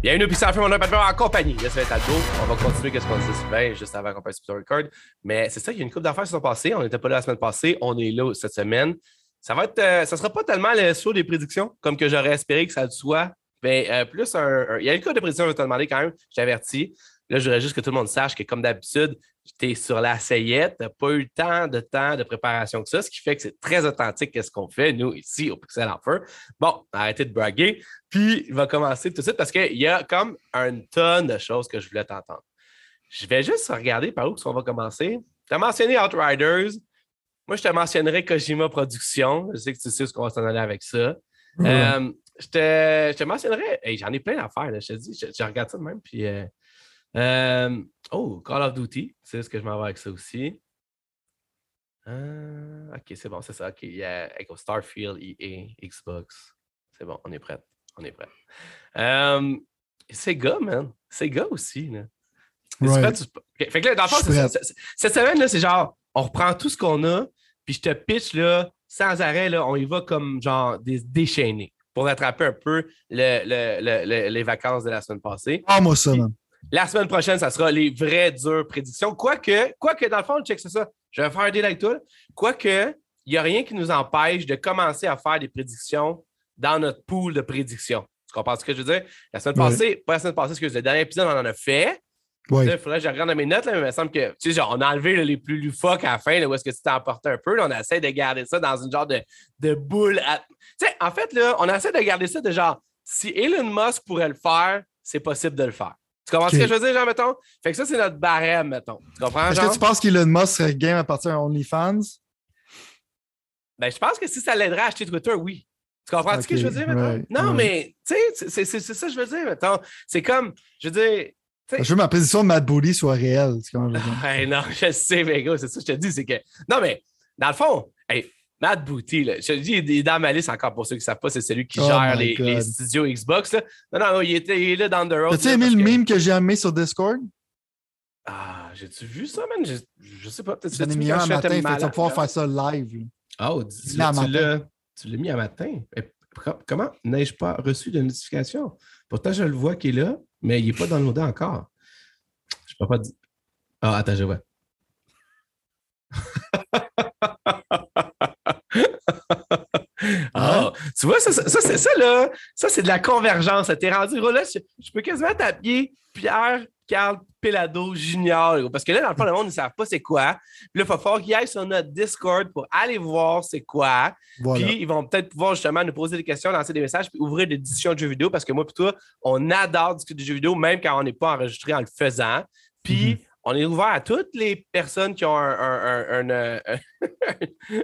Bienvenue, puis ça fait mon appel en compagnie de Sylvain Talbot. On va continuer qu'est-ce qu'on dit Sylvain juste avant qu'on passe sur le record. Mais c'est ça, il y a une couple d'affaires qui sont passées. On n'était pas là la semaine passée, on est là cette semaine. Ça va être, euh, sera pas tellement le saut des prédictions comme que j'aurais espéré que ça le soit. Mais euh, plus un, Il y a une couple de prédictions que je vais te demander quand même, je t'avertis. Là, je voudrais juste que tout le monde sache que, comme d'habitude, tu es sur la sellette, tu n'as pas eu tant de temps de préparation que ça, ce qui fait que c'est très authentique qu'est-ce qu'on fait, nous, ici, au Pixel Offer. Bon, arrêtez de braguer. Puis, il va commencer tout de suite parce qu'il y a comme une tonne de choses que je voulais t'entendre. Je vais juste regarder par où on va commencer. Tu as mentionné Outriders. Moi, je te mentionnerai Kojima Productions. Je sais que tu sais ce qu'on va s'en aller avec ça. Euh, je, te, je, te, mentionnerai. J'en ai plein d'affaires. Je te dis, je, regarde ça de même. Puis, euh, euh, oh, Call of Duty, c'est ce que je m'en vais avec ça aussi. Euh, ok, c'est bon, c'est ça. Ok, il y a Starfield, EA, Xbox. C'est bon, on est prêt. On est prêt. Euh, Sega, man. Sega aussi. Là. Fait que là, dans le fond, cette semaine, là, c'est genre, on reprend tout ce qu'on a, puis je te pitch là, sans arrêt, là, on y va comme genre des déchaînés pour rattraper un peu les vacances de la semaine passée. Ah, moi ça, man. La semaine prochaine, ça sera les vraies dures prédictions. Quoique, quoique dans le fond, check ça. Je vais faire un deal avec toi. Quoique, il n'y a rien qui nous empêche de commencer à faire des prédictions dans notre pool de prédictions. Tu comprends ce que je veux dire? La semaine passée, pas la semaine passée, excuse, le dernier épisode, on en a fait. Il faudrait que je regarde dans mes notes, là, mais il me semble que, tu sais, genre, on a enlevé les plus loufoques à la fin, là, où est-ce que tu t'es emporté un peu. Là, on essaie de garder ça dans une genre de, de boule. Tu sais, en fait, là, on essaie de garder ça de genre, si Elon Musk pourrait le faire, c'est possible de le faire. Tu comprends ce que je veux dire, genre, mettons? Fait que ça, c'est notre barème, mettons. Tu comprends, Est-ce que tu penses qu'Elon Musk serait game à partir d'un OnlyFans? Ben, je pense que si ça l'aiderait à acheter Twitter, oui. Tu comprends ce que je veux dire, mettons? non, mais, tu sais, c'est ça que je veux dire, mettons. C'est comme, je veux dire... Je veux que ma position de Matt Booty soit réelle. C'est comment je veux dire. non, je sais, mais gros, c'est ça que je te dis, c'est que... Non, mais, dans le fond, hey, Matt Booty, là, je te dis, il est dans ma liste encore pour ceux qui ne savent pas, c'est celui qui oh gère les, studios Xbox. Là. Non, non, il, était, il est là dans The Road. As-tu aimé le meme que j'ai amené sur Discord? Ah, j'ai-tu vu ça, man? Je, je sais pas. Peut-être que tu mis un matin, tu vas pouvoir faire ça live. Oh, tu l'as mis à matin. Comment? N'ai-je pas reçu de notification? Pourtant, je le vois qu'il est là, mais il n'est pas dans le encore. Je peux pas dire. Ah, attends, je vois. Ah, tu vois, ça, ça, c'est ça, là. Ça, c'est de la convergence. T'es rendu, là, je, peux quasiment t'appuyer Pierre Carl Pelado Junior. Parce que là, dans le fond, le monde ne savent pas c'est quoi. Puis là, il va falloir qu'ils aillent sur notre Discord pour aller voir c'est quoi. Puis ils vont peut-être pouvoir justement nous poser des questions, lancer des messages, puis ouvrir des discussions de jeux vidéo. Parce que moi, puis toi, on adore discuter de jeux vidéo, même quand on n'est pas enregistré en le faisant. Puis. Mm-hmm on est ouvert à toutes les personnes qui ont un, un, un,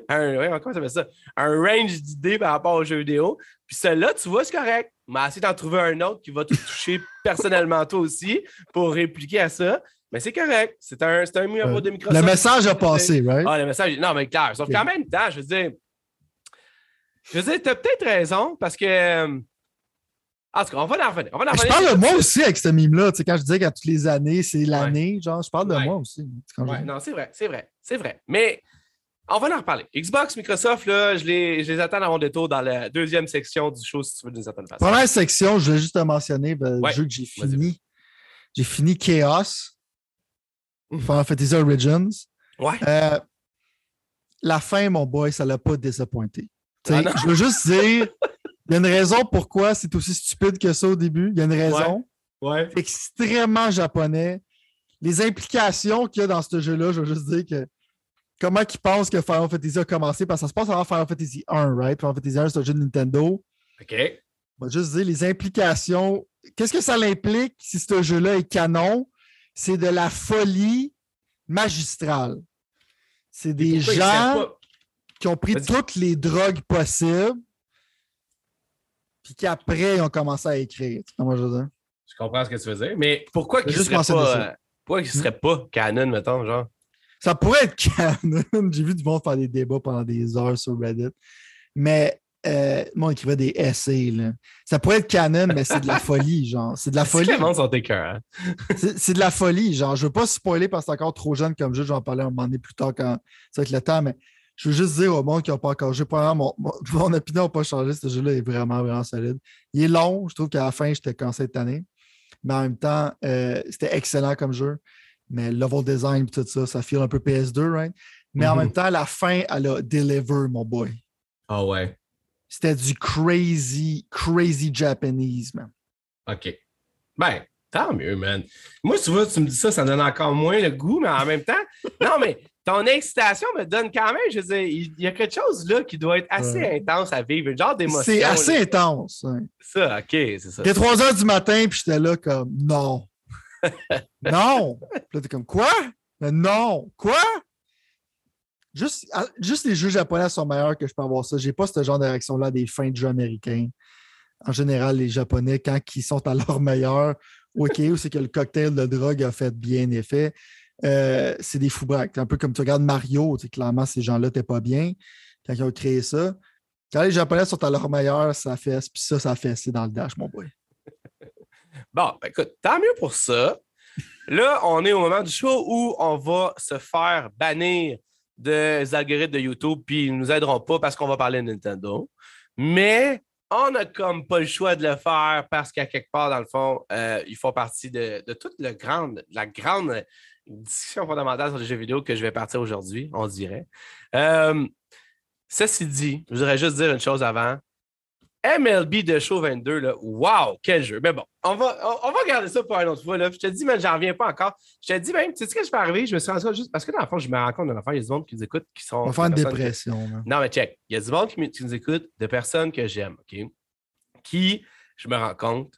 un, un ça? un range d'idées par rapport aux jeux vidéo. Puis celle-là, tu vois, c'est correct. Mais essayer d'en trouver un autre qui va te toucher personnellement toi aussi pour répliquer à ça. Mais c'est correct. C'est un, un numéro de Microsoft. Le message a passé, right? Ah, le message. Non, mais clair. Sauf qu'en même temps, je veux dire. Je veux dire, tu as peut-être raison parce que euh, en tout cas, on va en revenir. On va Je parle de moi aussi avec ce mime-là. Tu sais, quand je dis qu'à toutes les années, c'est l'année, genre, je parle de moi aussi. non, c'est vrai, c'est vrai, c'est vrai. Mais on va en reparler. Xbox, Microsoft, là, je les, je les attends à mon détour dans la deuxième section du show, si tu veux nous attendre. Première section, je voulais juste te mentionner ben, le jeu que j'ai fini. J'ai fini Chaos, mmh. Final Fantasy Origins. Ouais. Euh, la fin, mon boy, ça l'a pas désappointé. Ah je veux juste dire, Il y a une raison pourquoi c'est aussi stupide que ça au début. Il y a une raison. Ouais. Extrêmement japonais. Les implications qu'il y a dans ce jeu-là, je veux juste dire que comment ils pensent que Final Fantasy a commencé, parce que ça se passe avant Final Fantasy 1, right? Final Fantasy 1, c'est un jeu de Nintendo. OK. On va juste dire les implications. Qu'est-ce que ça implique si ce jeu-là est canon? C'est de la folie magistrale. C'est des gens qui ont pris toutes les drogues possibles puis qu'après, ils ont commencé à écrire. Moi, je, veux je comprends ce que tu veux dire, mais pourquoi qu'ils ne seraient pas, euh, pourquoi serait pas canon, mettons, genre? Ça pourrait être canon. J'ai vu du monde faire des débats pendant des heures sur Reddit. Mais euh, moi, écrivait des essais. Là. Ça pourrait être canon, mais c'est de la folie, genre. C'est de la folie. Sont tes cœurs? C'est de la folie, genre. Je veux pas spoiler parce que c'est encore trop jeune comme jeu. J'en parlais un moment donné plus tard quand ça va être le temps, mais je veux juste dire au monde qui n'a pas encore joué. Mon, mon, mon opinion n'a pas changé. Ce jeu-là est vraiment, vraiment solide. Il est long. Je trouve qu'à la fin, j'étais cansé cette année. mais en même temps, euh, c'était excellent comme jeu. Mais level design tout ça, ça file un peu PS2, right? Mais en Mhm. même temps, la fin, elle a deliver, mon boy. Ah ouais. C'était du crazy, crazy Japanese, man. OK. Ben, tant mieux, man. Moi, tu vois, tu me dis ça, ça me donne encore moins le goût, mais en même temps, non, mais ton excitation me donne quand même, je veux dire, il y a quelque chose là qui doit être assez Ouais. intense à vivre, un genre d'émotion. C'est assez là. intense. Ça, OK, c'est ça. Il était 3 heures du matin, puis j'étais là comme non. non. Puis là, t'es comme quoi? Mais non. Quoi? Juste, ah, juste les jeux japonais sont meilleurs que je peux avoir ça. J'ai pas ce genre de réaction-là des fins de jeux américains. En général, les Japonais, quand ils sont à leur meilleur, OK, ou c'est que le cocktail de drogue a fait bien effet, euh, c'est des fous braques. Un peu comme tu regardes Mario, clairement, ces gens-là n'étaient pas bien quand ils ont créé ça. Quand les Japonais sont à leur meilleur, ça fesse, puis ça, ça fesse. C'est dans le dash, mon boy. Bon, ben, écoute, tant mieux pour ça. Là, on est au moment du show où on va se faire bannir des algorithmes de YouTube, puis ils nous aideront pas parce qu'on va parler de Nintendo. Mais on n'a comme pas le choix de le faire parce qu'à quelque part, dans le fond, euh, ils font partie de, de toute le grande, la grande discussion fondamentale sur les jeux vidéo que je vais partir aujourd'hui, on dirait. Euh, ceci dit, je voudrais juste dire une chose avant. MLB de Show 22, là, wow, quel jeu. Mais bon, on va, on, on va garder ça pour une autre fois. Là. Je te dis, mais j'en reviens pas encore. Je te dis même, tu sais ce que je vais arriver? Je me suis rendu compte juste parce que dans le fond, je me rends compte affaire, il y a du monde qui nous écoute qui sont. On va faire une dépression. non, mais check. Il y a du monde qui, qui nous écoute, de personnes que j'aime, OK? Qui, je me rends compte,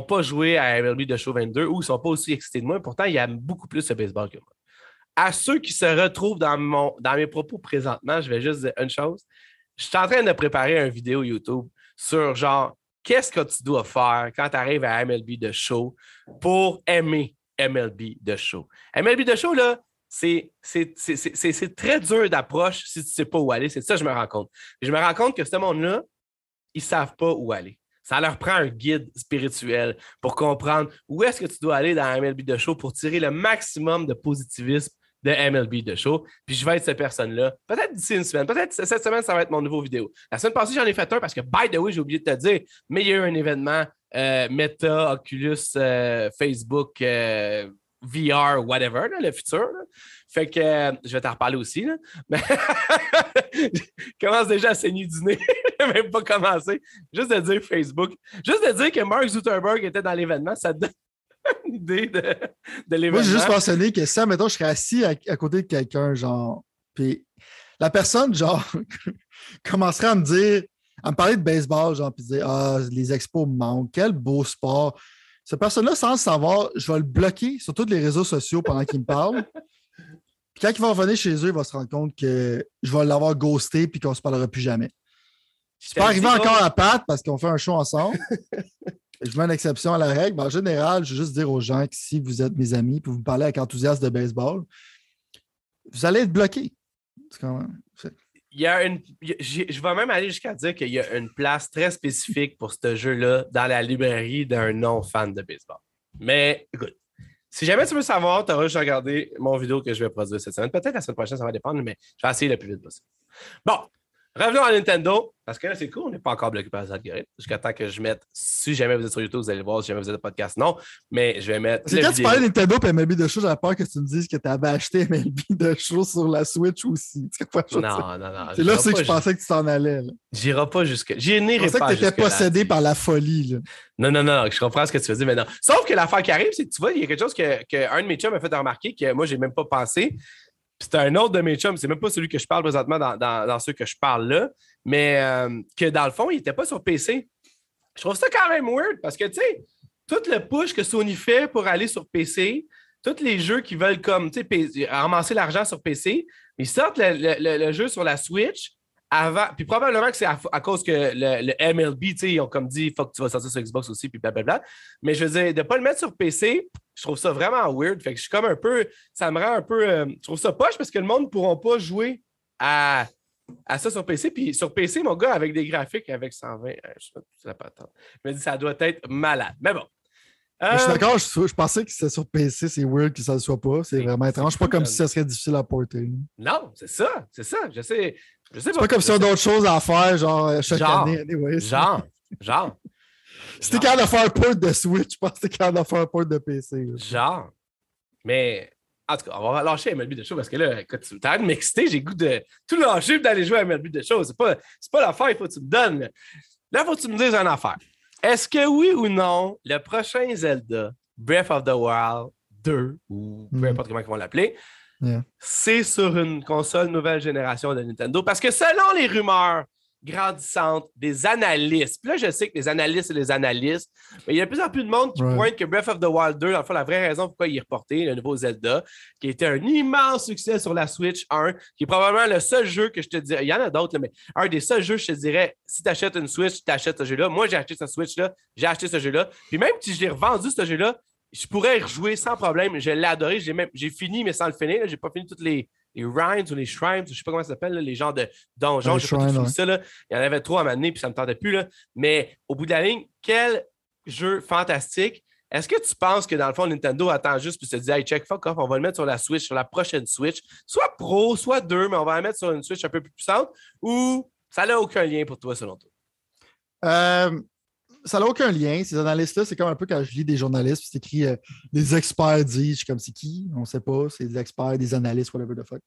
pas joué à MLB de Show 22 ou ne sont pas aussi excités de moi. Pourtant, ils aiment beaucoup plus le baseball que moi. À ceux qui se retrouvent dans, mon, dans mes propos présentement, je vais juste dire une chose. Je suis en train de préparer une vidéo YouTube sur genre qu'est-ce que tu dois faire quand tu arrives à MLB de Show pour aimer MLB de Show? MLB de Show, là, c'est très dur d'approche si tu ne sais pas où aller. C'est ça que je me rends compte. Je me rends compte que ce monde-là, ils ne savent pas où aller. Ça leur prend un guide spirituel pour comprendre où est-ce que tu dois aller dans MLB de show pour tirer le maximum de positivisme de MLB de show. Puis je vais être cette personne-là. Peut-être d'ici une semaine. Peut-être cette semaine, ça va être mon nouveau vidéo. La semaine passée, j'en ai fait un parce que, by the way, j'ai oublié de te dire, mais il y a eu un événement euh, Meta, Oculus, euh, Facebook, euh, VR, whatever, là, le futur. là. Fait que euh, je vais t'en reparler aussi. Là. Mais je commence déjà à saigner du nez. Je n'ai même pas commencé. Juste de dire Facebook. Juste de dire que Mark Zuckerberg était dans l'événement, ça te donne une idée de, de l'événement. Moi, j'ai juste mentionné que si, mettons, je serais assis à, à côté de quelqu'un, genre, puis la personne, genre, commencerait à me dire, à me parler de baseball, genre, puis dire, ah, les expos me manquent, quel beau sport. Cette personne-là, sans le savoir, je vais le bloquer sur tous les réseaux sociaux pendant qu'il me parle. Puis quand il va revenir chez eux, il va se rendre compte que je vais l'avoir ghosté puis qu'on ne se parlera plus jamais. C'est pas arrivé encore à Pat parce qu'on fait un show ensemble. je mets une exception à la règle. mais en général, je veux juste dire aux gens que si vous êtes mes amis et vous me parlez avec enthousiasme de baseball, vous allez être bloqué. C'est quand même- Il y a une, je vais même aller jusqu'à dire qu'il y a une place très spécifique pour ce jeu-là dans la librairie d'un non-fan de baseball. Mais écoute, si jamais tu veux savoir, tu auras juste à regarder mon vidéo que je vais produire cette semaine. Peut-être la semaine prochaine, ça va dépendre, mais je vais essayer le plus vite possible. Bon, revenons à Nintendo, parce que là, c'est cool, on n'est pas encore bloqué par les algorithmes. Jusqu'à temps que je mette, si jamais vous êtes sur YouTube, vous allez le voir, si jamais vous êtes au podcast, non, mais je vais mettre. C'est quand tu parlais Nintendo et MLB de show, j'avais peur que tu me dises que tu avais acheté MLB de show sur la Switch aussi. Tu je dire? Non, non, non. C'est là c'est que je pensais que tu t'en allais. J'irai pas jusque. J'y Je n'irai pensais pas. que tu étais possédé par la folie. là. Non, non, non, je comprends ce que tu veux dire, mais non. Sauf que l'affaire qui arrive, c'est que tu vois, il y a quelque chose que, que un de mes chums m'a fait remarquer que moi, j'ai même pas pensé. C'est un autre de mes chums, c'est même pas celui que je parle présentement dans, dans, ceux que je parle là, mais euh, que dans le fond, il était pas sur PC. Je trouve ça quand même weird parce que, tu sais, tout le push que Sony fait pour aller sur PC, tous les jeux qui veulent comme, tu sais, ramasser l'argent sur PC, ils sortent le, le- le- jeu sur la Switch avant. Puis probablement que c'est à, cause que le, le MLB, tu sais, ils ont comme dit, faut que tu vas sortir sur Xbox aussi, puis blablabla. Mais je veux dire, de ne pas le mettre sur PC, je trouve ça vraiment weird. Fait que je suis comme un peu. Ça me rend un peu. euh, je trouve ça poche parce que le monde ne pourra pas jouer à, à ça sur PC. Puis sur PC, mon gars, avec des graphiques avec 120, euh, je sais pas, c'est. Je me dis, ça doit être malade. Mais bon. Mais Je suis Euh, d'accord, je, je pensais que c'était sur PC, c'est weird que ça ne le soit pas. C'est C'est- vraiment c'est étrange. C'est pas comme si ça serait difficile à porter. non, c'est ça. C'est ça. Je sais. Je sais C'est pas comme si on a d'autres choses à faire, genre euh, chaque Genre. année. anyway. Genre, genre. C'était quand de faire un port de Switch, je pense que c'était quand de faire un port de PC. Genre. Mais en tout cas, on va lâcher MLB de show parce que là, écoute, tu as de m'exciter, j'ai goût de tout lâcher d'aller jouer à MLB de show. C'est pas, pas l'affaire, il faut que tu me donnes. Là, il faut que tu me dises une affaire. Est-ce que oui ou non, le prochain Zelda, Breath of the Wild 2, ou peu hmm. importe comment ils vont l'appeler, c'est sur une console nouvelle génération de Nintendo? Parce que selon les rumeurs, grandissante des analystes. Puis là, je sais que les analystes et les analystes, mais il y a de plus en plus de monde qui pointe que Breath of the Wild 2, dans le la vraie raison pourquoi il est reporté, le nouveau Zelda, qui a été un immense succès sur la Switch 1, qui est probablement le seul jeu que je te dirais, il y en a d'autres, mais un des seuls jeux, je te dirais, si tu achètes une Switch, tu achètes ce jeu-là. Moi, j'ai acheté cette Switch-là, j'ai acheté ce jeu-là. Puis même si je l'ai revendu, ce jeu-là, je pourrais y rejouer sans problème. Je l'ai adoré. J'ai fini, mais sans le finir. J'ai pas fini toutes les, les Rhymes ou les Shrines, je sais pas comment ça s'appelle, les genres de donjons. Je sais pas tout ça. Là. Il y en avait trois à m'amener, puis ça ne me tentait plus. Là. Mais au bout de la ligne, quel jeu fantastique. Est-ce que tu penses que dans le fond, Nintendo attend juste puis se dit Hey, check, fuck off, on va le mettre sur la Switch, sur la prochaine Switch, soit Pro, soit 2, mais on va la mettre sur une Switch un peu plus puissante, ou ça n'a aucun lien pour toi, selon toi? Euh, ça n'a aucun lien. Ces analystes-là, c'est comme un peu quand je lis des journalistes, c'est écrit euh, les experts disent, je suis comme c'est qui? On ne sait pas, c'est des experts, des analystes, whatever the fuck.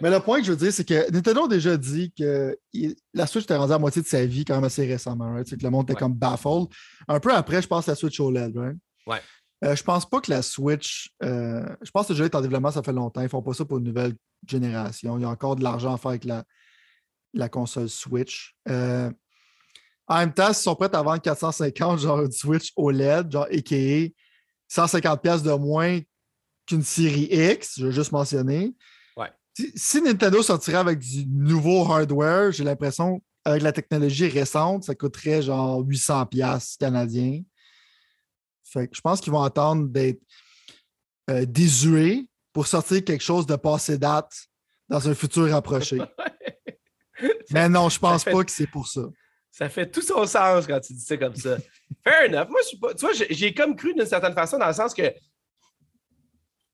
Mais le point que je veux dire, c'est que Nintendo a déjà dit que la Switch était rendue à moitié de sa vie quand même assez récemment. C'est que le monde était comme baffled. Un peu après, je pense, la Switch OLED. Right? Ouais. Euh, je pense pas que la Switch. Euh, je pense que le jeu est en développement, ça fait longtemps. Ils font pas ça pour une nouvelle génération. Il y a encore de l'argent à faire avec la, la console Switch. Euh, en même temps, ils sont prêts à vendre 450, genre du Switch OLED, genre a.k.a. 150$ de moins qu'une série X, je vais juste mentionner. Ouais. Si, Nintendo sortirait avec du nouveau hardware, j'ai l'impression, avec la technologie récente, ça coûterait genre 800$ canadiens. Fait que je pense qu'ils vont attendre d'être euh, désuets pour sortir quelque chose de passé date dans un futur rapproché. Mais non, je pense pas que c'est pour ça. Ça fait tout son sens quand tu dis ça comme ça. Fair enough. Moi, je suis pas. Tu vois, j'ai comme cru d'une certaine façon dans le sens que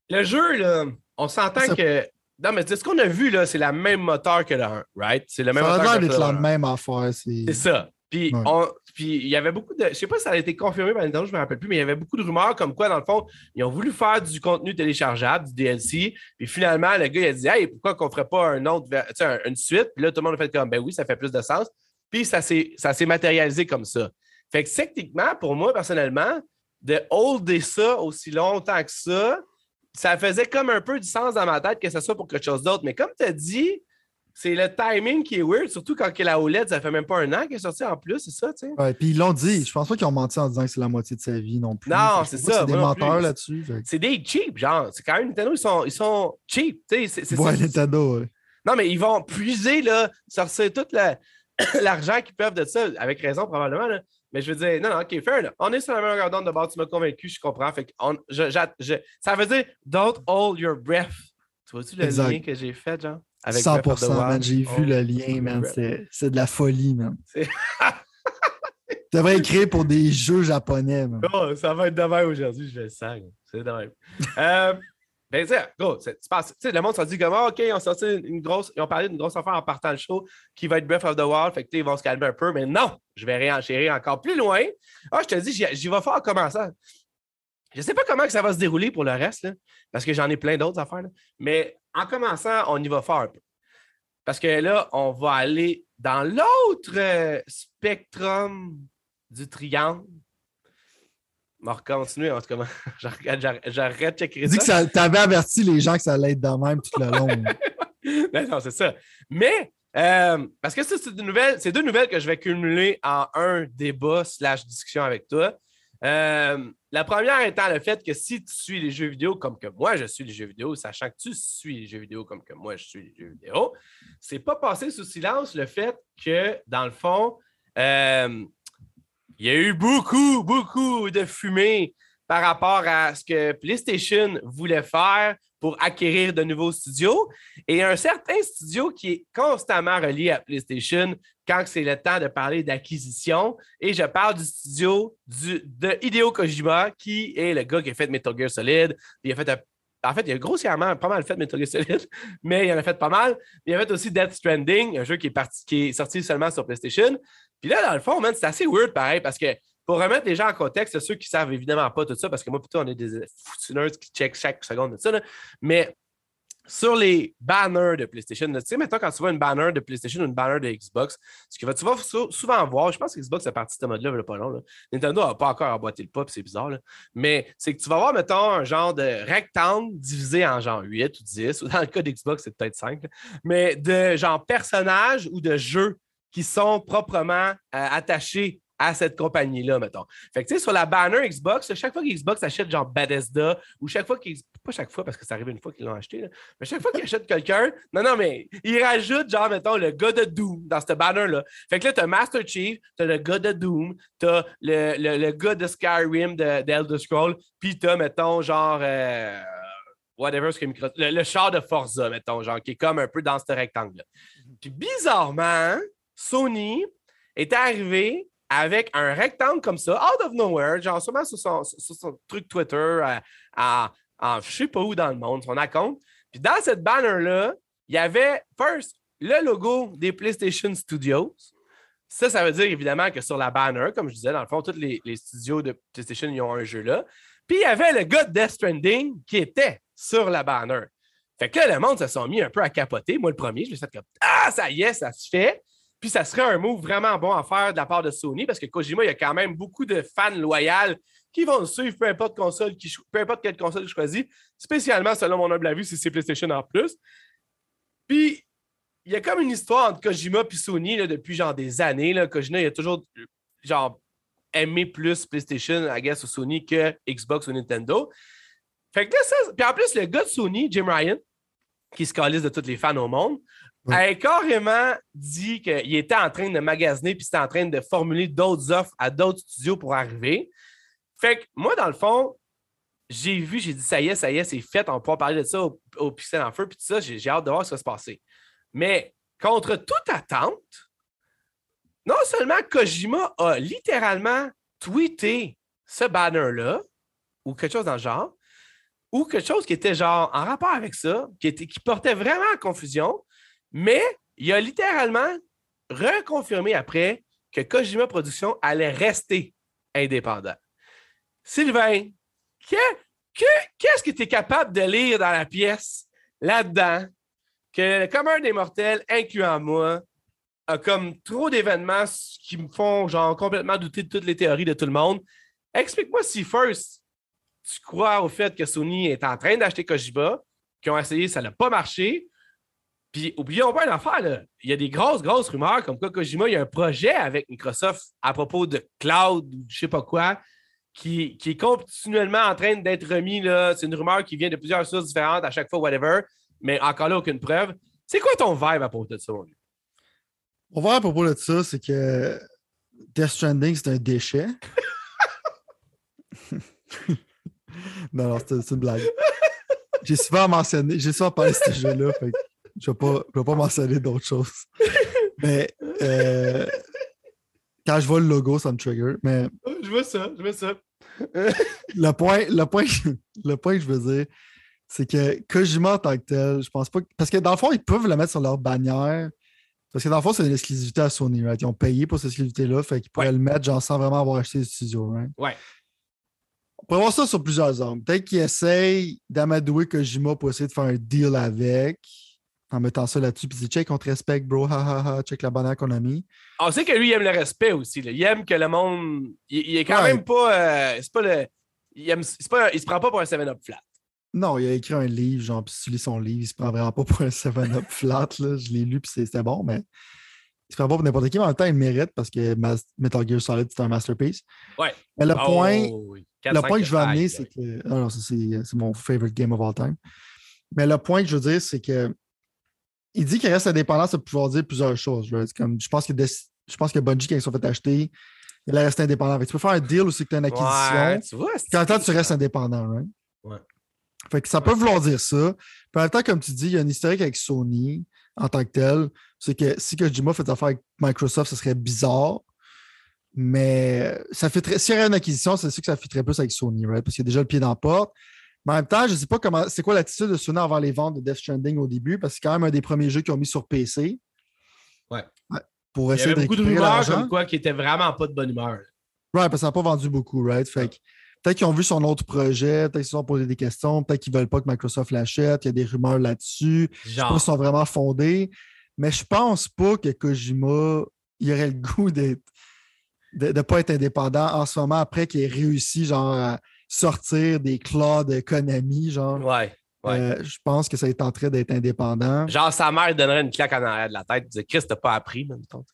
le jeu, là, on s'entend que. Non, mais ce qu'on a vu, là, c'est la même moteur que le 1, right? C'est le même ça moteur. Ça d'être la même affaire. C'est ça. Puis, il y avait beaucoup de. Je sais pas si ça a été confirmé par Nintendo, je ne me rappelle plus, mais il y avait beaucoup de rumeurs comme quoi, dans le fond, ils ont voulu faire du contenu téléchargeable, du DLC. Puis finalement, le gars, il a dit Hey, pourquoi qu'on ne ferait pas un autre, une suite? Puis là, tout le monde a fait comme Ben oui, ça fait plus de sens. Puis ça s'est matérialisé comme ça. Fait que techniquement, pour moi, personnellement, de holder ça aussi longtemps que ça, ça faisait comme un peu du sens dans ma tête que ce soit pour quelque chose d'autre. Mais comme tu as dit, c'est le timing qui est weird, surtout quand la OLED, ça fait même pas un an qu'elle est sortie en plus, c'est ça, tu sais? Ouais, puis ils l'ont dit. Je pense pas qu'ils ont menti en disant que c'est la moitié de sa vie non plus. Non, c'est ça. C'est des menteurs là-dessus. C'est des cheap, genre. C'est quand même Nintendo, ils sont, ils sont cheap, tu sais. C'est, ouais, Nintendo, ouais. Non, mais ils vont puiser, là, sortir toute la l'argent qu'ils peuvent de ça, avec raison probablement. Mais je veux dire, non, non, OK, fair. On est sur la même longueur d'onde de bord, tu m'as convaincu, je comprends. Fait on, je, ça veut dire don't hold your breath. Tu vois-tu le lien que j'ai fait, genre? Avec 100%, man. J'ai vu le lien, man. C'est de la folie, man. tu devrais écrire pour des jeux japonais, man. Oh, ça va être demain aujourd'hui, je vais le sens. C'est demain. euh, ben, tu sais, le monde s'est dit comme, ah, OK, ils ont sorti une grosse, ils ont parlé d'une grosse affaire en partant le show qui va être Breath of the Wild, fait que, ils vont se calmer un peu, mais non, je vais réenchérir encore plus loin. Ah, je te dis, j'y vais faire comment ça. Je ne sais pas comment ça va se dérouler pour le reste, parce que j'en ai plein d'autres affaires, mais en commençant, on y va faire un peu. Parce que là, on va aller dans l'autre euh, spectrum du triangle on va continuer, en tout cas. J'arrête de checker ça. Dis que tu avais averti les gens que ça allait être de même tout le long. Ben non, c'est ça. Mais, euh, parce que c'est deux, nouvelles, deux nouvelles que je vais cumuler en un débat slash discussion avec toi. Euh, la première étant le fait que si tu suis les jeux vidéo comme que moi je suis les jeux vidéo, sachant que tu suis les jeux vidéo comme que moi je suis les jeux vidéo, c'est pas passé sous silence le fait que, dans le fond, euh, il y a eu beaucoup, beaucoup de fumée par rapport à ce que PlayStation voulait faire pour acquérir de nouveaux studios. Et un certain studio qui est constamment relié à PlayStation quand c'est le temps de parler d'acquisition. Et je parle du studio de Hideo Kojima, qui est le gars qui a fait Metal Gear Solid. Il a fait en fait, il a grossièrement pas mal fait Metal Gear Solid, mais il en a fait pas mal. Il a fait aussi Death Stranding, un jeu qui est, qui est sorti seulement sur PlayStation. Puis là, dans le fond, c'est assez weird pareil parce que pour remettre les gens en contexte, ceux qui ne savent évidemment pas tout ça, parce que moi, plutôt, on est des foutineurs qui checkent chaque seconde de ça. Mais sur les banners de PlayStation, tu sais, maintenant, quand tu vois une banner de PlayStation ou une banner de Xbox, ce que tu vas souvent voir, je pense que Xbox est parti de ce mode-là, il pas long. Nintendo n'a pas encore emboîté le pop, c'est bizarre, mais c'est que tu vas voir, mettons, un genre de rectangle divisé en genre 8 ou 10, ou dans le cas d'Xbox, c'est peut-être 5, mais de genre personnages ou de jeux qui sont proprement euh, attachés à cette compagnie-là, mettons. Fait que, tu sais, sur la banner Xbox, chaque fois que Xbox achète genre Bethesda, ou chaque fois qu'ils. Pas chaque fois, parce que ça arrive une fois qu'ils l'ont acheté, mais chaque fois qu'ils achètent quelqu'un, non, non, mais ils rajoutent, genre, mettons, le gars de Doom dans ce banner-là. Fait que là, t'as Master Chief, t'as le gars de Doom, t'as le, le, le gars de Skyrim, d'Elder Scroll, puis t'as, mettons, genre. Euh, whatever ce que le, le, char de Forza, mettons, genre, qui est comme un peu dans ce rectangle-là. Puis bizarrement, Sony est arrivé avec un rectangle comme ça, out of nowhere, genre sûrement sur son, truc Twitter, euh, à, je ne sais pas où dans le monde, son compte. Puis dans cette banner-là, il y avait, first, le logo des PlayStation Studios. Ça, ça veut dire évidemment que sur la banner, comme je disais, dans le fond, tous les, studios de PlayStation ils ont un jeu là. Puis il y avait le gars de Death Stranding qui était sur la banner. Fait que là, le monde se sont mis un peu à capoter. Moi, le premier, je me suis fait comme Ah, ça y est, ça se fait. Puis ça serait un move vraiment bon à faire de la part de Sony parce que Kojima, il y a quand même beaucoup de fans loyaux qui vont le suivre, peu importe, console peu importe quelle console il choisit, spécialement selon mon humble avis, si c'est PlayStation en plus. Puis il y a comme une histoire entre Kojima et Sony là, depuis genre des années. Là. Kojima, il a toujours genre aimé plus PlayStation, I guess, ou Sony que Xbox ou Nintendo. Fait que là, ça. Puis en plus, le gars de Sony, Jim Ryan, qui se calise de tous les fans au monde, a carrément dit qu'il était en train de magasiner puis c'était en train de formuler d'autres offres à d'autres studios pour arriver. Fait que moi, dans le fond, j'ai vu, j'ai dit ça y est, ça y est, c'est fait, on pourra parler de ça au, au Pixel en feu, puis tout ça, j'ai hâte de voir ce qui va se passer. Mais contre toute attente, non seulement Kojima a littéralement tweeté ce banner-là, ou quelque chose dans le genre, ou quelque chose qui était genre en rapport avec ça, qui, était, qui portait vraiment à confusion, mais il a littéralement reconfirmé après que Kojima Productions allait rester indépendant. Sylvain, qu'est-ce que tu es capable de lire dans la pièce là-dedans que le commun des mortels, incluant moi, a comme trop d'événements qui me font genre complètement douter de toutes les théories de tout le monde? Explique-moi si first tu crois au fait que Sony est en train d'acheter Kojima, qui ont essayé, ça n'a pas marché, puis, oublions pas une affaire, là. il y a des grosses, grosses rumeurs comme quoi Kojima, il y a un projet avec Microsoft à propos de cloud ou je sais pas quoi, qui, qui est continuellement en train d'être remis. C'est une rumeur qui vient de plusieurs sources différentes à chaque fois, whatever, mais encore là, aucune preuve. C'est quoi ton vibe à propos de ça, mon gars? Mon vibe à propos de ça, c'est que Death Stranding, c'est un déchet. non, non, c'est une blague. J'ai souvent mentionné, j'ai souvent parlé de ce jeu-là. Fait je ne vais pas, mentionner d'autres choses. Mais euh, quand je vois le logo, ça me trigger. Mais, je vois ça, je vois ça. le, point, le, point, le point que je veux dire, c'est que Kojima en tant que tel, je pense pas. Parce que dans le fond, ils peuvent le mettre sur leur bannière. Parce que dans le fond, c'est une exclusivité à Sony, right? Ils ont payé pour cette exclusivité-là, fait qu'ils pourraient le mettre genre, sans vraiment avoir acheté le studio, right? Ouais. On pourrait voir ça sur plusieurs angles. Peut-être qu'ils essayent d'amadouer Kojima pour essayer de faire un deal avec en mettant ça là-dessus. Puis dit, check, on te respecte, bro, ha ha ha, check la bannière qu'on a mis. On sait que lui, il aime le respect aussi. Là. Il aime que le monde. Il, est quand même pas. Euh, c'est pas le. Il, aime... pas... il se prend pas pour un 7-up flat. Non, il a écrit un livre, genre, puis si tu lis son livre, il se prend vraiment pas pour un 7-up flat. Là. Je l'ai lu, puis c'était bon, mais il se prend pas pour n'importe qui. Mais en même temps, il mérite parce que Metal Gear Solid, c'est un masterpiece. Ouais. Mais le oh, point, le point que je veux amener, c'est que. Non, non, c'est mon favorite game of all time. Mais le point que je veux dire, c'est que il dit qu'il reste indépendant, ça peut pouvoir dire plusieurs choses. Comme, je, pense que je pense que Bungie, quand ils sont fait acheter, il reste indépendant. tu peux faire un deal aussi que tu as une acquisition. quand tu, tu restes indépendant, right? Ouais. Fait que ça peut vouloir dire ça. Puis en même temps, comme tu dis, il y a une historique avec Sony en tant que tel. C'est que si Kojima fait affaire avec Microsoft, ce serait bizarre. Mais ça fait très... s'il y aurait une acquisition, c'est sûr que ça fitterait plus avec Sony, right? Parce qu'il y a déjà le pied dans la porte. Mais en même temps, je ne sais pas comment c'est quoi l'attitude de Sony avant les ventes de Death Stranding au début, parce que c'est quand même un des premiers jeux qu'ils ont mis sur PC. Ouais. pour essayer Il y avait beaucoup de rumeurs comme quoi qui n'étaient vraiment pas de bonne humeur. Right, parce que ça n'a pas vendu beaucoup, right? Fait que peut-être qu'ils ont vu son autre projet, peut-être qu'ils se sont posé des questions, peut-être qu'ils ne veulent pas que Microsoft l'achète, il y a des rumeurs là-dessus. Je sais pas sont vraiment fondés. Mais je pense pas que Kojima il aurait le goût d'être de ne pas être indépendant en ce moment après qu'il ait réussi genre à sortir des claws de Konami, genre. Ouais. Euh, je pense que ça est en train d'être indépendant. Genre, sa mère donnerait une claque en arrière de la tête. Disait, Chris, t'as pas appris, même temps.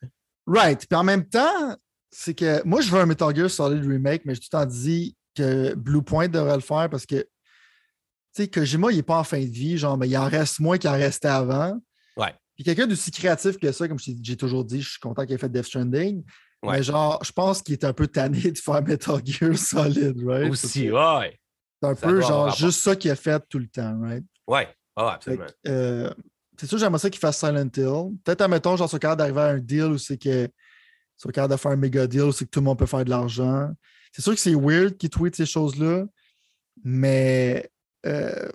Right. Puis en même temps, c'est que moi, je veux un Metal Gear Solid Remake, mais j'ai tout temps dit que Bluepoint devrait le faire parce que, tu sais, Kojima, il n'est pas en fin de vie, genre, mais il en reste moins qu'il en restait avant. Ouais. Puis quelqu'un d'aussi créatif que ça, comme j'ai toujours dit, je suis content qu'il ait fait Death Stranding. Mais genre, je pense qu'il est un peu tanné de faire Metal Gear Solid, right? Aussi, ouais. C'est un peu genre juste ça qu'il a fait tout le temps, right? Ouais, absolument. Euh, c'est sûr, j'aimerais ça qu'il fasse Silent Hill. Peut-être, admettons, genre, sur le d'arriver à un deal où c'est que. Sur le de faire un méga deal où c'est que tout le monde peut faire de l'argent. C'est sûr que c'est weird qu'il tweet ces choses-là, mais euh,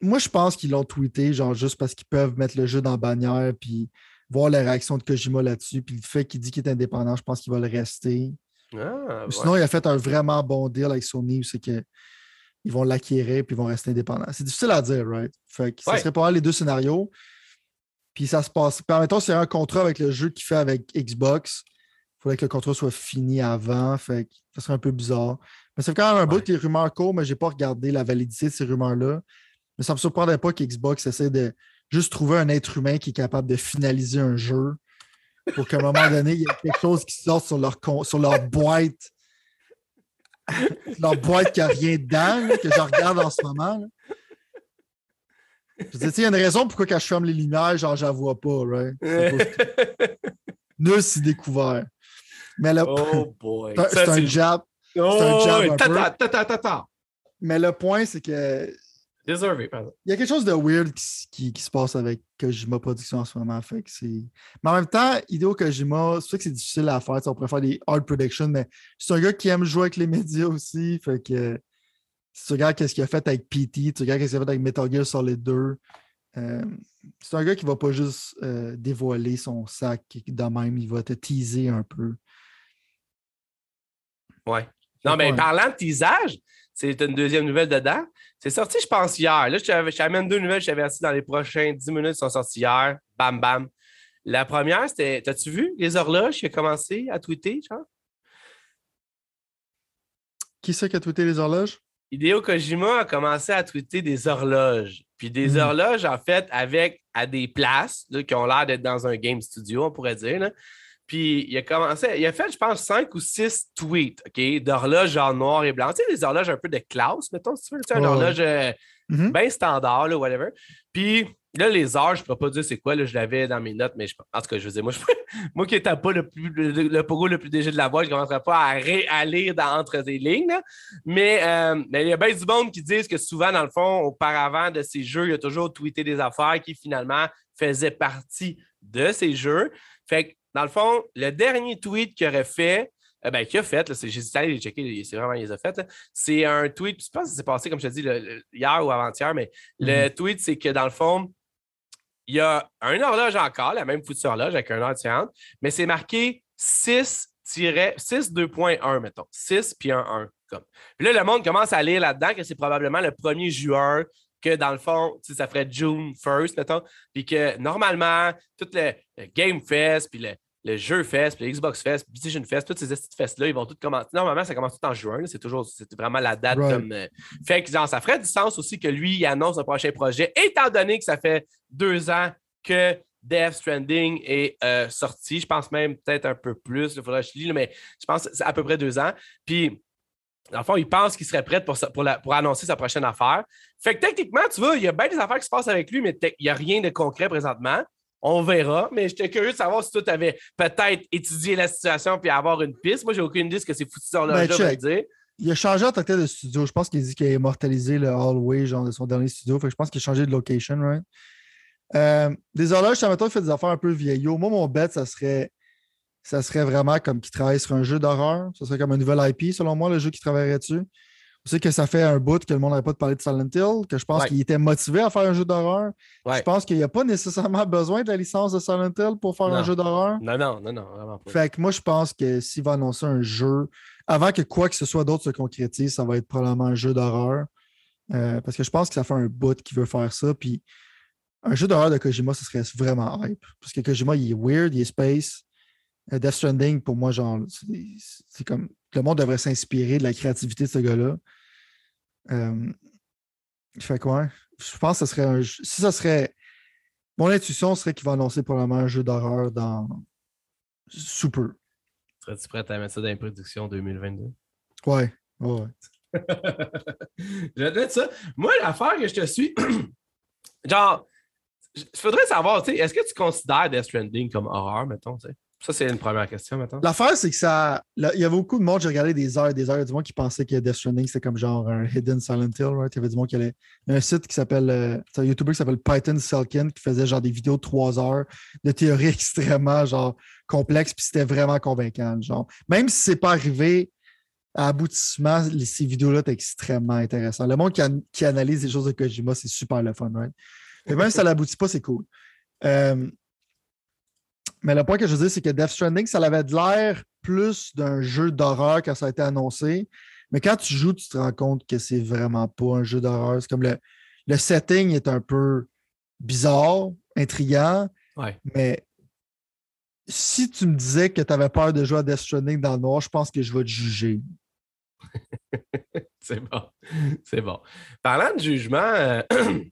moi, je pense qu'ils l'ont tweeté, genre, juste parce qu'ils peuvent mettre le jeu dans la bannière puis voir la réaction de Kojima là-dessus. Puis le fait qu'il dit qu'il est indépendant, je pense qu'il va le rester. Ah, Sinon, il a fait un vraiment bon deal avec Sony où c'est que ils vont l'acquérir puis ils vont rester indépendants. C'est difficile à dire, right? Fait que ça serait pas mal les deux scénarios. Puis ça se passe. Permettons, c'est un contrat avec le jeu qu'il fait avec Xbox. Il faudrait que le contrat soit fini avant. Fait que ça serait un peu bizarre. Mais c'est quand même un bout que les rumeurs courent, mais je n'ai pas regardé la validité de ces rumeurs-là. Mais ça ne me surprendrait pas qu'Xbox essaie de juste trouver un être humain qui est capable de finaliser un jeu pour qu'à un moment donné, il y ait quelque chose qui sorte sur leur, sur leur boîte leur boîte qui n'a rien dedans, que je regarde en ce moment. Je dis, il y a une raison pourquoi quand je ferme les lumières, genre, je vois pas, right? Nul s'y découvert. Mais là, oh boy. c'est un jab. c'est un jab. Un Mais le point, c'est que Pardon. Il y a quelque chose de weird qui, se passe avec Kojima Production en ce moment. Fait que mais en même temps, Hideo Kojima, c'est sûr que c'est difficile à faire. On pourrait faire des hard predictions, mais c'est un gars qui aime jouer avec les médias aussi. Fait que si tu regardes ce qu'il a fait avec PT, tu regardes ce qu'il a fait avec Metal Gear Solid 2, euh, c'est un gars qui ne va pas juste euh, dévoiler son sac de même, il va te teaser un peu. Ouais. Non, mais parlant de teasage, c'est une deuxième nouvelle dedans. C'est sorti, je pense, hier. Là, je t'amène deux nouvelles, je t'avais assis dans les prochains dix minutes qui sont sorties hier. Bam, bam. La première, c'était. T'as-tu vu les horloges qui a commencé à tweeter, genre? Qui c'est qui a tweeté les horloges? Hideo Kojima a commencé à tweeter des horloges. Puis des hmm. horloges, en fait, avec à des places qui ont l'air d'être dans un game studio, on pourrait dire. Là. Puis il a commencé, il a fait, je pense, cinq ou six tweets, OK, d'horloges en noir et blanc. Tu sais, des horloges un peu de classe, mettons, si tu veux, tu sais, une horloge euh, mm-hmm. bien standard, là, whatever. Puis là, les heures, je ne peux pas dire c'est quoi, là, je l'avais dans mes notes, mais je, en tout cas, je veux dire, moi, je, moi qui n'étais pas le plus le, le, le plus léger de la boîte, je ne commencerai pas à, à lire dans, entre des lignes. Mais, euh, mais il y a bien du monde qui disent que souvent, dans le fond, auparavant de ces jeux, il y a toujours tweeté des affaires qui finalement faisaient partie de ces jeux. Fait que dans le fond, le dernier tweet qu'il aurait fait, euh, ben, qu'il a fait, j'ai allé les checker, c'est vraiment, il les a fait. C'est un tweet, je pense que c'est passé, comme je te dis, hier ou avant-hier, mais le mhm. tweet, c'est que dans le fond, il y a un horloge encore, la même foutue horloge avec un heure différente, mais c'est marqué 6 2.1, mettons. 6 puis un 1. Comme. Puis là, le monde commence à lire là-dedans que c'est probablement le 1er juin que dans le fond, ça ferait June 1st, mettons, puis que normalement, tout le, le Game Fest, puis le, le jeu Fest, puis le Xbox Fest, PlayStation Fest, toutes ces petites festes-là, ils vont tous commencer. Normalement, ça commence tout en juin. C'est toujours c'est vraiment la date comme. Euh, fait que genre, ça ferait du sens aussi que lui, il annonce un prochain projet, étant donné que ça fait deux ans que Death Stranding est euh, sorti. Je pense même peut-être un peu plus. Il faudrait que je lis, mais je pense que c'est à peu près deux ans. Puis. Dans le fond, il pense qu'il serait prêt pour, pour, pour, annoncer sa prochaine affaire. Fait que techniquement, tu vois, il y a bien des affaires qui se passent avec lui, mais il n'y a rien de concret présentement. On verra, mais j'étais curieux de savoir si toi, tu avais peut-être étudié la situation puis avoir une piste. Moi, j'ai aucune idée ce que c'est foutu sur ben, là dire. Il a changé en tant que de studio. Je pense qu'il dit qu'il a immortalisé le hallway genre, de son dernier studio. Fait je pense qu'il a changé de location, right? Euh, des horloges, ça qu'il fait des affaires un peu vieillots. Moi, mon bet, ça serait, ça serait vraiment comme qu'il travaille sur un jeu d'horreur. Ça serait comme un nouvel IP, selon moi, le jeu qu'il travaillerait dessus. Je sais que ça fait un bout que le monde n'avait pas de parler de Silent Hill, que je pense qu'il était motivé à faire un jeu d'horreur. Je pense qu'il n'y a pas nécessairement besoin de la licence de Silent Hill pour faire un jeu d'horreur. Non, non, non, non, vraiment pas. Fait que moi, je pense que s'il va annoncer un jeu avant que quoi que ce soit d'autre se concrétise, ça va être probablement un jeu d'horreur. Euh, parce que je pense que ça fait un bout qui veut faire ça. Puis un jeu d'horreur de Kojima, ce serait vraiment hype. Parce que Kojima, il est weird, il est space. Euh, Death Stranding, pour moi, genre, c'est comme. Le monde devrait s'inspirer de la créativité de ce gars-là. Euh, fait quoi? Je pense que ce serait un. Si ça serait. Mon intuition serait qu'il va annoncer probablement un jeu d'horreur dans Super. Serais-tu prêt à mettre ça dans les productions 2022? Ouais, ouais. je vais te mettre ça. Moi, l'affaire que je te suis, genre, il faudrait savoir, tu sais, est-ce que tu considères Death Stranding comme horreur, mettons, tu sais? Ça, c'est une première question maintenant. L'affaire, c'est que ça. Il y avait beaucoup de monde, j'ai regardé des heures et des heures, du monde qui pensait que Death Stranding, c'était comme genre un hidden Silent Hill, right? Il y avait du monde qui allait. Y a un site qui s'appelle. Euh, un YouTuber qui s'appelle Python Selkin qui faisait genre des vidéos de trois heures de théorie extrêmement genre complexe, puis c'était vraiment convaincant. Genre. Même si c'est pas arrivé à aboutissement, ces vidéos-là étaient extrêmement intéressantes. Le monde qui, analyse les choses de Kojima, c'est super le fun, right? Et même si ça n'aboutit pas, c'est cool. Euh, mais le point que je veux dire, c'est que Death Stranding, ça avait de l'air plus d'un jeu d'horreur quand ça a été annoncé. Mais quand tu joues, tu te rends compte que c'est vraiment pas un jeu d'horreur. C'est comme le, le setting est un peu bizarre, intriguant. Mais si tu me disais que tu avais peur de jouer à Death Stranding dans le noir, je pense que je vais te juger. c'est bon. C'est bon. Parlant de jugement, euh,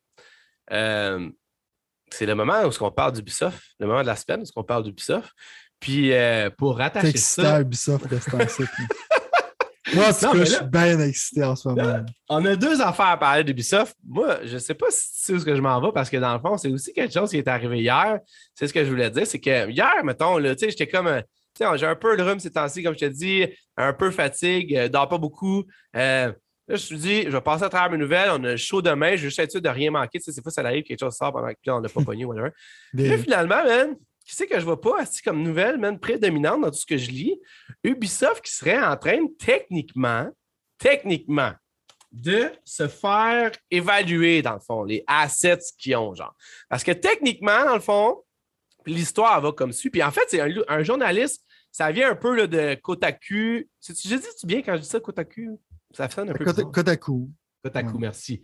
euh, c'est le moment où on parle d'Ubisoft, le moment de la semaine où on parle d'Ubisoft. Puis euh, pour rattacher ça. Ubisoft de ce Moi, je suis bien excité en ce moment. on a deux affaires à parler d'Ubisoft. Moi, je ne sais pas si tu sais où ce que je m'en vais parce que dans le fond, c'est aussi quelque chose qui est arrivé hier. C'est ce que je voulais dire. C'est que hier, mettons, j'étais comme. Euh, j'ai un peu le rhume ces temps-ci, comme je te dis, un peu fatigue, euh, dors pas beaucoup. Là, je me suis dit, je vais passer à travers mes nouvelles. On a chaud demain. Je vais juste être sûr de rien manquer. Tu sais, c'est fois, ça arrive, quelque chose sort pendant que là, on n'a pas pogné, whatever. Puis là, finalement, man, qui c'est que je vois pas assis comme nouvelle, man, prédominante dans tout ce que je lis? Ubisoft qui serait en train, techniquement, techniquement, de se faire évaluer, dans le fond, les assets qu'ils ont, genre. Parce que techniquement, dans le fond, l'histoire va comme suit. Puis en fait, c'est un, journaliste, ça vient un peu là, de Kotaku. J'ai dit-tu bien quand je dis ça, Kotaku? Ça sonne un peu. Kotaku. Kotaku, merci.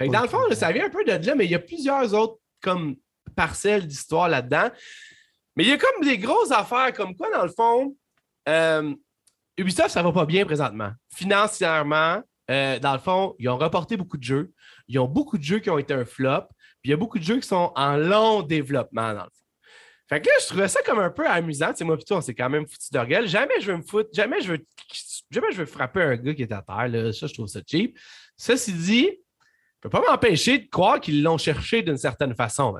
dans le fond, ça vient un peu de là, mais il y a plusieurs autres comme parcelles d'histoire là-dedans. Mais il y a comme des grosses affaires comme quoi, dans le fond, euh, Ubisoft, ça va pas bien présentement. Financièrement, euh, dans le fond, ils ont reporté beaucoup de jeux. Ils ont beaucoup de jeux qui ont été un flop. Puis il y a beaucoup de jeux qui sont en long développement, dans le fond. Fait que là, je trouvais ça comme un peu amusant. C'est moi, plutôt, on s'est quand même foutu d'orgueil. Jamais je veux me foutre, jamais je veux jamais je veux frapper un gars qui est à terre. Là. Ça, je trouve ça cheap. Ceci dit, je ne peux pas m'empêcher de croire qu'ils l'ont cherché d'une certaine façon.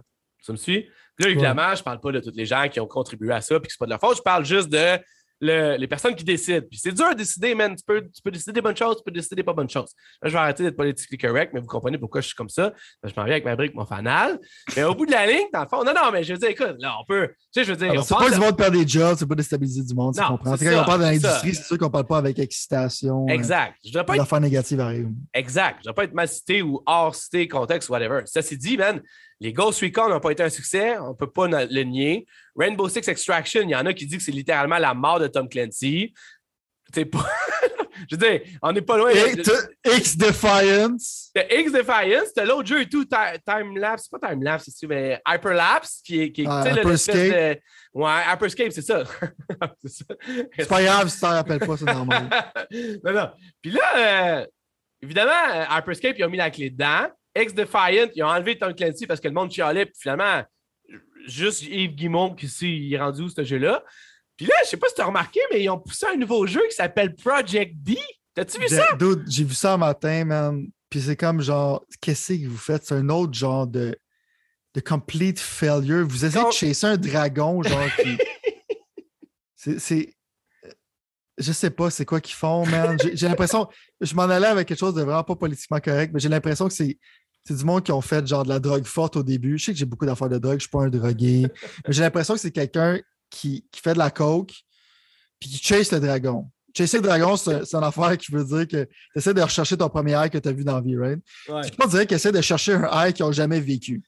Tu me suis? Là, évidemment, je ne parle pas de tous les gens qui ont contribué à ça et que ce n'est pas de leur faute. Je parle juste de les personnes qui décident. Puis c'est dur de décider, man. Tu peux, tu peux décider des bonnes choses, tu peux décider des pas bonnes choses. Là, je vais arrêter d'être politiquement correct, mais vous comprenez pourquoi je suis comme ça. Je m'en viens avec ma brique, mon fanal. Mais au bout de la ligne, dans le fond, non, non, mais je veux dire, écoute, là, on peut. Tu sais, je veux dire. C'est pas du monde perdre des jobs, c'est pas déstabiliser du monde, tu comprends? C'est quand on parle de l'industrie, c'est sûr qu'on parle pas avec excitation. Euh, exact. Je dois pas être. affaires négatives arrivent. Exact. Je dois pas être mal cité ou hors cité, contexte, whatever. Ça, c'est dit, man. Les Ghost Recon n'ont pas été un succès, on ne peut pas le nier. Rainbow Six Extraction, il y en a qui disent que c'est littéralement la mort de Tom Clancy. Pas. Je veux dire, on n'est pas loin. X Defiance. X Defiance, t'as l'autre jeu et tout, Time Lapse, c'est pas Time Lapse, c'est mais Hyperlapse, qui est. Qui est ah, Hyperscape. De... Ouais, Hyperscape, c'est ça. c'est pas grave si tu t'en rappelles pas, c'est normal. non, non. Puis là, euh, évidemment, euh, Hyperscape, ils ont mis la clé dedans. Ex-Defiant, ils ont enlevé Tom Clancy parce que le monde chialait, puis finalement, juste Yves Guimont qui il est rendu où ce jeu-là. Puis là, je sais pas si tu as remarqué, mais ils ont poussé un nouveau jeu qui s'appelle Project D. T'as-tu vu ça? J'ai vu ça un matin, man. Puis c'est comme genre, qu'est-ce que vous faites? C'est un autre genre de, de complete failure. Vous essayez de chasser un dragon, genre qui. c'est. Je sais pas c'est quoi qu'ils font, man. J'ai l'impression. Je m'en allais avec quelque chose de vraiment pas politiquement correct, mais j'ai l'impression que c'est c'est du monde qui ont fait genre de la drogue forte au début. Je sais que j'ai beaucoup d'affaires de drogue, je ne suis pas un drogué. mais j'ai l'impression que c'est quelqu'un qui, fait de la coke puis qui chase le dragon. Chasser le dragon, c'est une affaire qui veut dire que tu essaies de rechercher ton premier air que tu as vu dans la vie, right? Ouais. Je peux dire qu'il essaie de chercher un air qu'ils n'ont jamais vécu.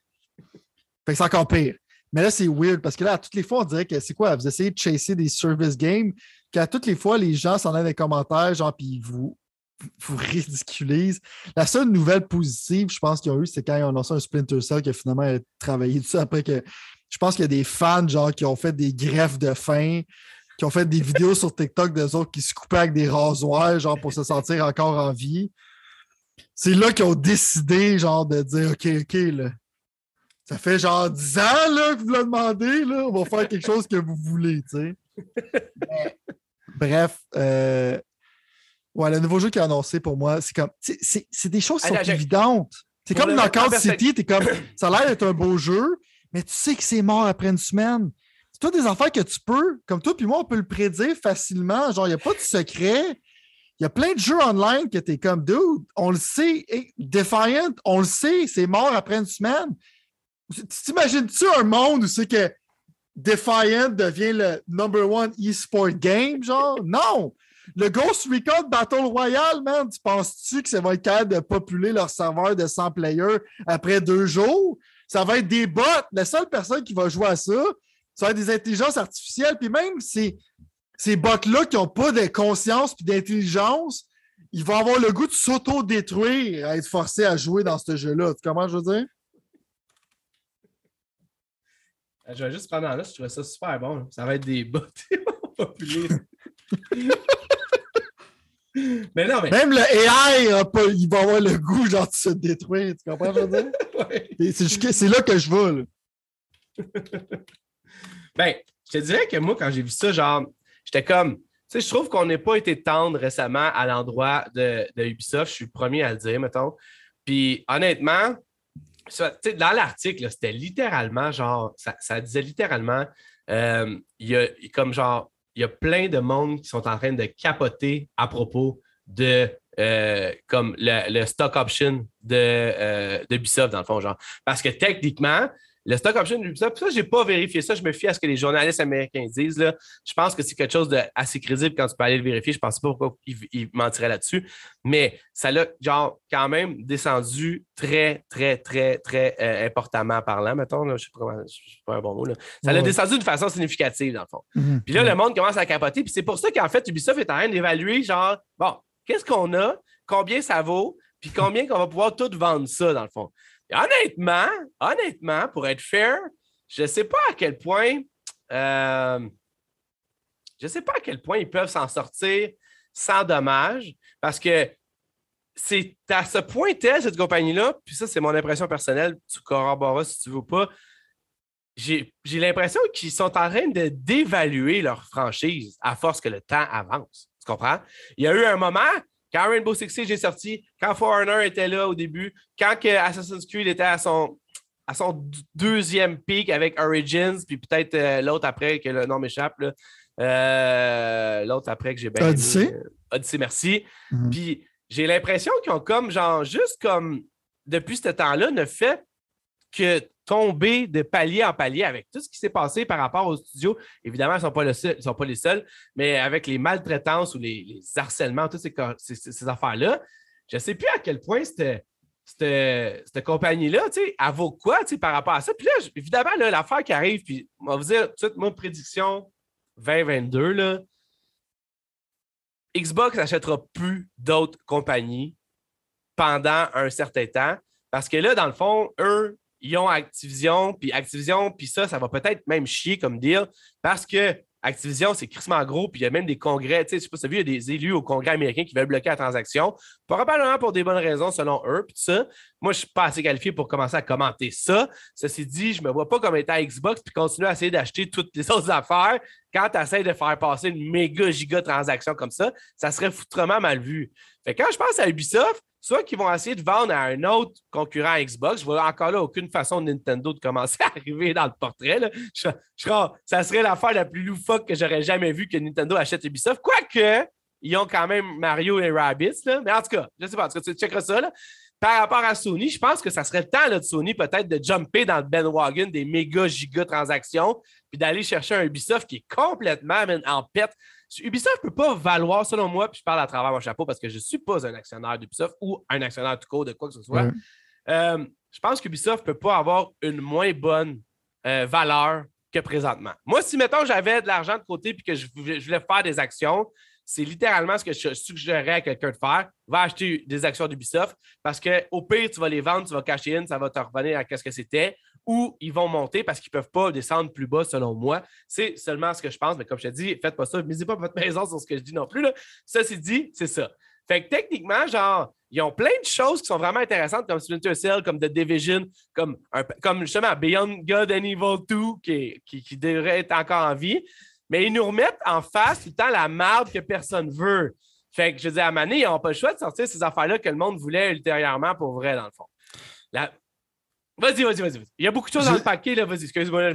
Fait que c'est encore pire. Mais là, c'est weird parce que là, à toutes les fois, on dirait que c'est quoi? Vous essayez de chasser des service games, qu'à toutes les fois, les gens s'en dans les commentaires, genre, puis vous, vous ridiculisent. La seule nouvelle positive, je pense qu'ils ont eu, c'est quand ils ont lancé un Splinter Cell qui a finalement travaillé dessus après que je pense qu'il y a des fans, genre, qui ont fait des greffes de faim, qui ont fait des vidéos sur TikTok d'eux autres qui se coupaient avec des rasoirs, genre, pour se sentir encore en vie. C'est là qu'ils ont décidé, genre, de dire OK, OK, là. Ça fait genre 10 ans là, que vous l'avez demandé, là. On va faire quelque chose que vous voulez, tu sais. bref, euh, ouais, le nouveau jeu qui est annoncé pour moi, c'est comme. C'est des choses qui sont évidentes. C'est comme Knockout City, es comme. Ça a l'air d'être un beau jeu, mais tu sais que c'est mort après une semaine. C'est toi des affaires que tu peux, comme toi puis moi, on peut le prédire facilement. Genre, il n'y a pas de secret. Il y a plein de jeux online que tu es comme, dude, on le sait. Defiant, on le sait, c'est mort après une semaine. T'imagines-tu un monde où c'est que Defiant devient le number one e-sport game, genre? Non! Le Ghost Recon Battle Royale, man, tu penses-tu que ça va être capable de populer leur serveur de 100 players après deux jours? Ça va être des bots. La seule personne qui va jouer à ça, ça va être des intelligences artificielles. Puis même ces, ces bots-là qui n'ont pas de conscience et d'intelligence, ils vont avoir le goût de s'auto-détruire à être forcés à jouer dans ce jeu-là. Tu comprends, je veux dire? Je vais juste prendre en là, je trouvais ça super bon. Ça va être des bots populaires. mais non, mais... Même le AI, il va avoir le goût genre, de se détruire. Tu comprends, je veux dire? C'est là que je veux. ben, je te dirais que moi, quand j'ai vu ça, genre, j'étais comme. Tu sais, je trouve qu'on n'a pas été tendre récemment à l'endroit de, de, Ubisoft. Je suis le premier à le dire, mettons. Puis honnêtement, dans l'article, c'était littéralement genre, ça, disait littéralement, euh, il y a comme genre, il y a plein de monde qui sont en train de capoter à propos de euh, comme le, stock option de, euh, de Ubisoft, dans le fond, genre. Parce que techniquement, le stock option d'Ubisoft, ça, je n'ai pas vérifié ça. Je me fie à ce que les journalistes américains disent. Là. Je pense que c'est quelque chose d'assez crédible quand tu peux aller le vérifier. Je ne pense pas pourquoi ils, mentiraient là-dessus. Mais ça l'a, genre, quand même descendu très, très, très, très euh, importantement parlant, mettons. Là, je ne sais pas un bon mot. Là. Ça l'a descendu de façon significative, dans le fond. Mhm. Puis là, le monde commence à capoter. Puis c'est pour ça qu'en fait, Ubisoft est en train d'évaluer, genre, bon, qu'est-ce qu'on a, combien ça vaut, puis combien qu'on va pouvoir tout vendre ça, dans le fond? Honnêtement, honnêtement, pour être fair, je ne sais pas à quel point. Euh, je sais pas à quel point ils peuvent s'en sortir sans dommage parce que c'est à ce point tel, cette compagnie-là, puis ça, c'est mon impression personnelle, tu corroboreras si tu veux pas. J'ai l'impression qu'ils sont en train de dévaluer leur franchise à force que le temps avance. Tu comprends? Il y a eu un moment, quand Rainbow Six Siege est sorti, quand Foreigner était là au début, quand Assassin's Creed était à son, à son deuxième pic avec Origins, puis peut-être euh, l'autre après que le nom m'échappe. Euh, l'autre après que j'ai bien. Odyssey. Euh, Odyssey, merci. Mhm. Puis j'ai l'impression qu'ils ont comme, genre, juste comme depuis ce temps-là, ne fait que tomber de palier en palier avec tout ce qui s'est passé par rapport au studio. Évidemment, ils ne sont, pas sont pas les seuls, mais avec les maltraitances ou les, harcèlements, toutes ces, affaires-là, je ne sais plus à quel point cette, cette, compagnie-là, elle vaut quoi par rapport à ça? Puis là, évidemment, l'affaire qui arrive, puis on va vous dire tout de suite, mon prédiction 2022, là, Xbox n'achètera plus d'autres compagnies pendant un certain temps. Parce que là, dans le fond, eux, ils ont Activision, puis Activision, puis ça, ça va peut-être même chier comme deal parce que Activision, c'est crissement gros, puis il y a même des congrès, tu sais, je sais pas si vu, il y a des élus au congrès américain qui veulent bloquer la transaction, probablement pour des bonnes raisons selon eux, puis ça. Moi, je suis pas assez qualifié pour commencer à commenter ça. Ceci dit, je me vois pas comme étant Xbox puis continuer à essayer d'acheter toutes les autres affaires quand tu essaies de faire passer une méga giga transaction comme ça, ça serait foutrement mal vu. Fait que quand je pense à Ubisoft, soit qu'ils vont essayer de vendre à un autre concurrent Xbox. Je vois encore là aucune façon de Nintendo de commencer à arriver dans le portrait. Je, ça serait l'affaire la plus loufoque que j'aurais jamais vu que Nintendo achète Ubisoft. Quoique, ils ont quand même Mario et Rabbids. Mais en tout cas, je ne sais pas, en tout cas, tu checkeras ça. Par rapport à Sony, je pense que ça serait le temps de Sony peut-être de jumper dans le bandwagon des méga giga transactions puis d'aller chercher un Ubisoft qui est complètement en pète. Ubisoft ne peut pas valoir, selon moi, puis je parle à travers mon chapeau parce que je ne suis pas un actionnaire d'Ubisoft ou un actionnaire tout court de quoi que ce soit. Euh, je pense qu'Ubisoft ne peut pas avoir une moins bonne euh, valeur que présentement. Moi, si, mettons, j'avais de l'argent de côté et que je voulais, faire des actions, c'est littéralement ce que je suggérerais à quelqu'un de faire. Va acheter des actions d'Ubisoft parce qu'au pire, tu vas les vendre, tu vas cacher in, ça va te revenir à ce que c'était ou ils vont monter parce qu'ils ne peuvent pas descendre plus bas, selon moi. C'est seulement ce que je pense, mais comme je te dis, faites pas ça, ne misez pas votre maison sur ce que je dis non plus. Là. Ça, c'est dit, c'est ça. Fait que techniquement, genre, ils ont plein de choses qui sont vraiment intéressantes, comme Splinter Cell, comme The Division, comme, comme justement Beyond God and Evil 2, qui, qui, devrait être encore en vie. Mais ils nous remettent en face tout le temps la merde que personne veut. Fait que je dire, à Mané, ils n'ont pas le choix de sortir ces affaires-là que le monde voulait ultérieurement pour vrai, dans le fond. Vas-y, vas-y, vas-y. Il y a beaucoup de choses dans le paquet, là. Vas-y, excuse-moi.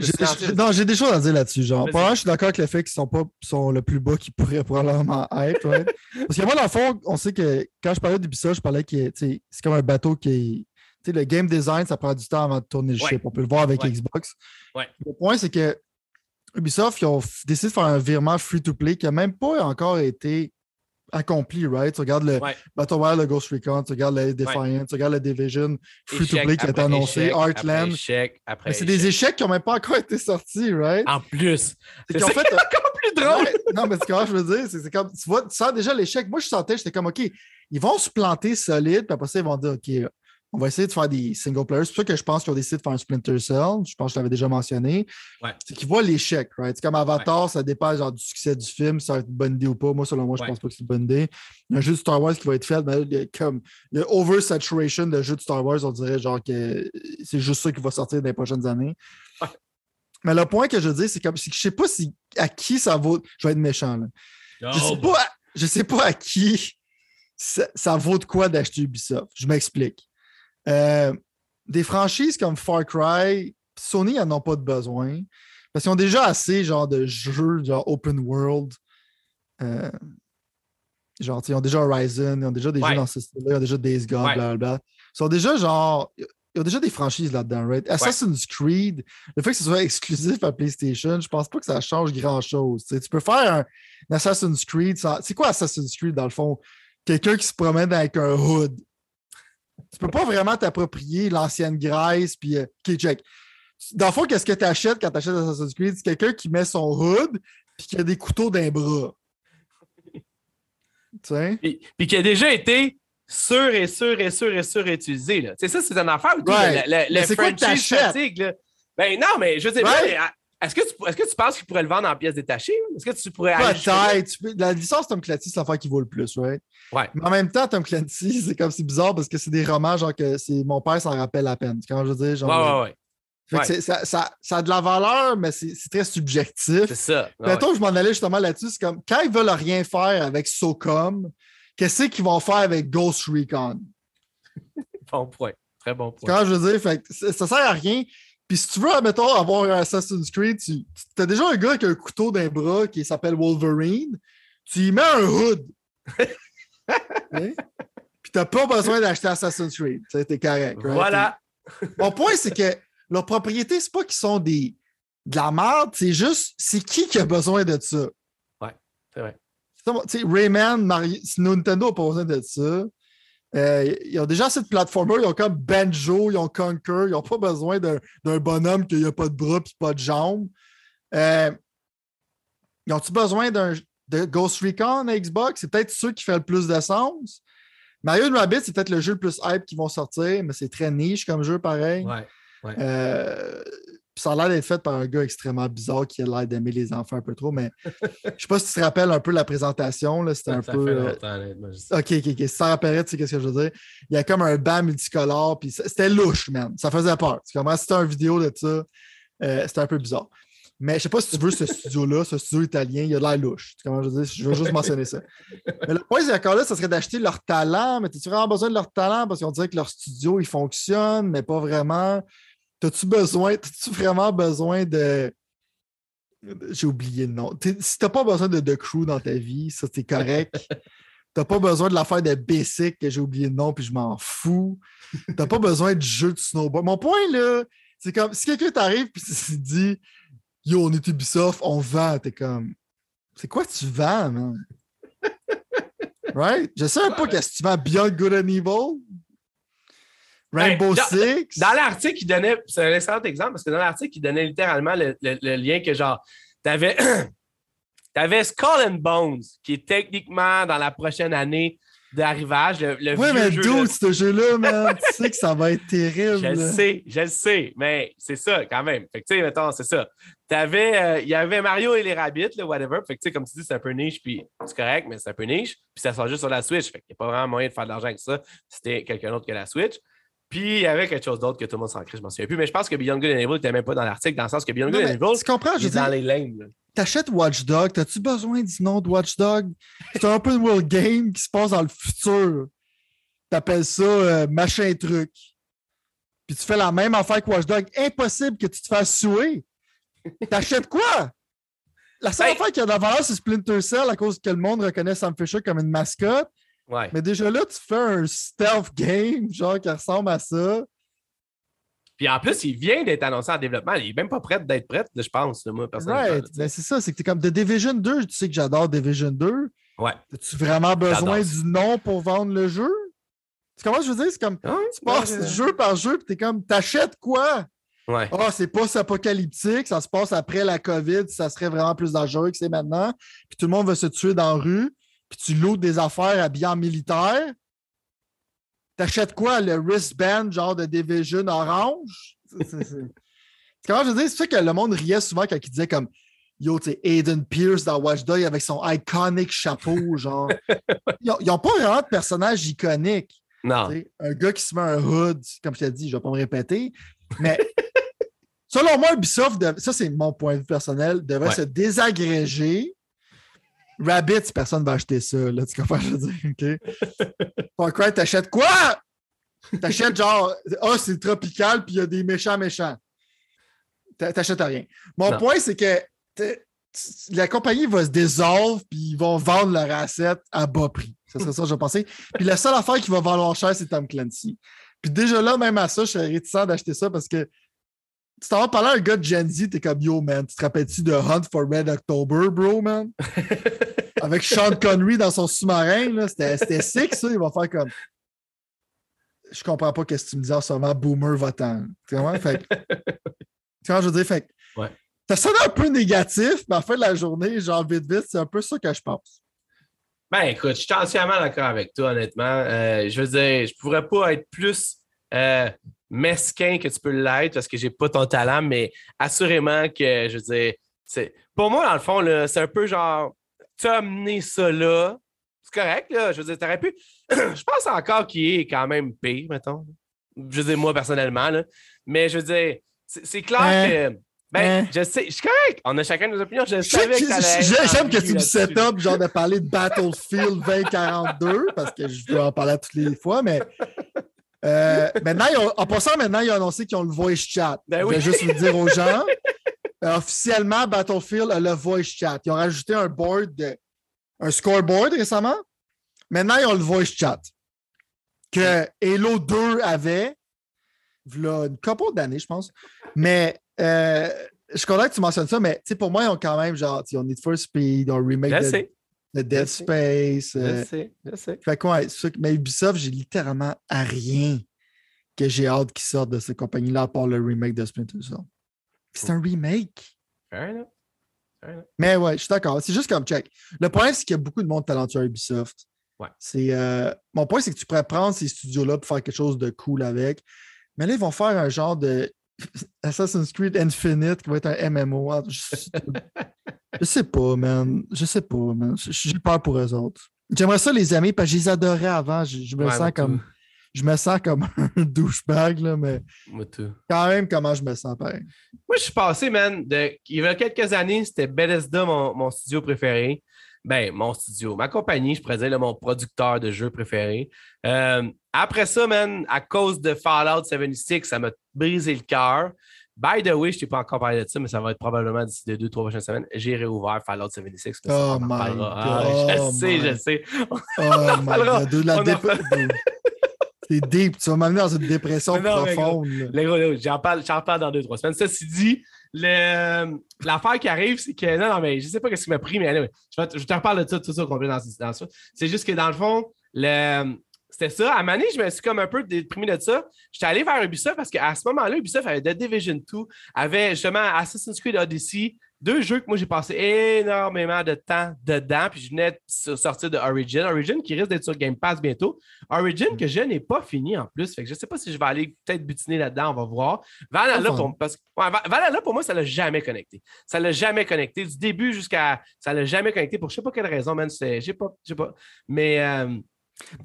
Non, j'ai des choses à dire là-dessus. Genre, je suis d'accord avec le fait qu'ils sont pas sont le plus bas qu'ils pourraient probablement être. Ouais. Parce que moi, dans le fond, on sait que quand je parlais d'Ubisoft, je parlais que c'est comme un bateau qui est. le game design, ça prend du temps avant de tourner le ship. On peut le voir avec Xbox. Le point, c'est que Ubisoft, ils ont décidé de faire un virement free-to-play qui n'a même pas encore été accompli, right? Tu regardes le Battle Royale, le Ghost Recon, tu regardes le Defiant, tu regardes le Division Free-to-Play qui a été annoncé, Heartland. Mais c'est des échecs qui n'ont même pas encore été sortis, right? En plus. C'est fait, encore plus drôle. non, mais ce que je veux dire, c'est comme, tu vois, tu sens déjà l'échec. Moi, je sentais, j'étais comme, OK, ils vont se planter solide, puis après ça, ils vont dire, OK, on va essayer de faire des single players. C'est pour ça que je pense qu'ils ont décidé de faire un Splinter Cell. Je pense que je l'avais déjà mentionné. C'est qu'ils voient l'échec, right? C'est comme Avatar, ça dépend genre, du succès du film, ça va être une bonne idée ou pas. Moi, selon moi, je pense pas que c'est une bonne idée. Il y a un jeu de Star Wars qui va être fait, mais il y a comme il y a oversaturation de jeux de Star Wars, on dirait genre que c'est juste ça qui va sortir dans les prochaines années. Mais le point que je dis, c'est comme je sais pas si à qui ça vaut. Je vais être méchant là. je sais pas, je sais pas à qui ça, ça vaut de quoi d'acheter Ubisoft. Je m'explique. Euh, des franchises comme Far Cry, Sony n'en ont pas de besoin. Parce qu'ils ont déjà assez genre, de jeux genre open world. Euh, genre, ils ont déjà Horizon, ils ont déjà des jeux dans ce style-là, ils ont déjà Days Gone, blablabla. Ils sont déjà genre. Ils ont déjà des franchises là-dedans, right? Assassin's Creed, le fait que ce soit exclusif à PlayStation, je pense pas que ça change grand-chose. Tu peux faire un, Assassin's Creed. C'est quoi Assassin's Creed dans le fond? Quelqu'un qui se promène avec un hood tu peux pas vraiment t'approprier l'ancienne Grèce. Puis, euh. Dans le fond, qu'est-ce que tu achètes quand tu achètes Assassin's Creed? C'est quelqu'un qui met son hood puis qui a des couteaux d'un bras. tu sais? Puis, qui a déjà été sûr et sûr et sûr et sûr utilisé. C'est ça, c'est une affaire. Ouais. Le, le, le franchise fatigue. Ben non, mais je sais pas. Est-ce que, tu, est que tu penses qu'il pourrait le vendre en pièces détachées? Est-ce que tu pourrais Peut-être. La licence Tom Clancy, c'est l'affaire qui vaut le plus, right? Ouais. Mais en même temps, Tom Clancy, c'est comme c'est bizarre parce que c'est des romans, genre que c'est mon père s'en rappelle à peine. Quand je veux dire, genre. Ouais, ouais, ouais. Ça, ça, ça, a de la valeur, mais c'est très subjectif. C'est ça. Mettons, je m'en allais justement là-dessus. C'est comme quand ils veulent rien faire avec SOCOM, qu'est-ce qu'ils vont faire avec Ghost Recon? bon point. Très bon point. Quand je veux dire, fait, ça sert à rien. Puis si tu veux, admettons, avoir un Assassin's Creed, tu as déjà un gars avec un couteau d'un bras qui s'appelle Wolverine, tu y mets un hood. Puis Puis t'as pas besoin d'acheter Assassin's Creed. C'était correct. Voilà. Mon point, c'est que leurs propriétés, c'est pas qu'ils sont des, de la merde, c'est juste, c'est qui qui a besoin de ça? Ouais, c'est vrai. Rayman, Mario, Nintendo n'a pas besoin de ça. Euh, ils ont déjà assez de ils ont comme Banjo, ils ont Conquer, ils n'ont pas besoin d'un bonhomme qui n'a pas de bras et pas de jambes. Euh, ils ont-ils besoin d'un de Ghost Recon à Xbox? C'est peut-être ceux qui font le plus de sens. Mario Rabbit, c'est peut-être le jeu le plus hype qui vont sortir, mais c'est très niche comme jeu pareil. Ouais, euh, ça a l'air d'être fait par un gars extrêmement bizarre qui a l'air d'aimer les enfants un peu trop, mais je sais pas si tu te rappelles un peu la présentation. C'était un peu. Euh, ok, ok, ok. Si ça rappellerait, tu sais ce que je veux dire? Il y a comme un banc multicolore, puis c'était louche, man. Ça faisait peur. Tu commences c'était une vidéo de ça. Euh, c'était un peu bizarre. Mais je sais pas si tu veux ce studio-là, ce studio italien, il y a de l'air louche. Tu comment je veux dire? Je veux juste mentionner ça. Mais le point, c'est encore là, ça serait d'acheter leur talent. Mais tu as vraiment besoin de leur talent? Parce qu'on dirait que leur studio, il fonctionne, mais pas vraiment. T'as-tu besoin, t'as-tu vraiment besoin de. J'ai oublié le nom. Si t'as pas besoin de, de crew dans ta vie, ça c'est correct. T'as pas besoin de l'affaire de basic que j'ai oublié le nom puis je m'en fous. T'as pas besoin de jeu de snowboard. Mon point là, c'est comme si quelqu'un t'arrive puis se dit Yo, on est Ubisoft, on vend, t'es comme C'est quoi tu vends, man? right? Je sais pas qu'est-ce que tu vends Beyond Good and Evil? Rainbow Six? Dans l'article, il donnait, c'est un excellent exemple parce que dans l'article, il donnait littéralement le, lien que genre, t'avais, avais Skull and Bones, qui est techniquement dans la prochaine année d'arrivage. Le, oui, mais d'où ce jeu-là, man? tu sais que ça va être terrible. Je le sais, je le sais, mais c'est ça quand même. Fait que, tu sais, mettons, c'est ça. T'avais, euh, il y avait Mario et les Rabbits, là, whatever. Fait que, tu sais, comme tu dis, c'est un peu niche, puis c'est correct, mais c'est un peu niche. Puis ça sort juste sur la Switch. Fait qu'il n'y a pas vraiment moyen de faire de l'argent avec ça. C'était quelqu'un d'autre que la Switch. Puis il y avait quelque chose d'autre que tout le monde s'en crée, je m'en souviens plus. Mais je pense que Beyond Good and Evil n'était même pas dans l'article, dans le sens que Beyond Good and Evil, tu comprends, je est dans les lignes. T'achètes Watch Dog, t'as-tu besoin du nom de Watch Dog? C'est un open world game qui se passe dans le futur. T'appelles ça euh, machin truc. Puis tu fais la même affaire que Watch Dog. Impossible que tu te fasses souer. T'achètes quoi? La seule affaire qui a de la valeur, c'est Splinter Cell à cause que le monde reconnaît Sam Fisher comme une mascotte. Ouais. Mais déjà là, tu fais un stealth game, genre qui ressemble à ça. Puis en plus, il vient d'être annoncé en développement. Il n'est même pas prêt d'être prêt, je pense, moi, personnellement. Right. Ben, c'est ça, c'est que tu es comme The Division 2. Tu sais que j'adore Division 2. Ouais. As-tu vraiment besoin du nom pour vendre le jeu? Tu comment je veux dire? C'est comme tu passes jeu par jeu, puis t'es comme t'achètes quoi? Ouais. Ah, c'est pas apocalyptique, ça se passe après la COVID, ça serait vraiment plus dangereux que c'est maintenant. Puis tout le monde va se tuer dans la rue, puis tu loues des affaires habillées en militaire. T'achètes quoi? Le wristband genre de Division orange? Comment je veux dire? C'est ça que le monde riait souvent quand il disait comme Yo, tu sais, Aiden Pierce dans Watch Dogs avec son iconic chapeau, genre. Ils n'ont pas vraiment de personnage iconique. Non. un gars qui se met un hood, comme je t'ai dit, je ne vais pas me répéter. Mais selon moi, Ubisoft, ça c'est mon point de vue personnel, devrait se désagréger. Rabbit, personne ne va acheter ça. Là, tu comprends, je veux dire, OK? Far Cry, t'achètes quoi? T'achètes genre, ah, oh, c'est tropical, puis il y a des méchants méchants. T'achètes rien. Mon point, c'est que la compagnie va se dissolver, puis ils vont vendre leur asset à bas prix. C'est ça, je pensais. Puis la seule affaire qui va valoir cher, c'est Tom Clancy. Puis déjà là, même à ça, je serais réticent d'acheter ça parce que tu t'en vas parler à un gars de Gen Z, t'es comme Yo, man, tu te rappelles-tu de Hunt for Red October, bro, man? Avec Sean Connery dans son sous-marin, c'était sick, ça. Il va faire comme. Je comprends pas ce que tu me dis en ce moment, boomer votant. Tu comprends? Fait tu vois, je veux dire, fait ouais. ça sonne un peu négatif, mais en fin de la journée, genre vite, vite, c'est un peu ça que je pense. Ben écoute, je suis entièrement d'accord avec toi, honnêtement. Euh, je veux dire, je pourrais pas être plus euh, mesquin que tu peux l'être parce que j'ai pas ton talent, mais assurément que, je veux dire, c'est, pour moi, dans le fond, c'est un peu genre, tu as amené ça là, c'est correct, là, je veux dire, t'aurais pu, je pense encore qu'il est quand même pire, mettons. Je veux dire, moi, personnellement, là. mais je veux dire, c'est, clair hein? que ben, hein? je sais, je suis correct. On a chacun nos opinions. Je savais que J'aime que tu me set up, genre, de parler de Battlefield 2042, parce que je dois en parler toutes les fois, mais. Euh, maintenant, en passant, maintenant, ils ont annoncé qu'ils ont le voice chat. Ben je vais juste vous dire aux gens. Euh, officiellement, Battlefield a le voice chat. Ils ont rajouté un board, de, un scoreboard récemment. Maintenant, ils ont le voice chat. Que Halo 2 avait, il y a une couple d'années, je pense. Mais euh, je suis content que tu mentionnes ça, mais pour moi, ils ont quand même, genre, ils ont Need for Speed, ils ont remake de, Dead Space. Je euh, sais, je sais. Fait quoi, mais Ubisoft, j'ai littéralement à rien que j'ai hâte qu'ils sortent de cette compagnie-là, à part le remake de Splinter Cell. C'est un remake. Fair enough. Mais ouais, je suis d'accord. C'est juste comme check. Le problème, c'est qu'il y a beaucoup de monde talentueux à Ubisoft. Ouais. C'est, euh, mon point, c'est que tu pourrais prendre ces studios-là pour faire quelque chose de cool avec. Mais là, ils vont faire un genre de Assassin's Creed Infinite qui va être un MMO. Ah, je, sais pas, man. Je sais pas, man. J'ai peur pour eux autres. J'aimerais ça les aimer parce que je les adorais avant. Je, me sens comme. Je me sens comme un douchebag, là, mais quand même, comment je me sens pareil? Moi, je suis passé, man, de... il y a quelques années, c'était Bethesda, mon, mon studio préféré ben, mon studio, ma compagnie, je pourrais dire, mon producteur de jeux préféré. Euh, après ça, man, à cause de Fallout 76, ça m'a brisé le cœur. By the way, je t'ai pas encore parlé de ça, mais ça va être probablement d'ici deux, deux, trois prochaines semaines. J'ai réouvert Fallout 76. Oh my God. Ah, je oh sais, je sais. Oh my God. De la C'est deep. Tu vas m'amener dans une dépression profonde. J'en parle, parle dans deux, trois semaines. Ceci dit, l'affaire qui arrive, c'est que. Non, non, mais je sais pas ce qui m'a pris, mais je, te reparle de tout, tout ça complet dans, dans ça. C'est juste que dans le fond, le, c'était ça. À Mané, je me suis comme un peu déprimé de ça. J'étais allé vers Ubisoft parce qu'à ce moment-là, Ubisoft avait The Division 2, avait justement Assassin's Creed Odyssey, deux jeux que moi j'ai passé énormément de temps dedans, puis je venais de sortir de Origin. Origin qui risque d'être sur Game Pass bientôt. Origin que je n'ai pas fini en plus. Fait que je ne sais pas si je vais aller peut-être butiner là-dedans, on va voir. Valhalla, pour, parce, Valhalla, pour moi, ça ne l'a jamais connecté. Ça ne l'a jamais connecté. Du début jusqu'à. Ça ne l'a jamais connecté pour je ne sais pas quelle raison, man. Je sais pas. Je sais pas. Mais. Euh,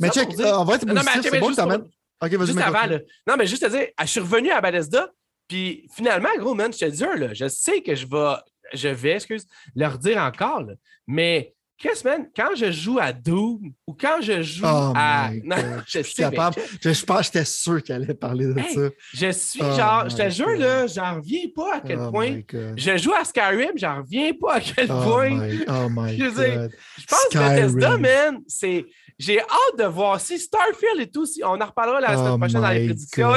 mais check, on va être non, mais, bon, juste, juste avant, là. Non, mais juste à dire, je suis revenu à Bethesda, puis finalement, gros, man, je te dis, là, je sais que je vais je vais, excuse, leur dire encore, là, mais qu'est-ce man, quand je joue à Doom ou quand je joue oh à. Non, je, suis capable. Je, je pense j'étais sûr qu'elle allait parler de ça. Je suis oh genre, je te jure, là, j'en reviens pas à quel oh point. Je joue à Skyrim, j'en reviens pas à quel oh point. My, oh my je, God. je pense que Bethesda, man, c'est. J'ai hâte de voir si Starfield et tout, si on en reparlera la semaine prochaine dans les prédictions.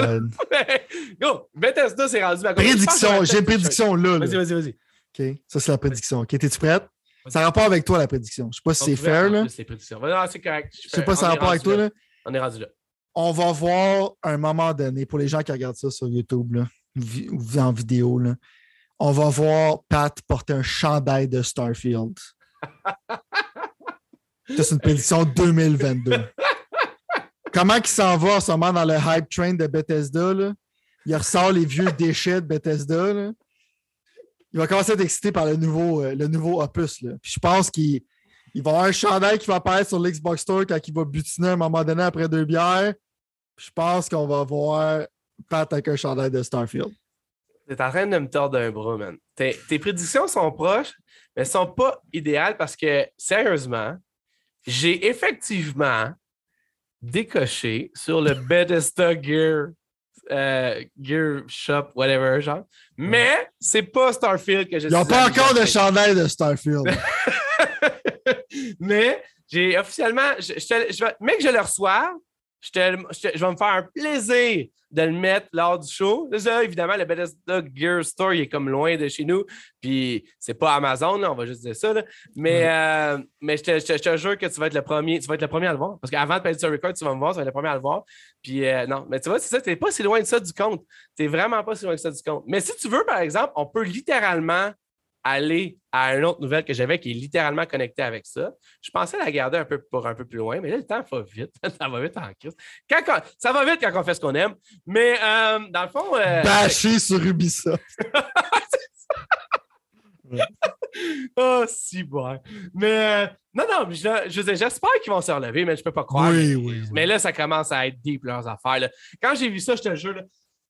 Go! Bethesda, c'est rendu ma Prédiction, j'ai une prédiction là. Vas-y, vas-y, vas-y. OK? Ça, c'est la prédiction. OK? Es-tu prête? Ça a rapport avec toi, la prédiction. Je sais pas si c'est fair, là. C'est prédiction. Non, c'est correct. Je sais pas si ça a rapport avec toi, là. On est rendu là. On va voir un moment donné, pour les gens qui regardent ça sur YouTube, là, ou en vidéo, là, on va voir Pat porter un chandail de Starfield. c'est une prédiction 2022. Comment il s'en va en ce moment dans le hype train de Bethesda? Là? Il ressort les vieux déchets de Bethesda. Là il va commencer à être excité par le nouveau, euh, le nouveau opus. Puis je pense qu'il va avoir un chandail qui va apparaître sur l'Xbox Store quand il va butiner à un moment donné après deux bières. je pense qu'on va voir Pat avec un chandail de Starfield. T'es en train de me tordre un bras, man. Tes, tes, prédictions sont proches, mais elles sont pas idéales parce que, sérieusement, j'ai effectivement décoché sur le Bethesda Gear euh, Gear Shop, whatever, genre. Mais c'est pas Starfield que je Ils n'ont pas encore de chandelle de Starfield. Mais j'ai officiellement. Je, je, mec, je le reçois, je, vais me faire un plaisir de le mettre lors du show. Là, évidemment, le Bethesda Gear Store, il est comme loin de chez nous. Puis c'est pas Amazon, là, on va juste dire ça. Mais, euh, mais je, te, jure que tu vas être le premier, tu vas être le premier à le voir. Parce qu'avant de passer sur record, tu vas me voir, tu vas être le premier à le voir. Puis euh, non, mais tu vois, c'est ça, tu n'es pas si loin de ça du compte. Tu n'es vraiment pas si loin de ça du compte. Mais si tu veux, par exemple, on peut littéralement aller à une autre nouvelle que j'avais qui est littéralement connectée avec ça. Je pensais la garder un peu pour un peu plus loin, mais là, le temps va vite. ça va vite en crise. ça va vite quand on fait ce qu'on aime. Mais euh, dans le fond. Euh, Bâcher sur Ubisoft. oh, si bon. Mais euh, non, non, je, j'espère qu'ils vont se relever, mais je peux pas croire. Oui, oui, Mais là, ça commence à être deep leurs affaires. Quand j'ai vu ça, je te jure,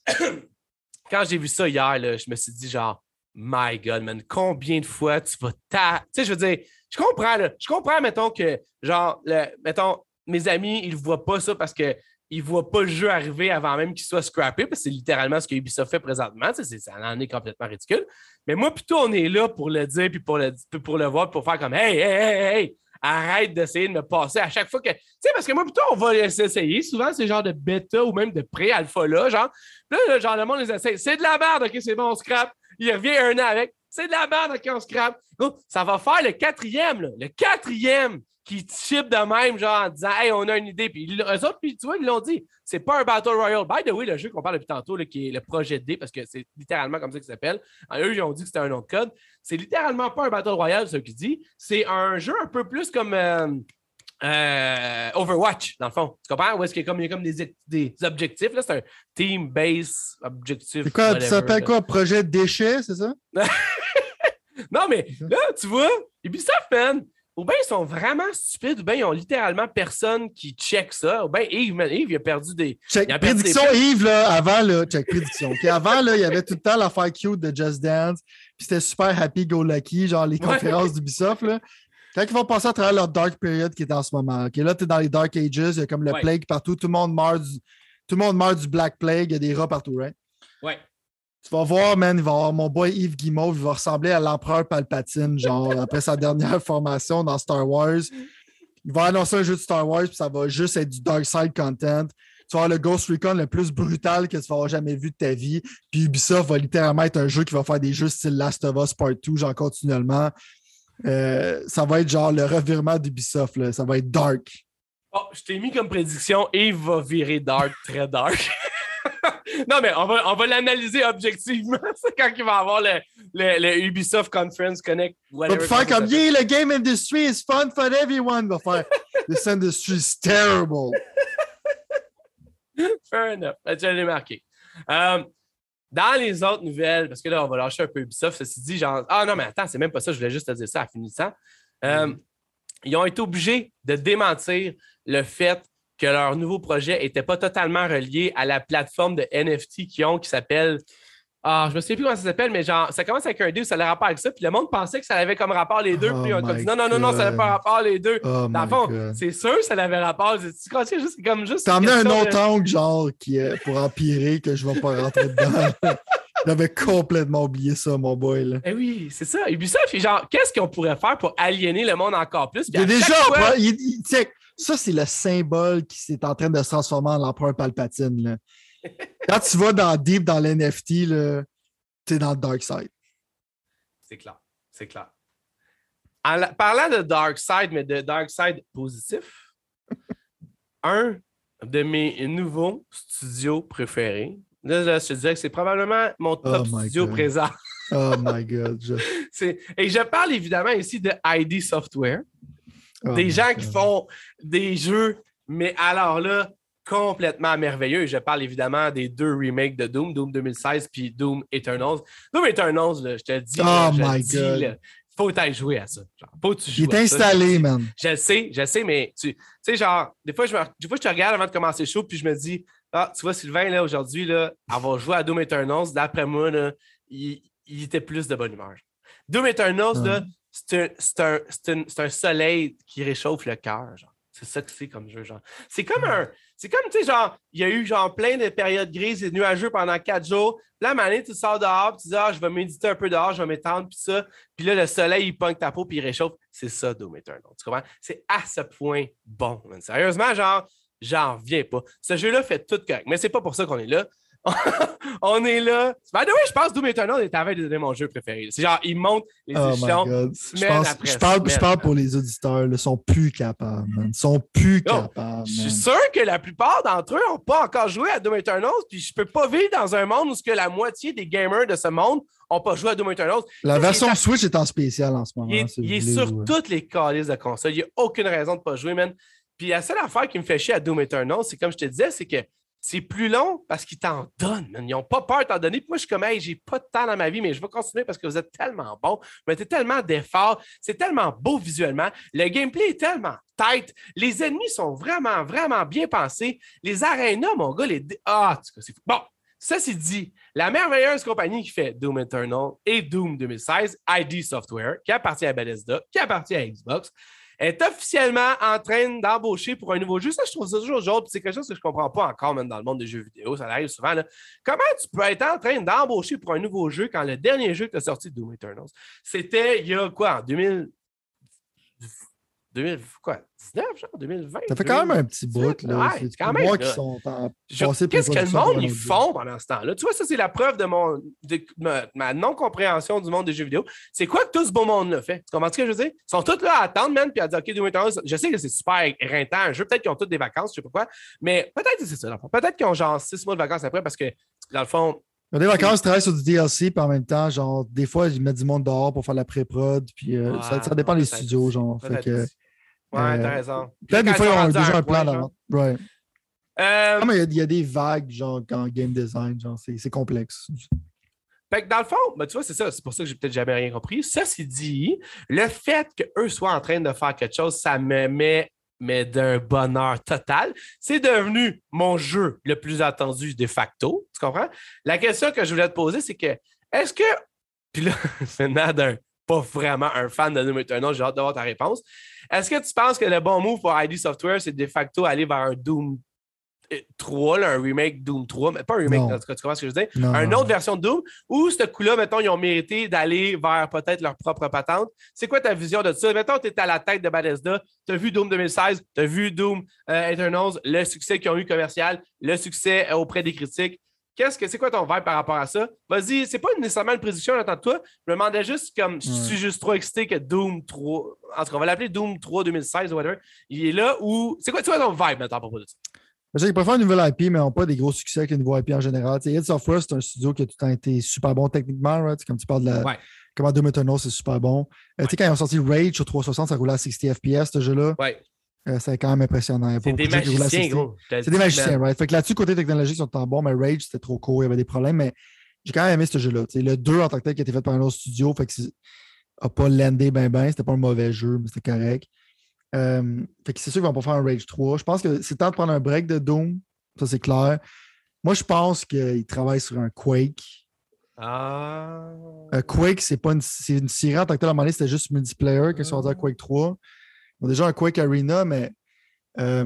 quand j'ai vu ça hier, je me suis dit genre my God, man, combien de fois tu vas ta. Tu sais, je veux dire, je comprends, là. Je comprends, mettons, que, genre, mettons, mes amis, ils ne voient pas ça parce qu'ils ne voient pas le jeu arriver avant même qu'il soit scrappé, parce que c'est littéralement ce que Ubisoft fait présentement. Ça en est complètement ridicule. Mais moi, plutôt, on est là pour le dire, puis pour le, pour le voir, pour faire comme Hey, hey, hey, hey, arrête d'essayer de me passer à chaque fois que. Tu sais, parce que moi, plutôt, on va essayer. Souvent, c'est genre de bêta ou même de pré-alpha là, genre. Là, genre, le monde les essaye. C'est de la merde, ok, c'est bon, on scrap il revient un an avec. C'est de la merde quand on scrape. Ça va faire le quatrième, le quatrième qui chip de même, genre en disant Hey, on a une idée. Puis eux autres, puis tu vois, ils l'ont dit. C'est pas un Battle Royale. By the way, le jeu qu'on parle depuis tantôt, qui est le projet D, parce que c'est littéralement comme ça qu'il s'appelle. Eux, ils ont dit que c'était un nom de code. C'est littéralement pas un Battle Royale, ce qu'ils disent. C'est un jeu un peu plus comme. Euh, euh, Overwatch, dans le fond. Tu comprends? Où est-ce qu'il y a comme, il y a comme des, des objectifs? Là, c'est un team-base objectif. C'est quoi? ça s'appelle quoi? Projet déchet, c'est ça? non, mais là, tu vois, Ubisoft, man, ou bien ils sont vraiment stupides, ou bien ils ont littéralement personne qui check ça. Ou bien Yves, man, Yves, il a perdu des. Check prédiction, Yves, là, avant, là, check prédiction. Puis avant, là, il y avait tout le temps l'affaire cute de Just Dance. Puis c'était super happy go lucky, genre les conférences d'Ubisoft, là. Quand ils vont passer à travers leur dark period qui est en ce moment, OK, là, tu es dans les dark ages, il y a comme le plague partout, tout le monde meurt du, tout le monde meurt du black plague, il y a des rats partout, right? Ouais. Tu vas voir, man, il va avoir mon boy Yves Guimauve, il va ressembler à l'empereur Palpatine, genre, après sa dernière formation dans Star Wars. Il va annoncer un jeu de Star Wars, puis ça va juste être du dark side content. Tu vas avoir le Ghost Recon le plus brutal que tu vas avoir jamais vu de ta vie. Puis Ubisoft va littéralement être un jeu qui va faire des jeux style Last of Us Part 2, genre continuellement. Euh, ça va être genre le revirement d'Ubisoft. Ça va être dark. Oh, je t'ai mis comme prédiction il va virer dark, très dark. non, mais on va, on va l'analyser objectivement. C'est quand il va avoir le, le, Ubisoft Conference Connect. Va faire comme, yeah, le game industry is fun for everyone. Va faire, this industry is terrible. Fair enough. Tu l'ai marqué. Euh, dans les autres nouvelles, parce que là, on va lâcher un peu Ubisoft, ceci dit, genre, ah non, mais attends, c'est même pas ça, je voulais juste te dire ça à finissant. Euh, mm. Ils ont été obligés de démentir le fait que leur nouveau projet n'était pas totalement relié à la plateforme de NFT qu'ils ont qui s'appelle. Ah, je me souviens plus comment ça s'appelle, mais genre, ça commence avec un 2, ça a rapport avec ça. Puis le monde pensait que ça avait comme rapport les deux. puis on a dit non, non, non, non, ça n'avait pas rapport les deux. Oh Dans le fond, c'est sûr que ça avait rapport. Tu crois que c'est comme juste. T'as amené un autre angle, genre, qui est pour empirer, que je ne vais pas rentrer dedans. J'avais complètement oublié ça, mon boy. Là. Eh oui, c'est ça. Ubisoft, genre, qu'est-ce qu'on pourrait faire pour aliéner le monde encore plus? A déjà, ça, c'est le symbole qui est en train de se transformer en l'empereur Palpatine. Là. Quand tu vas dans Deep, dans l'NFT, tu es dans le Dark Side. C'est clair. C'est clair. En parlant de Dark Side, mais de Dark Side positif, un de mes nouveaux studios préférés, là, je te dirais que c'est probablement mon top oh studio présent. oh my God. Et je parle évidemment ici de ID Software. Oh des gens qui font des jeux, mais alors là, complètement merveilleux. Je parle évidemment des deux remakes de Doom, Doom 2016 puis Doom Eternals. Doom Eternals, je te dis, oh my God. faut t'aller jouer à ça. faut tu Il est installé, man. Je le sais, je sais, mais tu sais, genre, des fois, je des fois, je te regarde avant de commencer le show, puis je me dis, ah, tu vois, Sylvain, là, aujourd'hui, là, va jouer à Doom Eternals. D'après moi, là, il, était plus de bonne humeur. Doom Eternals, là, c'est un, un, soleil qui réchauffe le cœur. C'est ça que c'est comme jeu. Genre. C'est comme un. C'est comme, tu sais, genre, il y a eu genre plein de périodes grises et nuageux pendant quatre jours. Là, à tu sors dehors, tu dis, ah, je vais méditer un peu dehors, je vais m'étendre, puis ça. Puis là, le soleil, il punk ta peau, puis il réchauffe. C'est ça, Doom Eternal. Tu comprends? C'est à ce point bon, Sérieusement, genre, j'en reviens pas. Ce jeu-là fait tout correct. Mais c'est pas pour ça qu'on est là. on est là. By the way, je pense que Doom Eternal est avec de mon jeu préféré. C'est genre, ils montent les oh échelons je, pense, après je, parle, je parle pour les auditeurs. Ils sont plus capables, man. Ils sont plus capables. Je suis sûr que la plupart d'entre eux n'ont pas encore joué à Doom Eternal. Puis je peux pas vivre dans un monde où que la moitié des gamers de ce monde n'ont pas joué à Doom Eternal. La version Switch est en spécial en ce moment. Il est, sur toutes les calices de console. Il n'y a aucune raison de ne pas jouer, man. Puis la seule affaire qui me fait chier à Doom Eternal, c'est comme je te disais, c'est que c'est plus long parce qu'ils t'en donnent. Ils n'ont pas peur de t'en donner. Puis moi, je suis comme, hey, j'ai pas de temps dans ma vie, mais je vais continuer parce que vous êtes tellement bon. Vous mettez tellement d'efforts. C'est tellement beau visuellement. Le gameplay est tellement tight. Les ennemis sont vraiment, vraiment bien pensés. Les arénas, mon gars, les. Ah, c'est fou. Bon, ça, c'est dit. La merveilleuse compagnie qui fait Doom Eternal et Doom 2016, ID Software, qui appartient à Bethesda, qui appartient à Xbox, est officiellement en train d'embaucher pour un nouveau jeu. Ça, je trouve ça toujours jaune. C'est quelque chose que je ne comprends pas encore, même dans le monde des jeux vidéo. Ça arrive souvent. Comment tu peux être en train d'embaucher pour un nouveau jeu quand le dernier jeu que tu as sorti, Doom Eternals, c'était il y a quoi, en 2000, 2000, quoi, 19, genre 2020? Ça fait quand même un petit bout, là. c'est quand même. Moi qui sont en Qu'est-ce que le monde, ils font pendant ce temps-là? Tu vois, ça, c'est la preuve de, mon, de ma, non-compréhension du monde des jeux vidéo. C'est quoi que tout ce beau monde-là fait? Tu comprends ce que je veux dire? Ils sont tous là à attendre, man, puis à dire, OK, Doom Eternal, je sais que c'est super éreintant, un jeu. Peut-être qu'ils ont toutes des vacances, je sais pas quoi, mais peut-être que c'est ça, Peut-être qu'ils ont genre six mois de vacances après parce que, dans le fond, des vacances, ils travaillent sur du DLC, puis en même temps, genre, des fois, ils mettent du monde dehors pour faire la pré-prod, puis euh, ça, ça, dépend des studios, genre. Fait que, Ouais, euh, t'as raison. Peut-être des fois, ils ont déjà un plan d'avant. Ouais. Euh... Non, mais il y, a des vagues, genre, en game design, genre, c'est complexe. Fait que dans le fond, ben, tu vois, c'est ça. C'est pour ça que j'ai peut-être jamais rien compris. Ça, c'est dit, le fait qu'eux soient en train de faire quelque chose, ça me met mais d'un bonheur total. C'est devenu mon jeu le plus attendu de facto. Tu comprends? La question que je voulais te poser, c'est que est-ce que. Puis là, c'est d'un pas vraiment un fan de Doom Eternal, j'ai hâte d'avoir ta réponse. Est-ce que tu penses que le bon move pour ID Software, c'est de facto aller vers un Doom 3, un remake Doom 3, mais pas un remake, en tout cas, tu comprends ce que je veux dire? une autre version de Doom, ou ce coup-là, mettons, ils ont mérité d'aller vers peut-être leur propre patente. C'est quoi ta vision de ça? Mettons, tu es à la tête de Bethesda, tu as vu Doom 2016, tu as vu Doom euh, Eternals, le succès qu'ils ont eu commercial, le succès euh, auprès des critiques. Qu'est-ce que c'est quoi ton vibe par rapport à ça? Vas-y, c'est pas nécessairement une prédiction en de toi. Je me demandais juste comme je suis juste trop excité que Doom 3. En tout cas, on va l'appeler Doom 3 2016 ou whatever. Il est là ou. C'est quoi, quoi ton vibe maintenant à propos de ça? Ils préfèrent une nouvelle IP, mais n'ont pas des gros succès avec une nouvelle IP en général. id Software, c'est un studio qui a tout le temps été super bon techniquement. Right? Comme tu parles de la. Ouais. Comment Doom Eternal, c'est super bon. Euh, tu sais, quand ils ont sorti Rage sur 360, ça roulait à 60 FPS, ce jeu-là. Ouais. Euh, c'est quand même impressionnant. C'est des magiciens, gros. C'est des magiciens, right? Fait que là-dessus, côté technologique, ils sont en bon, mais Rage, c'était trop court, il y avait des problèmes, mais j'ai quand même aimé ce jeu-là. Le 2 en tant que tel qui a été fait par un autre studio, fait que n'a pas landé ben ben, c'était pas un mauvais jeu, mais c'était correct. Euh, fait que c'est sûr qu'ils vont pas faire un Rage 3. Je pense que c'est temps de prendre un break de Doom, ça c'est clair. Moi, je pense qu'ils travaillent sur un Quake. Ah. Un Quake, c'est pas une, c'est une série en tant que tel, à un moment donné, c'était juste multiplayer, qu'ils sont à Quake 3 ont déjà un Quake Arena, mais euh,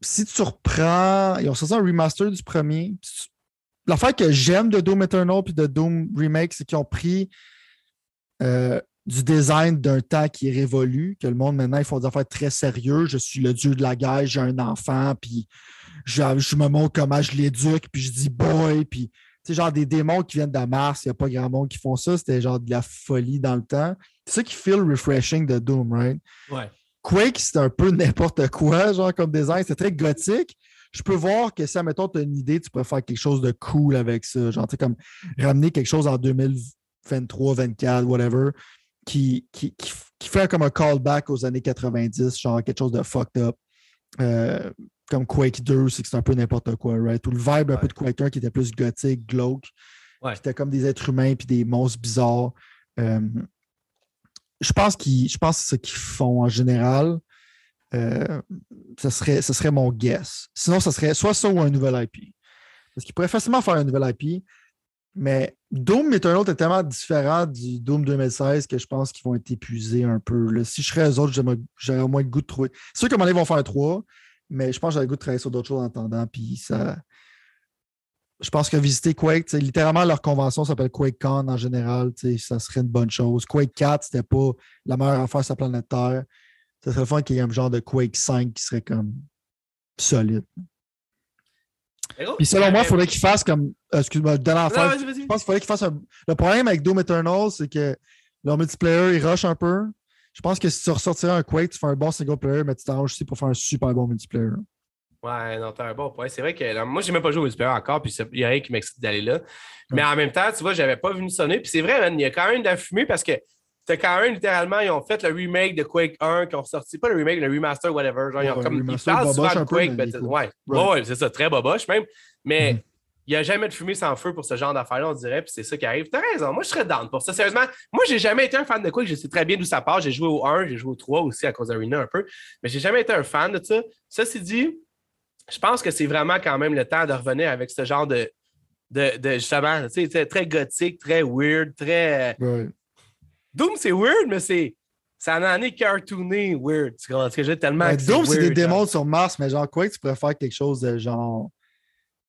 si tu reprends. Ils ont sorti un remaster du premier. L'affaire que j'aime de Doom Eternal puis de Doom Remake, c'est qu'ils ont pris euh, du design d'un temps qui est révolu, que le monde maintenant, ils font des affaires très sérieux. Je suis le dieu de la guerre, j'ai un enfant, puis je, me montre comment je l'éduque, puis je dis boy, puis c'est genre des démons qui viennent de Mars, il n'y a pas grand monde qui font ça, c'était genre de la folie dans le temps. C'est ça qui feel refreshing de Doom, right? Ouais. Quake, c'est un peu n'importe quoi, genre comme design. C'est très gothique. Je peux voir que si, admettons, tu as une idée, tu pourrais faire quelque chose de cool avec ça. Genre, tu sais, comme ramener quelque chose en 2023, 2024, whatever, qui, qui, fait comme un callback aux années 90, genre quelque chose de fucked up. Euh, comme Quake 2, c'est que c'est un peu n'importe quoi, right? Ou le vibe un peu de Quake 1 qui était plus gothique, glauque. C'était comme des êtres humains puis des monstres bizarres. Euh, je pense, je pense que ce qu'ils font en général. Euh, ce, serait, ce serait mon guess. Sinon, ce serait soit ça ou un nouvel IP. Parce qu'ils pourraient facilement faire un nouvel IP. Mais Doom Eternal est tellement différent du Doom 2016 que je pense qu'ils vont être épuisés un peu. Si je serais eux autres, j'aurais au moins le goût de trouver. C'est sûr qu'à un moment ils vont faire trois, mais je pense que j'aurais le goût de travailler sur d'autres choses en attendant. Puis ça, je pense que visiter Quake, littéralement, leur convention s'appelle QuakeCon en général. Ça serait une bonne chose. Quake 4, c'était pas la meilleure affaire sur la planète Terre. Ça serait le fun qu'il y ait un genre de Quake 5 qui serait comme solide. Puis selon moi, il faudrait qu'ils fassent comme. Euh, excuse-moi, de l'enfer. Je pense qu'il faudrait qu'ils fassent un. Le problème avec Doom Eternal, c'est que leur multiplayer, il rush un peu. Je pense que si tu ressortirais un Quake, tu fais un bon single player, mais tu t'arranges aussi pour faire un super bon multiplayer. Ouais, non, t'as un bon point. C'est vrai que moi, j'ai même pas joué au multiplayer encore, puis il y a rien qui m'excite d'aller là. Mais en même temps, tu vois, j'avais pas venu sonner. Puis c'est vrai, il y a quand même de la fumée parce que t'as quand même littéralement, ils ont fait le remake de Quake 1 qui ont sorti, pas le remake, le remaster, whatever. Genre, ils, ont comme, ils parlent souvent de Quake. mais ouais, ouais, c'est ça, très boboche même. Mais mm-hmm. il n'y a jamais de fumée sans feu pour ce genre d'affaires-là, on dirait, puis c'est ça qui arrive. T'as raison, moi je serais down pour ça. Sérieusement, moi j'ai jamais été un fan de Quake, je sais très bien d'où ça part. J'ai joué au 1, j'ai joué au 3 aussi à cause d'Arena un peu, mais j'ai jamais été un fan de ça. Ça, c'est dit, je pense que c'est vraiment quand même le temps de revenir avec ce genre de, de, de justement, tu sais, très gothique, très weird, très. Doom, c'est weird, mais c'est. Ça en est cartooné weird. Tu comprends ce que j'ai tellement. Doom, c'est des démons sur Mars, mais genre, quoi, tu préfères quelque chose de genre.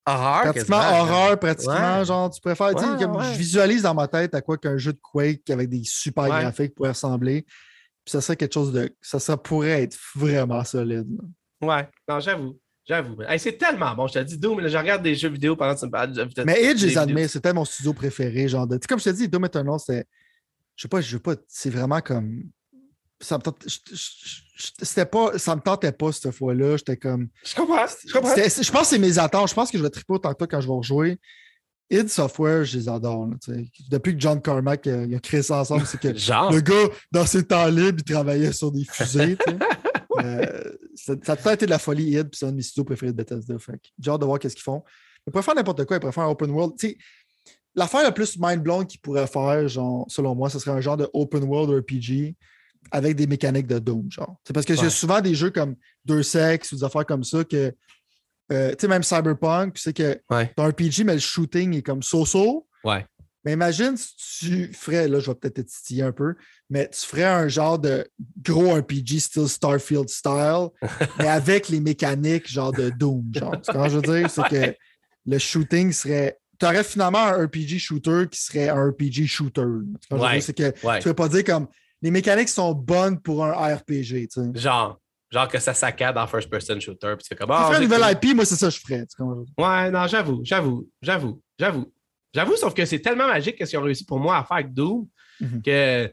Horreur, pratiquement horreur, pratiquement. Genre, tu préfères. Je visualise dans ma tête à quoi qu'un jeu de Quake avec des super graphiques pourrait ressembler. Puis ça serait quelque chose de. Ça, ça pourrait être vraiment solide. Ouais, non, j'avoue. J'avoue. c'est tellement bon. Je te dis, Doom, je regarde des jeux vidéo pendant que tu me parles. Mais Edge, les admets, c'était mon studio préféré. Genre de... Comme je te dis, Doom Eternal, c'est. Je sais pas, je sais pas. C'est vraiment comme. Ça me tente... C'était pas. Ça me tentait pas cette fois-là. J'étais comme. Je comprends. Je comprends. Je pense que c'est mes attentes. Je pense que je vais triper autant que toi quand je vais rejouer. id Software, je les adore. Depuis que John Carmack a, a créé ça ensemble, c'est que le gars, dans ses temps libres, il travaillait sur des fusées. Euh, ça, a peut-être été de la folie, Id, puis c'est un de mes studios préférés de Bethesda. J'ai hâte de voir qu'est-ce qu'ils font. Ils pourraient faire n'importe quoi, ils pourraient faire un open world. L'affaire la plus mind-blown qu'ils pourraient faire, genre, selon moi, ce serait un genre de open world RPG avec des mécaniques de Doom. Genre. C'est parce que j'ai souvent des jeux comme Deux Sex ou des affaires comme ça que. Euh, tu sais, même Cyberpunk, c'est que ouais. un RPG, mais le shooting est comme so-so. Ouais. Mais imagine si tu ferais, là, je vais peut-être te titiller un peu, mais tu ferais un genre de gros RPG style Starfield style, mais avec les mécaniques genre de Doom. Genre. Ce que je veux dire, c'est que le shooting serait. Tu aurais finalement un RPG shooter qui serait un RPG shooter. Ouais. C'est que tu ne peux pas dire comme les mécaniques sont bonnes pour un RPG. Tu sais. Genre. Genre que ça saccade en first person shooter. Puis tu fais comme. Tu Ah, ferais une nouvelle. IP, moi, c'est ça que je ferais. tu? Ouais, non, j'avoue, j'avoue, j'avoue, j'avoue. J'avoue, sauf que c'est tellement magique ce qu'ils ont réussi pour moi à faire avec Doom Mhm. que.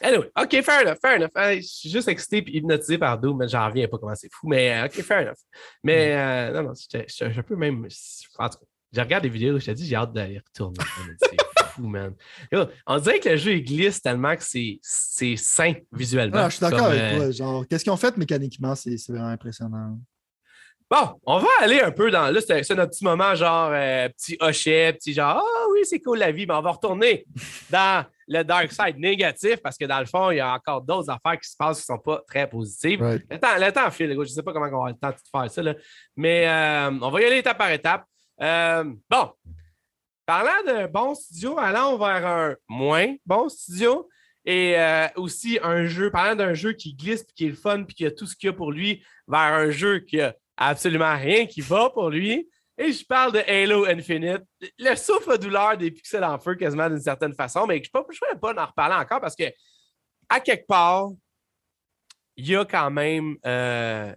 Anyway, OK, fair enough, fair enough. Je suis juste excité et hypnotisé par Doom, mais j'en reviens pas comment c'est fou. Mais euh, OK, fair enough. Mais euh, non, non, j'étais- j'étais un peu même. En tout cas, je regarde des vidéos, je te dis, j'ai hâte d'aller retourner. C'est fou, man. Yo, on dirait que le jeu il glisse tellement que c'est sain visuellement. Ah, je suis d'accord avec euh, toi. Genre, qu'est-ce qu'ils ont fait mécaniquement? C'est vraiment impressionnant. Bon, on va aller un peu dans. Là, c'est notre petit moment, genre euh, petit hochet, petit genre Ah oui, c'est cool la vie, mais on va retourner dans le dark side négatif parce que dans le fond, il y a encore d'autres affaires qui se passent qui ne sont pas très positives. Right. Le temps, le temps file. Je ne sais pas comment on va avoir le temps de faire ça, là. mais euh, on va y aller étape par étape. Euh, bon, parlant de bon studio, allons vers un moins bon studio. Et euh, aussi un jeu, parlant d'un jeu qui glisse, puis qui est le fun, puis qui a tout ce qu'il y a pour lui, vers un jeu qui a absolument rien qui va pour lui. Et je parle de Halo Infinite. Le souffle douleur des pixels en feu, quasiment d'une certaine façon, mais je ne vais pas en reparler encore parce que, à quelque part, il y a quand même. euh,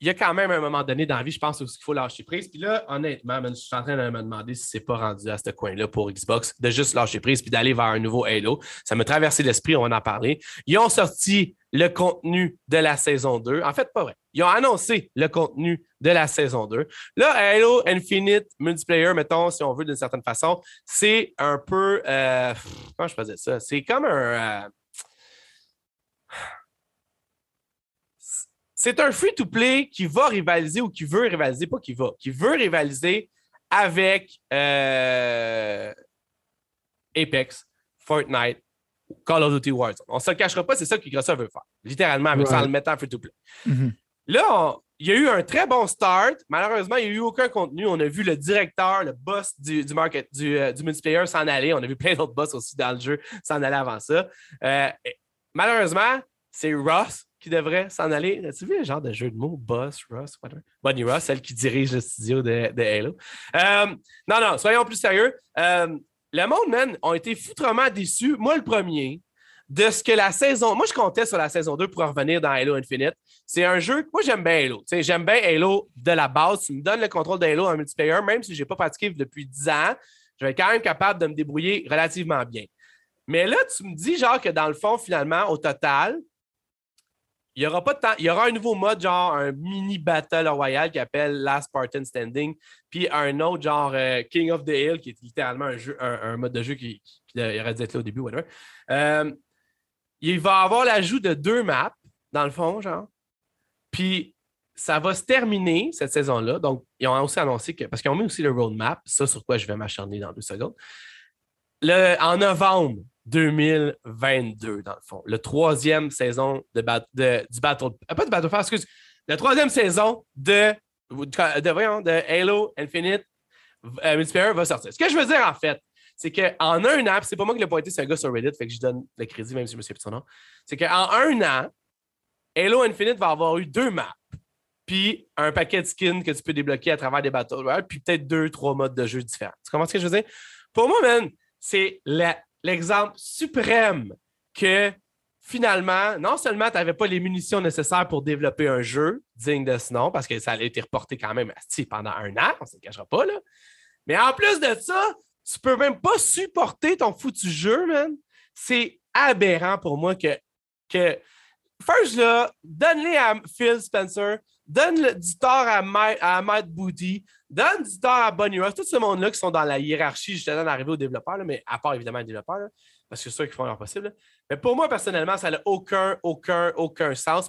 il y a quand même un moment donné dans la vie, je pense, où il faut lâcher prise. Puis là, honnêtement, je suis en train de me demander si c'est pas rendu à ce coin-là pour Xbox, de juste lâcher prise puis d'aller vers un nouveau Halo. Ça m'a traversé l'esprit, on en parler. Ils ont sorti le contenu de la saison 2. En fait, pas vrai. Ils ont annoncé le contenu de la saison 2. Là, Halo Infinite Multiplayer, mettons, si on veut d'une certaine façon, c'est un peu. euh, comment je faisais ça? C'est comme un. euh, c'est un free-to-play qui va rivaliser ou qui veut rivaliser, pas qui va, qui veut rivaliser avec euh, Apex, Fortnite, Call of Duty Warzone. On ne se le cachera pas, c'est ça que Microsoft veut faire. Littéralement, avec ça, en le mettant en free-to-play. Mhm. Là, il y a eu un très bon start. Malheureusement, il n'y a eu aucun contenu. On a vu le directeur, le boss du, du market, du, euh, du multiplayer s'en aller. On a vu plein d'autres boss aussi dans le jeu s'en aller avant ça. Euh, malheureusement, c'est Ross qui devrait s'en aller. As-tu vu le genre de jeu de mots? Boss, Ross, whatever? Bonnie Ross, celle qui dirige le studio de, Halo. Euh, non, non, soyons plus sérieux. Euh, le monde, man, ont été foutrement déçus. Moi, le premier, de ce que la saison. Moi, je comptais sur la saison 2 pour revenir dans Halo Infinite. C'est un jeu que moi, j'aime bien Halo. J'aime bien Halo de la base. Tu me donnes le contrôle de Halo en multiplayer, même si je n'ai pas pratiqué depuis 10 ans, je vais être quand même capable de me débrouiller relativement bien. Mais là, tu me dis, genre, que dans le fond, finalement, au total, il y aura pas. Il y aura un nouveau mode, genre un mini Battle Royale qui appelle Last Spartan Standing, puis un autre, genre euh, King of the Hill, qui est littéralement un, jeu, un, mode de jeu qui, qui, qui aurait dû être là au début, whatever. Euh, il va avoir l'ajout de deux maps, dans le fond, genre. Puis ça va se terminer cette saison-là. Donc, ils ont aussi annoncé que. Parce qu'ils ont mis aussi le roadmap, ça sur quoi je vais m'acharner dans deux secondes. Le, en novembre 2022, dans le fond, le troisième saison de, bat- du Battle. euh, Pas de Battle Pass. La troisième saison de, de, de Halo Infinite euh, Multiplayer va sortir. Ce que je veux dire, en fait, c'est qu'en un an, c'est pas moi qui l'ai pointé, c'est un gars sur Reddit, fait que je donne le crédit, même si je me souviens plus son nom. C'est qu'en un an, Halo Infinite va avoir eu deux maps, puis un paquet de skins que tu peux débloquer à travers des Battle Royale, puis peut-être deux, trois modes de jeu différents. Tu comprends ce que je veux dire? Pour moi, man, c'est la- l'exemple suprême que finalement, non seulement tu n'avais pas les munitions nécessaires pour développer un jeu digne de ce nom, parce que ça a été reporté quand même pendant un an, on ne se cachera pas, là. Mais en plus de ça, tu peux même pas supporter ton foutu jeu, man. C'est aberrant pour moi que, que first, là, donne-les à Phil Spencer, donne le, du tort à, à Matt Booty, donne du tort à Bonnie Ross, tout ce monde-là qui sont dans la hiérarchie justement d'arriver aux développeurs, mais à part évidemment les développeurs, parce que c'est sûr qu'ils font leur possible. Mais pour moi, personnellement, ça n'a aucun, aucun, aucun sens.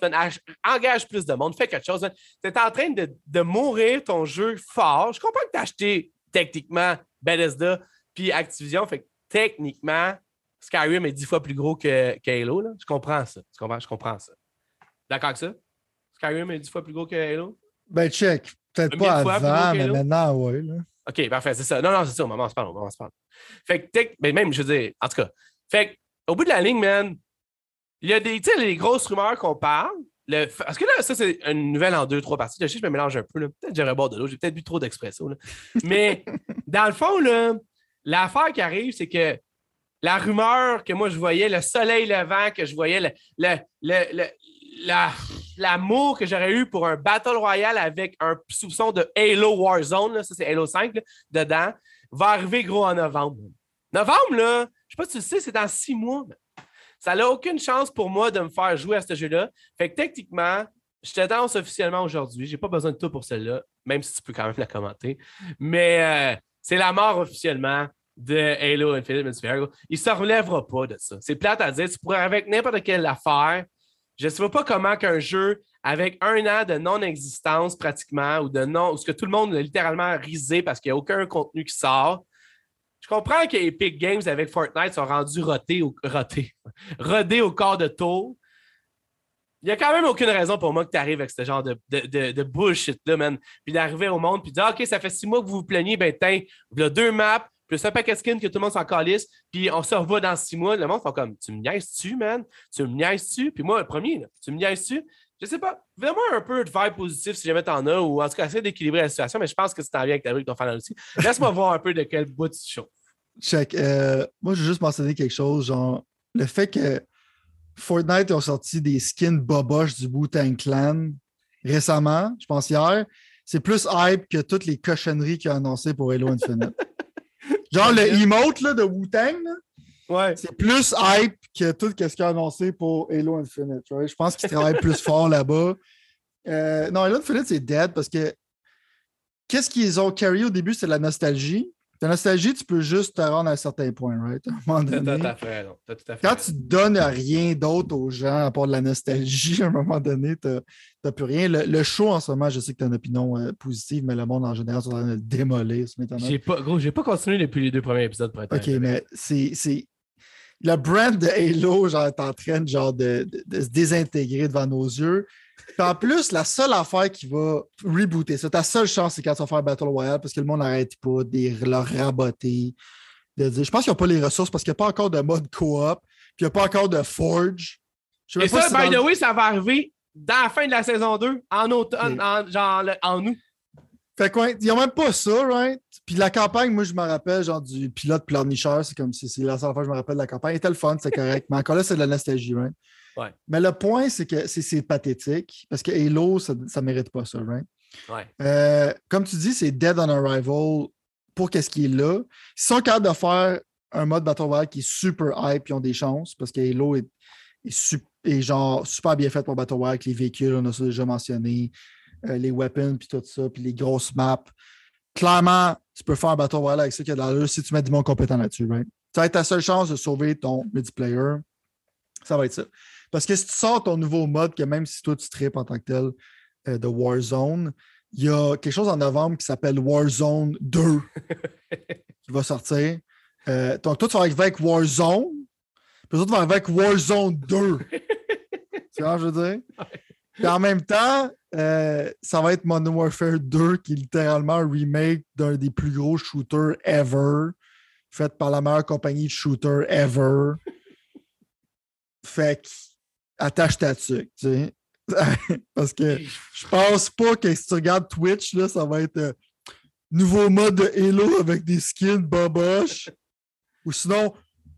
Engage plus de monde, fais quelque chose. Tu es en train de, mourir ton jeu fort. Je comprends que tu as acheté techniquement Bethesda puis Activision. Fait que techniquement, Skyrim est dix fois plus gros que, Halo. Je comprends ça. Tu comprends? Je comprends ça. D'accord avec ça? Skyrim est dix fois plus gros que Halo? Ben, check. Peut-être pas avant, mais maintenant, oui. Là. OK, parfait, c'est ça. Non, non, c'est ça. Au moment on se parle, au moment on se parle. Fait que, ben, même, je veux dire, en tout cas, fait au bout de la ligne, man, il y a des, tu sais, les grosses rumeurs qu'on parle. Le, parce que là, ça, c'est une nouvelle en deux, trois parties. Je sais, je me mélange un peu. Peut-être que j'aurais boire de l'eau. J'ai peut-être bu trop d'expresso. Mais dans le fond, là, l'affaire qui arrive, c'est que la rumeur que moi je voyais, le soleil levant, que je voyais, le, le, le- le- la, l'amour que j'aurais eu pour un Battle Royale avec un soupçon de Halo Warzone, ça c'est Halo 5 dedans, va arriver gros en novembre. Novembre, là, je sais pas si tu le sais, c'est dans six mois. Ça n'a aucune chance pour moi de me faire jouer à ce jeu-là. Fait que techniquement, je danse officiellement aujourd'hui. J'ai pas besoin de toi pour celle-là, même si tu peux quand même la commenter. Mais euh, c'est la mort officiellement de Halo Infinite Multiplayer. Il ne se relèvera pas de ça. C'est plate à dire. Tu pourrais avec n'importe quelle affaire. Je ne sais pas comment qu'un jeu avec un an de non-existence pratiquement ou de non, ou ce que tout le monde a littéralement risé parce qu'il n'y a aucun contenu qui sort. Je comprends que Epic Games avec Fortnite sont rendus rotés, rotés, rodés au corps de tour. Il n'y a quand même aucune raison pour moi que tu arrives avec ce genre de, bullshit-là, man. Puis d'arriver au monde, puis de dire, OK, ça fait six mois que vous vous plaignez, ben, tiens, il y a deux maps, plus un paquet de skins que tout le monde s'en calisse, puis on se revoit dans six mois. Le monde fait comme, tu me niaises-tu, man? Tu me niaises-tu? Puis moi, le premier, tu me niaises-tu? Je sais pas, vraiment un peu de vibe positif si jamais t'en as, ou en tout cas, essayer d'équilibrer la situation, mais je pense que c'est en lien avec ta avec ton fan aussi. Laisse-moi voir un peu de quel bout tu chauffes. Check. Euh, moi, je veux juste mentionner quelque chose, genre, le fait que Fortnite ont sorti des skins boboches du Wu-Tang Clan récemment, je pense hier, c'est plus hype que toutes les cochonneries qu'il a annoncées pour Halo Infinite. Genre le emote là, de Wu-Tang, ouais. c'est plus hype que tout ce qu'il a annoncé pour Halo Infinite. Je pense qu'il travaille plus fort là-bas. Euh, non, Halo Infinite, c'est dead parce que qu'est-ce qu'ils ont carry au début, c'est la nostalgie. Ta nostalgie, tu peux juste te rendre à un certain point, right? À un moment donné. Tout à fait, tout à fait Quand tu donnes rien d'autre aux gens à part de la nostalgie, à un moment donné, tu n'as plus rien. Le, show en ce moment, je sais que tu as une opinion euh, positive, mais le monde en général, tu en train de le démolir. J'ai pas, gros, j'ai pas continué depuis les deux premiers épisodes pour être OK, mais c'est. Le brand de Halo, genre, est en train genre, de, de se désintégrer devant nos yeux en plus, la seule affaire qui va rebooter ça, ta seule chance, c'est quand tu vas faire Battle Royale parce que le monde n'arrête pas de leur raboter. De dire, je pense qu'ils n'ont pas les ressources parce qu'il n'y a pas encore de mode coop, puis il n'y a pas encore de Forge. Et ça, by the way, ça va arriver dans la fin de la saison 2, en automne, en, genre en août. Fait quoi, ils n'ont même pas ça, right? Puis la campagne, moi, je me rappelle, genre du pilote pleurnicheur, c'est comme si c'est la seule fois que je me rappelle de la campagne. C'était le fun, c'est correct. Mais encore là, c'est de la nostalgie, right? Mais le point, c'est que c'est pathétique parce que Halo, ça ne mérite pas ça, right? Euh, comme tu dis, c'est Dead on Arrival pour qu'est-ce qui est là. Ils sont capables de faire un mode Battle Royale qui est super hype, ils ont des chances parce que Halo est, genre super bien fait pour Battle Royale avec les véhicules, on a ça déjà mentionné, euh, les weapons, puis tout ça, puis les grosses maps. Clairement, tu peux faire un Battle Royale avec ça qui a de si tu mets du monde compétent là-dessus, right? Ça va être ta seule chance de sauver ton multiplayer. Ça va être ça. Parce que si tu sors ton nouveau mode, que même si toi tu tripes en tant que tel euh, de Warzone, il y a quelque chose en novembre qui s'appelle Warzone 2 qui va sortir. Euh, donc, toi, tu vas arriver avec Warzone, puis toi, tu vas arriver avec Warzone 2. tu vois ce que je veux dire? Puis en même temps, euh, ça va être Modern Warfare 2, qui est littéralement un remake d'un des plus gros shooters ever, fait par la meilleure compagnie de shooters ever. Fait que attache ta tuque, tu sais. Parce que je pense pas que si tu regardes Twitch, là, ça va être euh, nouveau mode de Halo avec des skins boboches. Ou sinon,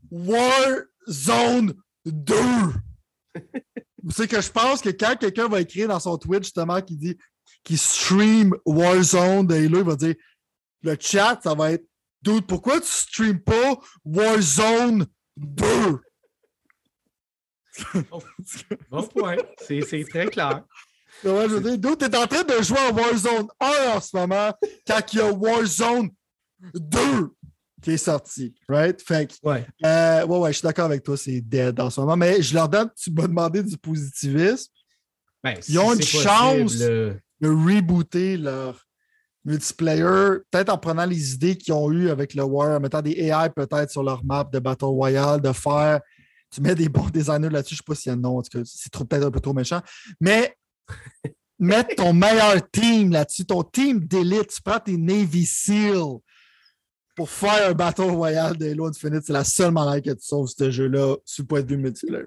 Warzone 2. C'est que je pense que quand quelqu'un va écrire dans son Twitch, justement, qui dit qu'il stream Warzone de Halo, il va dire le chat, ça va être Dude, pourquoi tu stream pas Warzone 2? Bon point. C'est très clair. Ouais, je veux dire, tu es en train de jouer à Warzone 1 en ce moment, quand il y a Warzone 2 qui est sorti, right? Fait ouais. Euh, ouais, ouais, je suis d'accord avec toi, c'est dead en ce moment, mais je leur donne, tu m'as demandé du positivisme. Ben, Ils ont une chance de rebooter leur multiplayer, peut-être en prenant les idées qu'ils ont eues avec le War, en mettant des AI peut-être sur leur map de Battle Royale, de faire tu mets des bons designers là-dessus, je ne sais pas s'il y a un nom, c'est peut-être un peu trop méchant, mais mettre ton meilleur team là-dessus, ton team d'élite, tu prends tes Navy SEAL pour faire un Battle Royale de Halo Infinite, c'est la seule manière que tu sauves ce jeu-là sur le point de vue multiplayer.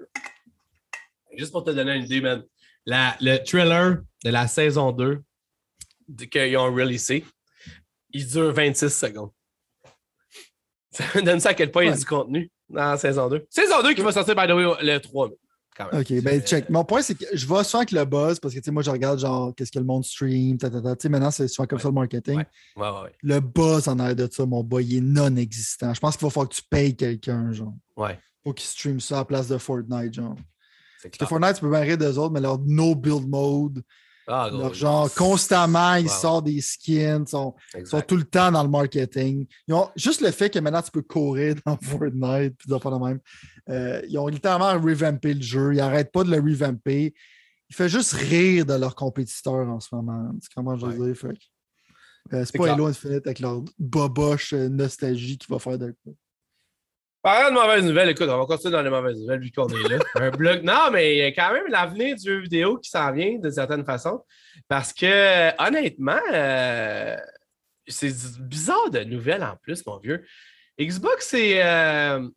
Juste pour te donner une idée, man, le trailer de la saison 2 qu'ils ont releasé, il dure 26 secondes. Ça donne ça à quel point il y a du contenu dans la saison 2. Saison 2 qui va sortir, by the way, le 3 mai. OK, ben check. Mon point, c'est que je vois souvent avec le buzz parce que tu sais, moi, je regarde genre qu'est-ce que le monde stream, ta, ta, ta. Tu sais, maintenant, c'est souvent comme ça le marketing. Ouais, ouais, Le buzz en arrière de ça, mon boy, il est non existant. Je pense qu'il va falloir que tu payes quelqu'un, genre. Ouais. Pour qu'il stream ça à la place de Fortnite, genre. Parce que. Fortnite, tu peux barrer d'eux autres, mais leur no build mode, Ah, gros, genre constamment, ils Wow. sortent des skins, ils sont, sont tout le temps dans le marketing. Ils ont, juste le fait que maintenant tu peux courir dans Fortnite, puis le même. euh, ils ont littéralement revampé le jeu. Ils n'arrêtent pas de le revamper. Il fait juste rire de leurs compétiteurs en ce moment. C'est comment je veux dire? Que, euh, c'est pas. Halo Infinite avec leur boboche euh, nostalgie qui va faire de quoi. Parlant de mauvaises nouvelles, écoute, on va continuer dans les mauvaises nouvelles vu qu'on est là. Un blog. Non, mais il y a quand même l'avenir du jeu vidéo qui s'en vient d'une certaine façon. Parce que honnêtement, euh, c'est bizarre de nouvelles en plus, mon vieux. Xbox, c'est. euh,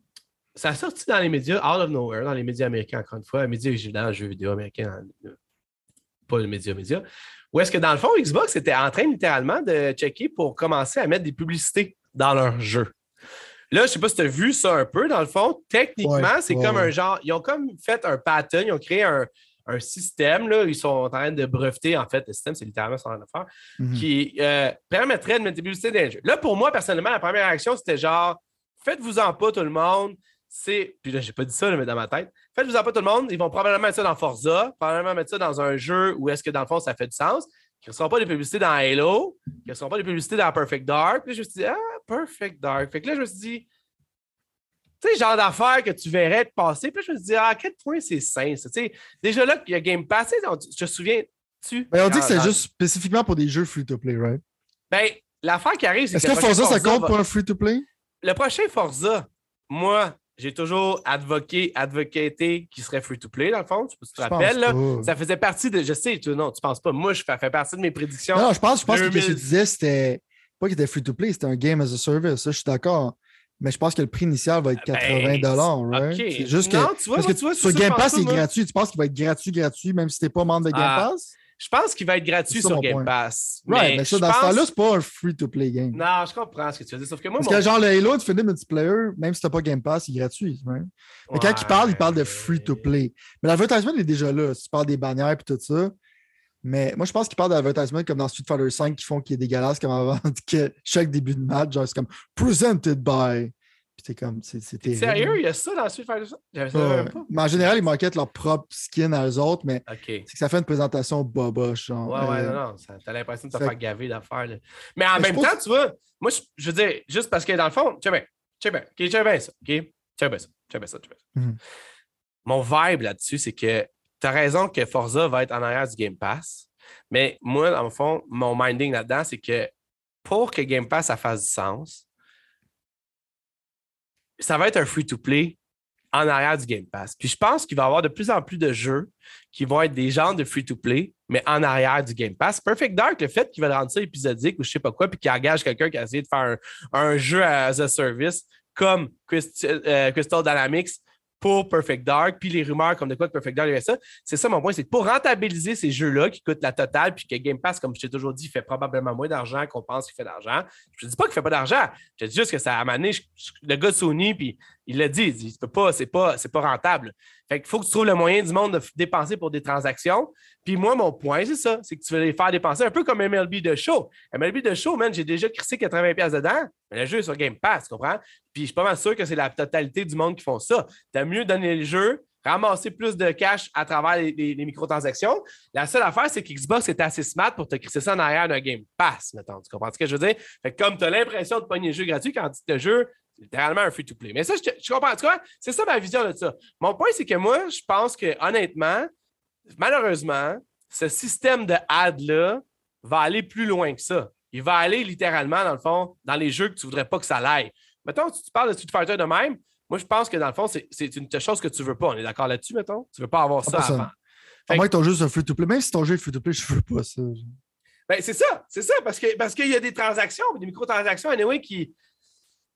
ça a sorti dans les médias, out of nowhere, dans les médias américains, encore une fois, médias dans le jeu vidéo américain, dans- pas les médias médias. Où est-ce que dans le fond, Xbox était en train littéralement de checker pour commencer à mettre des publicités dans leur jeu. Là, je sais pas si tu as vu ça un peu, dans le fond. Techniquement, Ouais, c'est ouais, comme un genre. Ils ont comme fait un pattern, ils ont créé un, un système. Là, ils sont en train de breveter, en fait. Le système, c'est littéralement son affaire, Mhm. qui euh, permettrait de mettre des publicités dans les jeux. Là, pour moi, personnellement, la première réaction, c'était genre faites-vous-en pas, tout le monde. C'est. Puis là, j'ai pas dit ça, là, mais dans ma tête. Faites-vous-en pas, tout le monde. Ils vont probablement mettre ça dans Forza, probablement mettre ça dans un jeu où est-ce que, dans le fond, ça fait du sens. Ne seront pas des publicités dans Halo, ne seront pas des publicités dans Perfect Dark. Puis là, je me suis dit, ah, Perfect Dark. Fait que là, je me suis dit, tu sais, genre d'affaires que tu verrais te passer. Puis là, je me suis dit, ah, à quel point c'est sain, ça. Tu sais, déjà là, il y a Game Pass. tu on- Je te souviens-tu? Ben, on dit que c'est juste spécifiquement pour des jeux free-to-play, right? Ben, l'affaire qui arrive, c'est Est-ce que. Forza, ça compte va- pour un free-to-play? Le prochain Forza, moi, j'ai toujours advoqué, advocaté qu'il serait free-to-play, dans le fond. Tu tu te rappelles, là? Ça faisait partie de. Je sais, tu, non, tu penses pas. Moi, je fais, fait partie de mes prédictions. Non, je pense, je pense que ce que 2000. tu disais, c'était pas qu'il était free-to-play, c'était un game as a service. Ça, je suis d'accord. Mais je pense que le prix initial va être Ben, 80 right? OK. C'est juste que, Non, tu vois, parce que tu vois, sur c'est Game Pass, pas, il est moi. gratuit. Tu penses qu'il va être gratuit, gratuit, même si tu n'es pas membre de Game Ah, Pass? Je pense qu'il va être gratuit sur Game point. Pass. Right, mais ça, dans ce temps-là, c'est pas un free-to-play game. Non, je comprends ce que tu veux dire. Sauf que moi, Parce mon- que genre le Halo Infinite Multiplayer, même si t'as pas Game Pass, il est gratuit. Mais quand il parle, il parle de free-to-play. Mais l'advertisement il est déjà là. Si tu parles des bannières et tout ça. Mais moi, je pense qu'il parle d'advertisement comme dans Street Fighter V qui font qu'il est dégueulasse comme avant que chaque début de match, genre c'est comme presented by. Comme, c'est terrible. Sérieux, il y a ça dans Street Fighter? J'avais ça pas. Mais en général, ils marketent leur propre skin à eux autres, mais c'est que ça fait une présentation boboche. Genre, Ouais, ouais, Euh, non, non. T'as l'impression de te fait- faire gaver d'affaires. Mais en Mais même temps, tu vois, moi, je, je veux dire, juste parce que dans le fond, tu sais bien, tu sais bien, OK, tu sais bien ça, OK? Tu sais bien ça, tu sais bien ça, tu bien ça. Mhm. Mon vibe là-dessus, c'est que tu as raison que Forza va être en arrière du Game Pass. Mais moi, dans le fond, mon minding là-dedans, c'est que pour que Game Pass ça fasse du sens, ça va être un free-to-play en arrière du Game Pass. Puis je pense qu'il va y avoir de plus en plus de jeux qui vont être des genres de free-to-play, mais en arrière du Game Pass. Perfect Dark, le fait qu'il va rendre ça épisodique ou je sais pas quoi, puis qu'il engage quelqu'un qui a essayé de faire un, jeu as a service comme Christ- euh, Crystal Dynamics pour Perfect Dark, puis les rumeurs comme de quoi que Perfect Dark il y avait ça. C'est ça mon point, c'est pour rentabiliser ces jeux-là qui coûtent la totale, puis que Game Pass, comme je t'ai toujours dit, fait probablement moins d'argent qu'on pense qu'il fait d'argent. Je ne dis pas qu'il ne fait pas d'argent. Je dis juste que ça a amené le gars de Sony, puis il l'a dit, il dit, c'est pas, pas, c'est pas rentable. Fait qu'il faut que tu trouves le moyen du monde de dépenser pour des transactions. Puis moi, mon point, c'est ça, c'est que tu veux les faire dépenser un peu comme MLB de show. MLB de show, man, j'ai déjà crissé 80$ piastres dedans, mais le jeu est sur Game Pass, tu comprends? Puis je suis pas mal sûr que c'est la totalité du monde qui font ça. T'as mieux donner le jeu, ramasser plus de cash à travers les, microtransactions. La seule affaire, c'est que Xbox est assez smart pour te crisser ça en arrière d'un Game Pass, mettons. Tu comprends ce que je veux dire? Fait que comme tu as l'impression de pogner le jeu gratuit quand le jeu, c'est littéralement un free-to-play. Mais ça, je, je comprends. Tu vois, c'est ça ma vision de ça. Mon point, c'est que moi, je pense que honnêtement, malheureusement, ce système de ad-là va aller plus loin que ça. Il va aller littéralement, dans le fond, dans les jeux que tu ne voudrais pas que ça l'aille. Mettons, si tu parles de Street Fighter de même, moi, je pense que dans le fond, c'est une chose que tu ne veux pas. On est d'accord là-dessus, mettons? Tu ne veux pas avoir ça 100%. avant. À moins que ton jeu soit free-to-play. Même si ton jeu est free-to-play, je veux pas ça. Ben, c'est ça, c'est ça, parce que parce qu'il y a des transactions, des microtransactions, anyway, qui,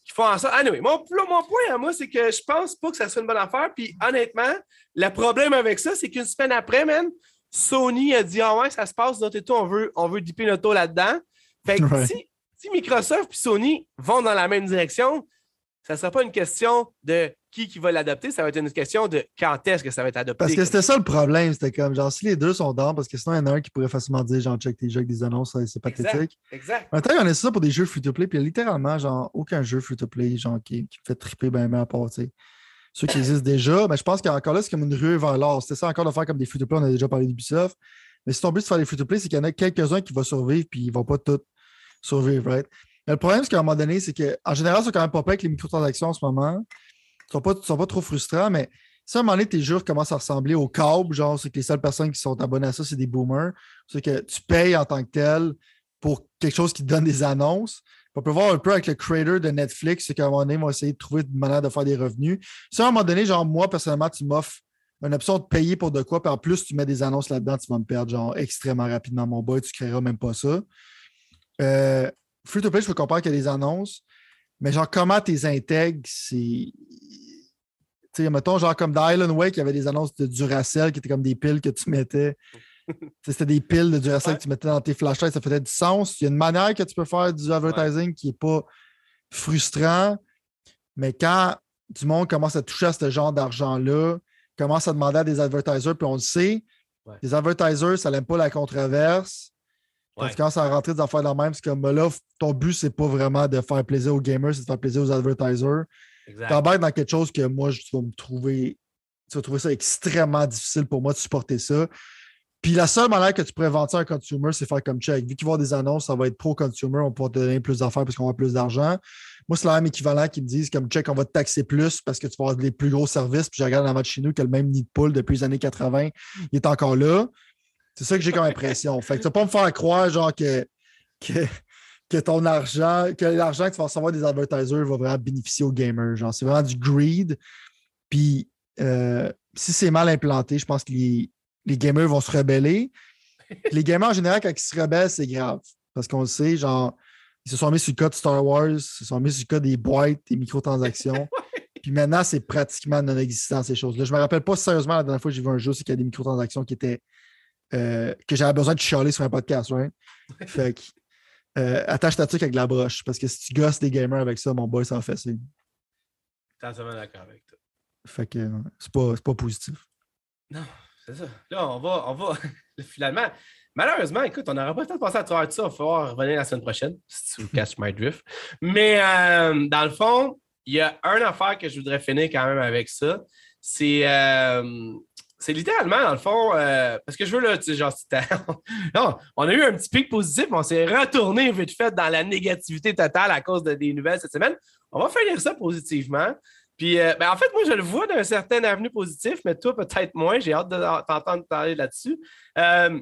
qui font en sorte. Anyway, mon, mon point à moi, c'est que je pense pas que ça soit une bonne affaire. Puis honnêtement, le problème avec ça, c'est qu'une semaine après, man, Sony a dit Ah ouais, ça se passe, notre tout, on veut, on veut dipper notre taux là-dedans. Fait que Ouais. si, si Microsoft et Sony vont dans la même direction, ça ne sera pas une question de qui, qui va l'adopter, ça va être une question de quand est-ce que ça va être adopté. Parce que c'était ça le problème. C'était comme, genre, si les deux sont dans, parce que sinon, il y en a un qui pourrait facilement dire, genre, check tes jeux avec des annonces, c'est pathétique. Exact. Maintenant, on a ça pour des jeux free-to-play, puis il y a littéralement, genre, aucun jeu free-to-play, genre, qui, qui fait triper bien, bien à part, tu sais. Ceux qui existent déjà, mais je pense qu'encore là, c'est comme une rue vers l'or. C'était ça encore de faire comme des free-to-play, on a déjà parlé d'Ubisoft. Mais si ton but de faire des free-to-play, c'est qu'il y en a quelques-uns qui vont survivre, puis ils ne vont pas tous survivre, right? Mais le problème, c'est qu'à un moment donné, c'est qu'en général, c'est quand même pas avec les microtransactions en ce moment. Ils ne sont, pas trop frustrants, mais si à un moment donné, tes jeux commencent à ressembler au câble, genre, c'est que les seules personnes qui sont abonnées à ça, c'est des boomers. C'est que tu payes en tant que tel pour quelque chose qui te donne des annonces. On peut voir un peu avec le creator de Netflix, c'est qu'à un moment donné, ils vont essayer de trouver une manière de faire des revenus. Si à un moment donné, genre, moi, personnellement, tu m'offres une option de payer pour de quoi, puis en plus, tu mets des annonces là-dedans, tu vas me perdre, genre, extrêmement rapidement, mon boy, tu créeras même pas ça. Euh, free to play, je peux comprendre qu'il y a des annonces, mais genre, comment tu les intègres, c'est. Tu sais, mettons, genre comme dans Island Wake, il y avait des annonces de Duracell qui étaient comme des piles que tu mettais. C'était des piles de Duracell que tu mettais dans tes flashlights, ça faisait du sens. Il y a une manière que tu peux faire du advertising qui n'est pas frustrant, mais quand du monde commence à toucher à ce genre d'argent-là, commence à demander à des advertisers, puis on le sait, les advertisers, ça n'aime pas la controverse. Quand tu commences à rentrer dans affaires de la même, c'est comme ben là, ton but, c'est pas vraiment de faire plaisir aux gamers, c'est de faire plaisir aux advertisers. T'embarques dans quelque chose que moi, je vais me trouver. Tu vas trouver ça extrêmement difficile pour moi de supporter ça. Puis la seule manière que tu pourrais vendre un consumer, c'est faire comme check. Vu qu'il va y avoir des annonces, ça va être pro-consumer, on pourra te donner plus d'affaires parce qu'on va plus d'argent. Moi, c'est le même équivalent qui me disent comme check, on va te taxer plus parce que tu vas avoir des plus gros services. Puis je regarde dans match chez nous que le même nid de poule depuis les années 80, il est encore là. C'est ça que j'ai comme impression. Fait que tu vas pas me faire croire genre que, que, ton argent, que l'argent que tu vas recevoir des advertisers va vraiment bénéficier aux gamers. Genre, c'est vraiment du greed. Puis euh, si c'est mal implanté, je pense que les, les gamers vont se rebeller. les gamers, en général, quand ils se rebellent, c'est grave. Parce qu'on le sait, genre, ils se sont mis sur le cas de Star Wars, ils se sont mis sur le cas des boîtes, des microtransactions. Puis maintenant, c'est pratiquement non existant, ces choses-là. Je ne me rappelle pas sérieusement la dernière fois que j'ai vu un jeu, c'est qu'il y a des microtransactions qui étaient. Euh, que j'avais besoin de chialer sur un podcast, ouais. Fait que. Euh, attache ta truc avec la broche, parce que si tu gosses des gamers avec ça, mon boy, ça va fesser. Totalement d'accord avec toi. Fait que c'est pas, pas positif. Non, c'est ça. Là, on va, on va finalement. Malheureusement, écoute, on n'aura pas le temps de passer à travers tout ça. Il va falloir revenir la semaine prochaine, si tu catch my drift. Mais euh, dans le fond, il y a une affaire que je voudrais finir quand même avec ça. C'est euh, c'est littéralement, dans le fond, euh, parce que je veux, là, tu sais, genre, non, on a eu un petit pic positif, mais on s'est retourné vite fait dans la négativité totale à cause de, des nouvelles cette semaine. On va finir ça positivement. Puis, euh, ben, en fait, moi, je le vois d'un certain avenue positif, mais toi, peut-être moins. J'ai hâte de t'entendre parler là-dessus. Euh,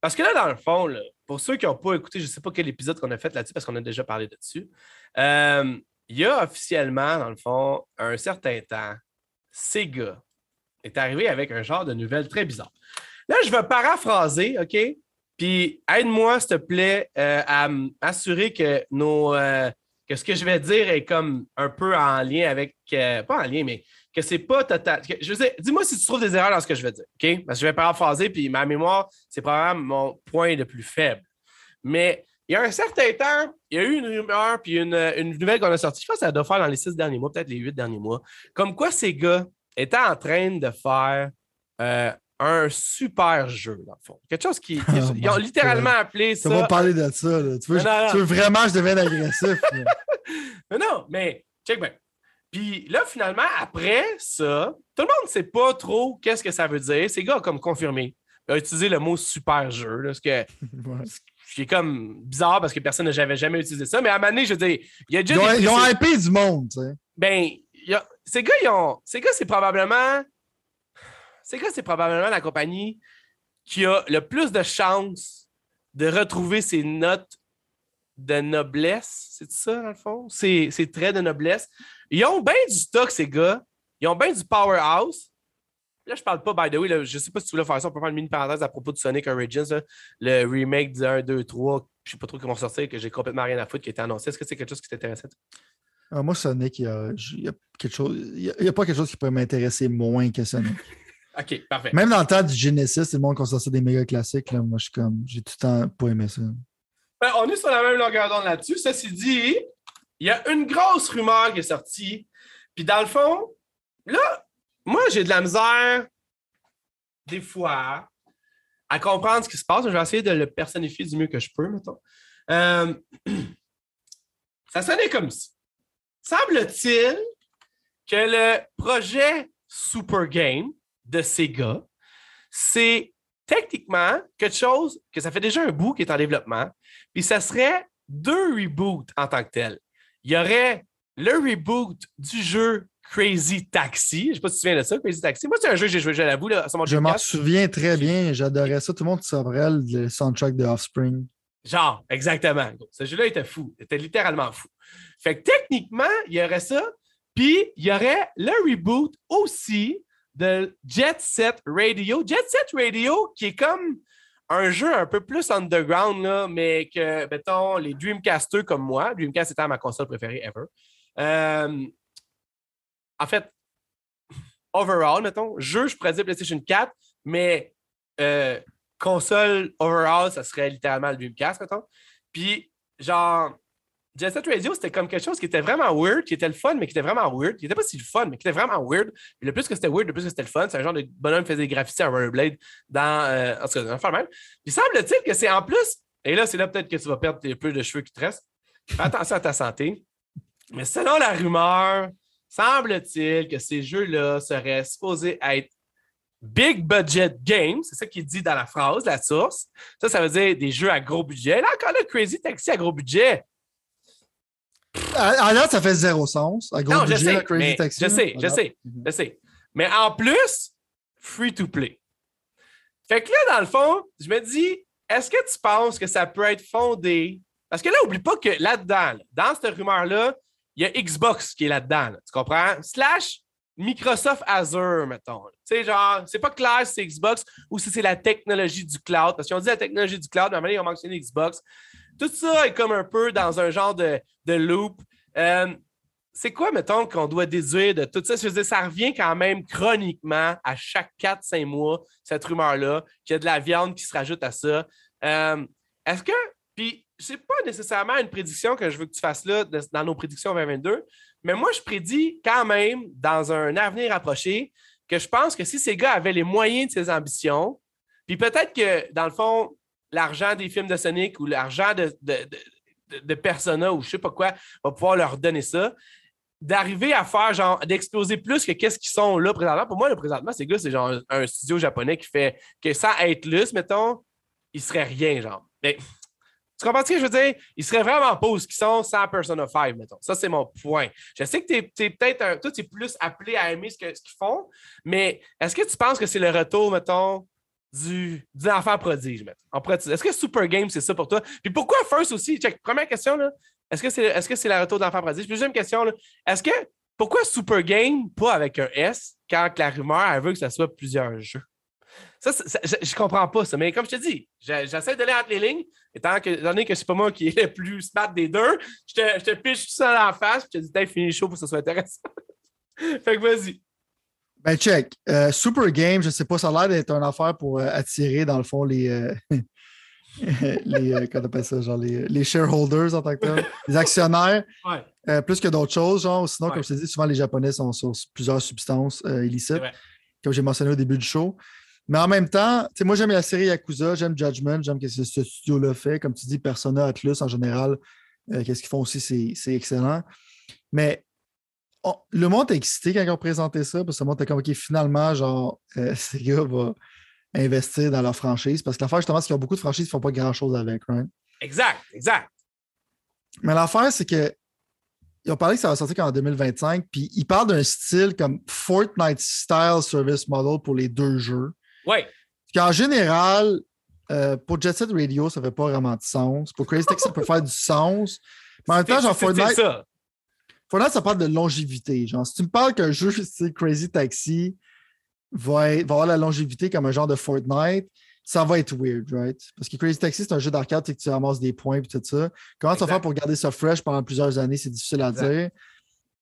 parce que là, dans le fond, pour ceux qui n'ont pas écouté, je ne sais pas quel épisode qu'on a fait là-dessus, parce qu'on a déjà parlé là-dessus, il y a officiellement, dans le fond, un certain temps, Sega est arrivé avec un genre de nouvelle très bizarre. Là, je vais paraphraser, OK? Puis aide-moi, s'il te plaît, à m'assurer que nos que ce que je vais dire est comme un peu en lien avec. Euh, pas en lien, mais que c'est pas total. je veux dis-moi si tu trouves des erreurs dans ce que je vais dire, OK? Parce que je vais paraphraser, puis ma mémoire, c'est probablement mon point le plus faible. Mais il y a un certain temps, il y a eu une rumeur, puis une, une nouvelle qu'on a sortie, je pense que ça doit faire dans les six derniers mois, peut-être les huit derniers mois, comme quoi ces gars étaient en train de faire euh, un super jeu, dans le fond. Quelque chose qui. ils ont littéralement appelé ça. Tu vas parler de ça. Tu, veux, vraiment que je devienne agressif. mais non, mais check bien. Puis là, finalement, après ça, tout le monde ne sait pas trop qu'est-ce que ça veut dire. Ces gars ont comme confirmé. Ils ont utilisé le mot super jeu. Là, ce, que, qui est comme bizarre parce que personne n'avait jamais utilisé ça. Mais à un moment donné, je veux dire, il y a déjà. Ils ont, ils ont du monde, tu sais. Ben, ces gars, ils ont. Ces gars, c'est probablement c'est que c'est probablement la compagnie qui a le plus de chances de retrouver ses notes de noblesse. C'est ça, dans le fond? Ces, traits de noblesse. Ils ont bien du stock, ces gars. Ils ont bien du powerhouse. Là, je parle pas, by the way, je je sais pas si tu voulais faire ça, on peut faire une mini parenthèse à propos de Sonic Origins, le remake du 1, 2, 3, je sais pas trop comment sortir, que j'ai complètement rien à foutre, qui était annoncé. Est-ce que c'est quelque chose qui t'intéressait? Ah, moi, Sonic, il y a, quelque chose. Il n'y a, pas quelque chose qui pourrait m'intéresser moins que Sonic. OK, parfait. Même dans le temps du Genesis, c'est le monde considère des méga classiques. Là. Moi, je suis comme, j'ai tout le temps pas aimé ça. Ben, on est sur la même longueur d'onde là-dessus. Ceci dit, il y a une grosse rumeur qui est sortie. Puis dans le fond, là, moi, j'ai de la misère, des fois, à comprendre ce qui se passe. Je vais essayer de le personnifier du mieux que je peux, mettons. Euh, ça sonnait comme ça. Semble-t-il que le projet Super Game de Sega, c'est techniquement quelque chose que ça fait déjà un bout qui est en développement, puis ça serait deux reboots en tant que tel. Il y aurait le reboot du jeu Crazy Taxi. Je ne sais pas si tu te souviens de ça, Crazy Taxi. Moi, c'est un jeu que j'ai joué, à vous, là, Je m'en souviens très bien. J'adorais ça. Tout le monde saurait le soundtrack de Offspring. Genre, exactement. Ce jeu-là était fou. Il était littéralement fou. Fait que techniquement, il y aurait ça. Puis, il y aurait le reboot aussi de Jet Set Radio. Jet Set Radio, qui est comme un jeu un peu plus underground, là, mais que, mettons, les Dreamcasters comme moi, Dreamcast étant ma console préférée ever. Euh, en fait, overall, mettons, jeu, je pourrais dire PlayStation 4, mais euh, console overall, ça serait littéralement le Dreamcast, mettons. Puis, genre, Jet Set Radio, c'était comme quelque chose qui était vraiment weird, qui était le fun, mais qui était vraiment weird. Qui n'était pas si le fun, mais qui était vraiment weird. Puis le plus que c'était weird, le plus que c'était le fun. C'est un genre de bonhomme qui faisait des graffitis à Rollerblade dans. Euh, en tout cas, dans même. Puis semble-t-il que c'est en plus, et là, c'est là peut-être que tu vas perdre les peu de cheveux qui te restent. Fais attention à ta santé. Mais selon la rumeur, semble-t-il que ces jeux-là seraient supposés être big budget games. C'est ça qu'il dit dans la phrase, la source. Ça, ça veut dire des jeux à gros budget. Là, encore là, Crazy Taxi à gros budget. Ah, là, ça fait zéro sens. À gros non, budget, je sais, Crazy Taxi. Je sais, je sais, je sais. Mais en plus, free to play. Fait que là, dans le fond, je me dis, est-ce que tu penses que ça peut être fondé? Parce que là, oublie pas que là-dedans, dans cette rumeur-là, il y a Xbox qui est là-dedans. tu comprends? Slash Microsoft Azure, mettons. Tu sais, genre, c'est pas clair si c'est Xbox ou si c'est la technologie du cloud. Parce qu'ils dit la technologie du cloud, mais à un moment, ils ont mentionné Xbox. Tout ça est comme un peu dans un genre de, de loop. Euh, c'est quoi, mettons, qu'on doit déduire de tout ça? Je veux dire, ça revient quand même chroniquement à chaque 4-5 mois, cette rumeur-là, qu'il y a de la viande qui se rajoute à ça. Euh, est-ce que. Puis, c'est pas nécessairement une prédiction que je veux que tu fasses là dans nos prédictions 2022, mais moi, je prédis quand même, dans un avenir approché, que je pense que si ces gars avaient les moyens de ses ambitions, puis peut-être que, dans le fond, l'argent des films de Sonic ou l'argent de, de, Persona ou je sais pas quoi va pouvoir leur donner ça, d'arriver à faire genre d'exploser plus que qu'est-ce qu'ils sont là présentement. Pour moi, le présentement, ces gars, c'est genre un studio japonais qui fait que sans être lus, mettons, il serait rien, genre. Mais tu comprends ce que je veux dire? Ils seraient vraiment pas où ils sont sans Persona 5, mettons. Ça, c'est mon point. Je sais que tu es, peut-être un. Toi, tu es plus appelé à aimer ce qu'ils font, mais est-ce que tu penses que c'est le retour, mettons, du, enfant prodige, mettons? Est-ce que Super Game, c'est ça pour toi? Puis pourquoi First aussi? première question, là. Est-ce que c'est est -ce le retour de l'enfant prodige? Deuxième question. Est-ce que. Pourquoi Super Game, pas avec un S, quand la rumeur, elle veut que ce soit plusieurs jeux? Ça, je, ne comprends pas ça. Mais comme je te dis, j'essaie d'aller entre les lignes. Étant, que, donné que c'est pas moi qui est le plus smart des deux, je te, je te piche tout ça en face. Je te dis, t'as fini chaud pour que ça soit intéressant. fait que vas-y. Ben, check. Euh, Super Game, je sais pas, ça a l'air d'être une affaire pour euh, attirer, dans le fond, les. Euh, les, on appelle ça, genre les, les, shareholders en tant que tel, les actionnaires, plus que d'autres choses, genre, sinon, comme je te dis, souvent les Japonais sont sur plusieurs substances illicites, comme j'ai mentionné au début du show. Mais en même temps, moi, j'aime la série Yakuza, j'aime Judgment, j'aime ce que ce studio-là fait. Comme tu dis, Persona, Atlus, en général, euh, qu'est-ce qu'ils font aussi, c'est excellent. Mais le monde est excité quand ils ont présenté ça, parce que le monde était comme, OK, finalement, genre, euh, ces gars vont investir dans leur franchise. Parce que l'affaire, justement, c'est qu'ils ont beaucoup de franchises qui ne font pas grand-chose avec, right? Exact, exact. Mais l'affaire, c'est que ils ont parlé que ça va sortir en 2025, puis ils parlent d'un style comme Fortnite style service model pour les deux jeux. Oui. Qu'en général, euh, pour Jet Set Radio, ça ne fait pas vraiment de sens. Pour Crazy Taxi, ça peut faire du sens. Mais en même temps, genre Fortnite. Ça. Fortnite, ça parle de longévité. Genre, si tu me parles qu'un jeu style Crazy Taxi va, avoir la longévité comme un genre de Fortnite, ça va être weird, right? Parce que Crazy Taxi, c'est un jeu d'arcade, que tu ramasses des points et tout ça. Comment tu vas faire pour garder ça fresh pendant plusieurs années, c'est difficile à dire.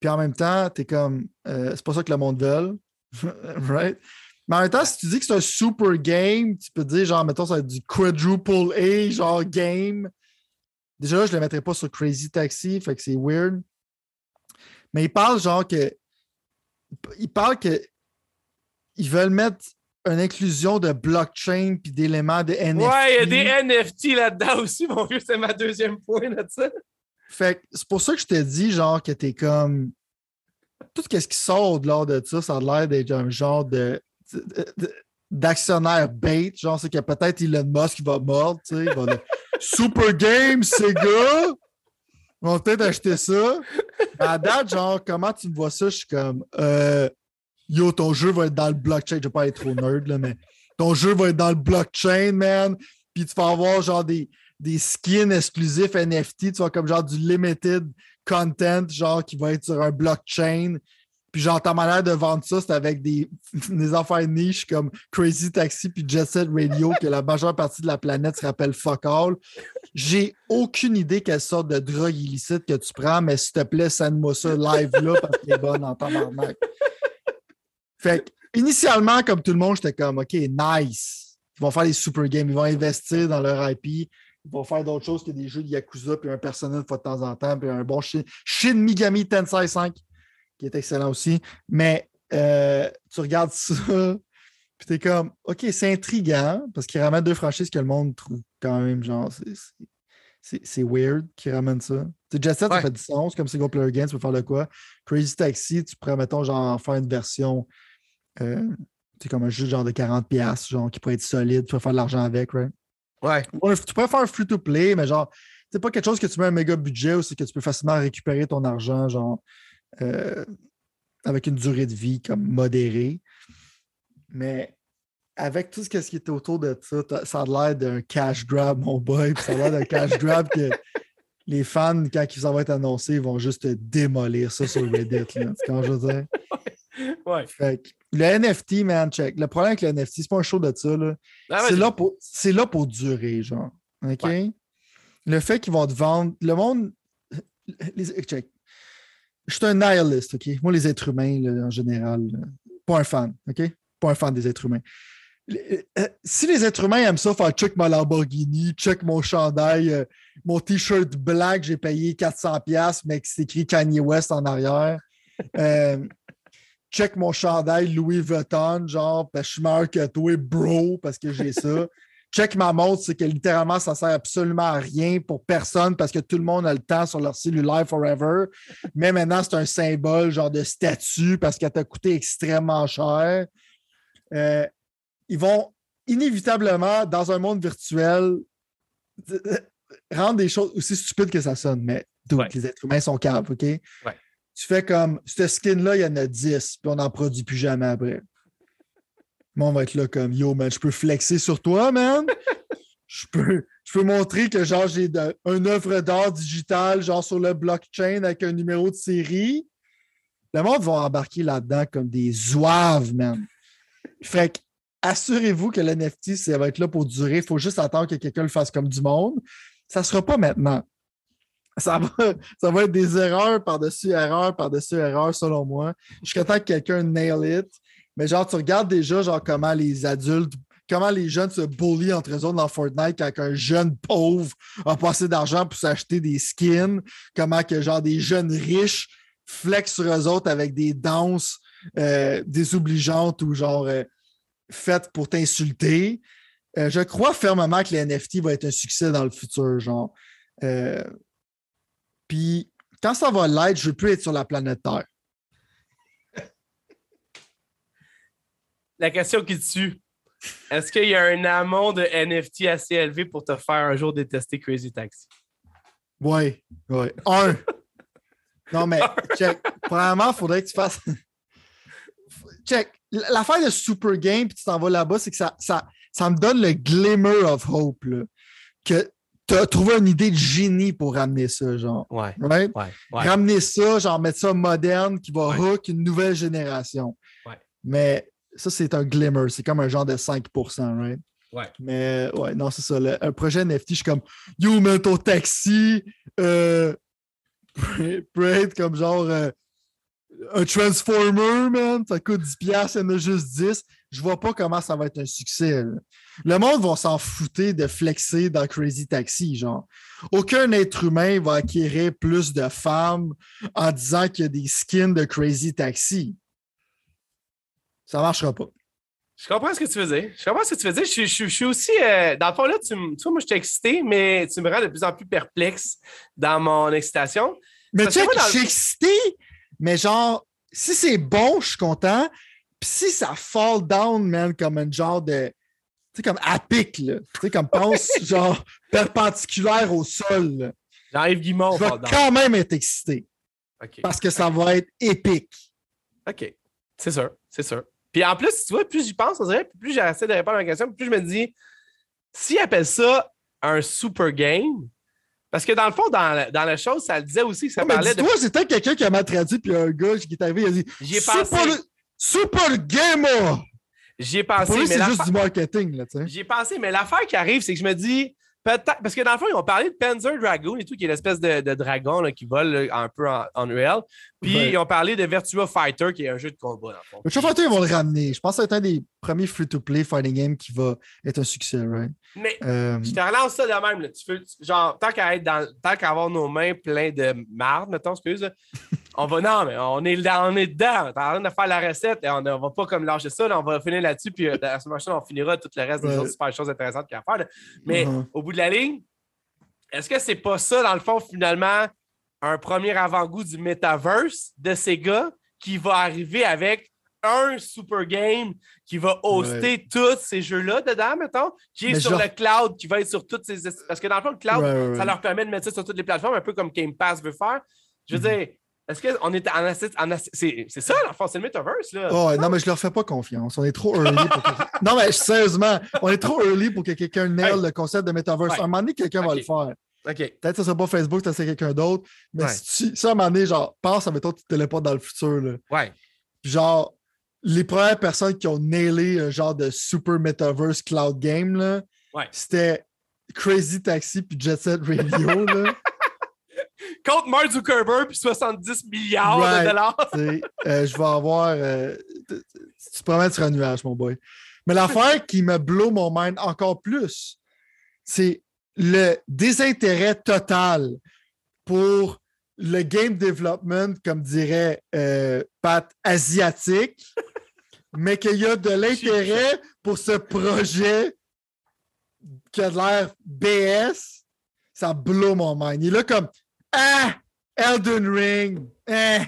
Puis en même temps, tu es comme, euh, c'est pas ça que le monde veut, right? Mais en même temps, si tu dis que c'est un super game, tu peux dire, genre, mettons, ça va être du quadruple A, genre game. Déjà là, je ne le mettrais pas sur Crazy Taxi, fait que c'est weird. Mais il parle, genre, que ils parlent que ils veulent mettre une inclusion de blockchain puis d'éléments de NFT. Ouais, il y a des NFT là-dedans aussi, mon vieux, c'est ma deuxième point là ça. Fait c'est pour ça que je te dis, genre, que t'es comme. Tout ce qui sort de l'ordre de ça, ça a l'air d'être un genre de, d'actionnaire bait. Genre, c'est que peut-être Elon Musk va mordre, tu sais. Il va dire Super Game, Sega! On va peut-être acheter ça. à date, genre, comment tu me vois ça? Je suis comme. Euh, Yo, ton jeu va être dans le blockchain. Je vais pas être trop nerd, là, mais ton jeu va être dans le blockchain, man. Puis tu vas avoir genre des, des skins exclusifs NFT. Tu vas comme genre du limited content, genre qui va être sur un blockchain. Puis genre, ta manière de vendre ça, c'est avec des, des affaires niches comme Crazy Taxi puis Jet Set Radio, que la majeure partie de la planète se rappelle fuck all. J'ai aucune idée quelle sorte de drogue illicite que tu prends, mais s'il te plaît, send-moi ça live là parce qu'elle est bonne en temps fait initialement, comme tout le monde, j'étais comme, OK, nice. Ils vont faire des super games, ils vont investir dans leur IP, ils vont faire d'autres choses que des jeux de Yakuza, puis un personnel de temps en temps, puis un bon Shin, Shin Megami Tensei 5, qui est excellent aussi. Mais euh, tu regardes ça, puis t'es comme, OK, c'est intriguant, parce qu'ils ramènent deux franchises que le monde trouve quand même, genre, c'est weird qu'ils ramènent ça. Tu Jet Set, ça fait du sens, comme single player game, tu peux faire de quoi. Crazy Taxi, tu pourrais, mettons, genre, faire une version euh, c'est comme un jeu genre de 40$, genre qui pourrait être solide, tu peux faire de l'argent avec, right? Ouais. Tu pourrais faire un free-to-play, mais genre, c'est pas quelque chose que tu mets un méga budget ou c'est que tu peux facilement récupérer ton argent, genre, euh, avec une durée de vie comme modérée. Mais avec tout ce qui est autour de ça, ça a l'air d'un cash grab, mon boy. ça a l'air d'un cash grab que les fans, quand ils vont être annoncés, ils vont juste démolir ça sur Reddit. Là. C'est quand je veux dire? Ouais. le NFT, man, check. Le problème avec le NFT, c'est pas un show de ça. c'est, là pour, c'est là pour durer, genre. OK? Le fait qu'ils vont te vendre. Le monde. check. Je suis un nihiliste, OK? Moi, les êtres humains, en général, pas un fan, OK? Pas un fan des êtres humains. Euh, si les êtres humains aiment ça, faire check ma Lamborghini, check mon chandail, euh, mon t-shirt black, j'ai payé 400$, mais c'est écrit Kanye West en arrière. Euh, check mon chandail Louis Vuitton, genre, je suis meilleur que toi, bro, parce que j'ai ça. Check ma montre, c'est que littéralement, ça sert absolument à rien pour personne parce que tout le monde a le temps sur leur cellulaire forever. Mais maintenant, c'est un symbole, genre de statut parce qu'elle t'a coûté extrêmement cher. Euh, ils vont inévitablement, dans un monde virtuel, rendre des choses aussi stupides que ça sonne. Mais les êtres humains sont caves, OK? Ouais tu fais comme, ce skin-là, il y en a 10, puis on n'en produit plus jamais après. Moi, on va être là comme, yo, man, je peux flexer sur toi, man. je peux, je peux montrer que, genre, j'ai une œuvre d'art digitale, genre, sur le blockchain avec un numéro de série. Le monde va embarquer là-dedans comme des zouaves, man. Fait que, assurez-vous que l'NFT, ça va être là pour durer. Il faut juste attendre que quelqu'un le fasse comme du monde. Ça ne sera pas maintenant ça va, ça va être des erreurs par-dessus erreurs par-dessus erreurs, selon moi. Jusqu'à temps que quelqu'un nail it. Mais genre, tu regardes déjà genre comment les adultes, comment les jeunes se bullient entre eux dans Fortnite quand un jeune pauvre a passé d'argent pour s'acheter des skins, comment que genre des jeunes riches flexent sur eux autres avec des danses euh, désobligeantes ou genre euh, faites pour t'insulter. Euh, je crois fermement que les NFT va être un succès dans le futur, genre. Puis quand ça va l'être, je veux plus être sur la planète Terre. La question qui tue. Est-ce qu'il y a un amont de NFT assez élevé pour te faire un jour détester Crazy Taxi? Oui, oui. Un. non, mais check. Premièrement, il faudrait que tu fasses. check. L'affaire de Super Game, puis tu t'en vas là-bas, c'est que ça, ça, ça me donne le glimmer of hope. Là, que tu as trouvé une idée de génie pour ramener ça, genre. Ouais. ouais. Ramener ça, genre mettre ça moderne qui va hook une nouvelle génération. Mais ça, c'est un glimmer. C'est comme un genre de 5% right? Ouais. Mais ouais, non, c'est ça. un projet NFT, je suis comme Yo, mais ton taxi euh, peut être comme genre euh, un Transformer, man. Ça coûte 10$, il y en a juste 10 je vois pas comment ça va être un succès. Le monde va s'en foutre de flexer dans Crazy Taxi, genre. Aucun être humain va acquérir plus de femmes en disant qu'il y a des skins de Crazy Taxi. Ça marchera pas. Je comprends ce que tu veux dire. Je comprends ce que tu veux dire. Je, suis aussi. Euh, dans le fond, là, tu, tu vois, moi, je suis excité, mais tu me rends de plus en plus perplexe dans mon excitation. Mais tu sais, je suis excité, mais genre, si c'est bon, je suis content. Puis si ça fall down, man, comme un genre de. Tu sais, comme à pic, là. Tu sais, comme pense, genre, perpendiculaire au sol. J'arrive Guimond. Je vais quand même être excité. Parce que ça va être épique. OK. C'est sûr, c'est sûr. Puis en plus, tu vois, plus j'y pense, on dirait, plus j'essaie de répondre à la question, plus je me dis, s'ils appellent ça un super game, parce que dans le fond, dans la, dans la chose, ça le disait aussi que ça parlait de. Toi, c'était quelqu'un qui m'a traduit, puis un gars qui est arrivé, il a dit pensé. Super Gamer! J'y ai pensé. mais c'est juste du marketing, là, tu sais. J'y ai pensé, mais l'affaire qui arrive, c'est que je me dis, parce que dans le fond, ils ont parlé de Panzer Dragoon et tout, qui est l'espèce de, dragon qui vole un peu en, Unreal. Puis ils ont parlé de Virtua Fighter, qui est un jeu de combat. Dans le fond. Virtua Fighter, ils vont le ramener. Je pense que c'est un des premiers free-to-play fighting games qui va être un succès, right? Mais euh, je te relance ça de même. Tu genre, tant qu'à être dans, tant qu'à avoir nos mains pleines de marde, mettons, excuse, on va, non, mais on est, on est dedans. On est en train de faire la recette et on ne va pas comme lâcher ça. on va finir là-dessus. Puis euh, la semaine prochaine, on finira tout le reste des autres super choses intéressantes qu'il y a à faire. Mais uh-huh. au bout de la ligne, est-ce que c'est pas ça, dans le fond, finalement, un premier avant-goût du metaverse de Sega qui va arriver avec un super game qui va hoster tous ces jeux-là dedans, mettons, qui est sur le cloud, qui va être sur toutes ces. Parce que dans le fond, le cloud, ça leur permet de mettre ça sur toutes les plateformes, un peu comme Game Pass veut faire. Je veux mm-hmm. dire, est-ce qu'on est en, en c'est ça, l'enfant, c'est le metaverse, là? Oh, non, mais je leur fais pas confiance. On est trop early pour que... Non, mais sérieusement, on est trop early pour que quelqu'un nail le concept de metaverse. À un moment donné, quelqu'un va le faire. Peut-être que ce sera pas Facebook, peut-être c'est quelqu'un d'autre. Mais si, tu, à un moment donné, genre, pense à mettons, tu te téléportes dans le futur. Là. Ouais. Genre, les premières personnes qui ont nailé un genre de super metaverse cloud game, là, c'était Crazy Taxi puis Jet Set Radio. là. Contre Mark Zuckerberg puis 70 milliards de dollars. euh, je vais avoir. Euh, tu promets sur un nuage, mon boy. Mais l'affaire qui me blow mon mind encore plus, c'est le désintérêt total pour le game development, comme dirait euh, Pat, asiatique, mais qu'il y a de l'intérêt pour ce projet qui a l'air BS, ça blow mon mind. Il est là comme Ah! Elden Ring! Ah!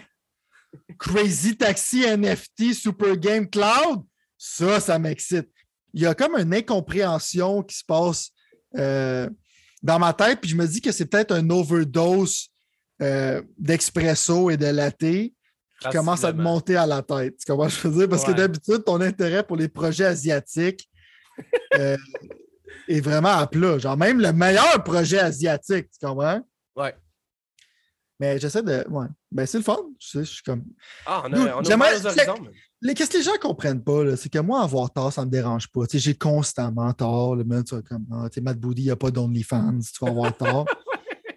Crazy Taxi NFT Super Game Cloud! Ça, ça m'excite. Il y a comme une incompréhension qui se passe euh, dans ma tête, puis je me dis que c'est peut-être un overdose euh, d'expresso et de latte qui commence à te monter à la tête. Tu comprends ce que je veux dire? Parce que d'habitude, ton intérêt pour les projets asiatiques euh, est vraiment à plat. Genre, même le meilleur projet asiatique, tu comprends? Ouais. Mais j'essaie de. Ouais. Ben, c'est le fun. Je, suis comme. Ah, on a, on a Qu'est-ce que les gens ne comprennent pas, c'est que moi, avoir tort, ça ne me dérange pas. J'ai constamment tort. Le tu comme, ah, Matt Booty, il n'y a pas d'OnlyFans, tu vas avoir tort.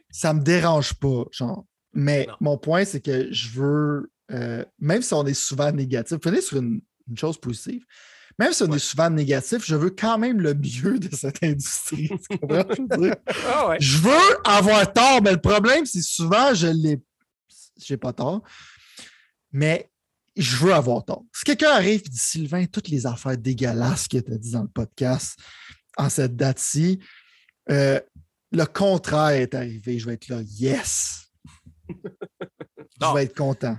ça ne me dérange pas. Genre. Mais mon point, c'est que je veux, euh, même si on est souvent négatif, venez sur une, chose positive. Même si on est souvent négatif, je veux quand même le mieux de cette industrie. Ah je veux avoir tort, mais le problème, c'est souvent, je l'ai. J'ai pas tort. Mais je veux avoir tort. Si quelqu'un arrive et dit Sylvain, toutes les affaires dégueulasses que tu as dit dans le podcast en cette date-ci, euh, le contraire est arrivé. Je vais être là, yes! je vais être content.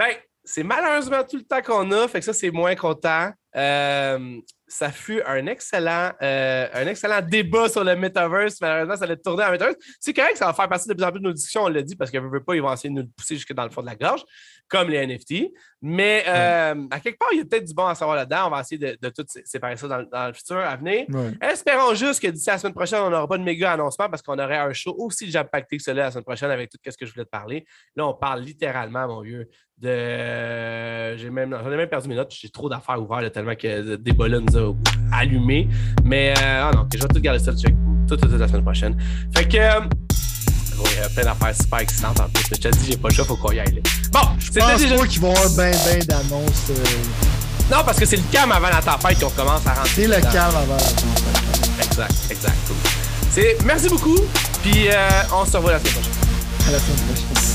Ben, c'est malheureusement tout le temps qu'on a, fait que ça, c'est moins content. Euh, ça fut un excellent, euh, un excellent débat sur le metaverse. Malheureusement, ça allait tourner en metaverse. C'est correct, ça va faire partie de plus en plus de nos discussions, on l'a dit, parce qu'ils ne veulent pas, ils vont essayer de nous le pousser jusque dans le fond de la gorge comme les NFT. Mais euh, à quelque part, il y a peut-être du bon à savoir là-dedans. On va essayer de, tout séparer ça dans, le futur à venir. Espérons juste que d'ici la semaine prochaine, on n'aura pas de méga annoncement parce qu'on aurait un show aussi jam pacté que celui la semaine prochaine avec tout ce que je voulais te parler. Là, on parle littéralement, mon vieux, de. J'ai même, j'en ai même perdu mes notes. J'ai trop d'affaires ouvertes tellement que des nous a allumé. Mais euh, ah non, je vais tout garder ça tout, tout, tout, la semaine prochaine. Fait que. Euh, il y a plein d'affaires super excitantes en plus. Je te dis, j'ai pas le choix, faut qu'on y aille. Bon, c'était déjà. pas qu'ils vont avoir ben, ben d'annonces. Euh. Non, parce que c'est le calme avant la tempête qu'on commence à rentrer. C'est le calme avant la tempête. Exact, exact. C'est... Merci beaucoup, puis euh, on se revoit la semaine prochaine. À la semaine prochaine.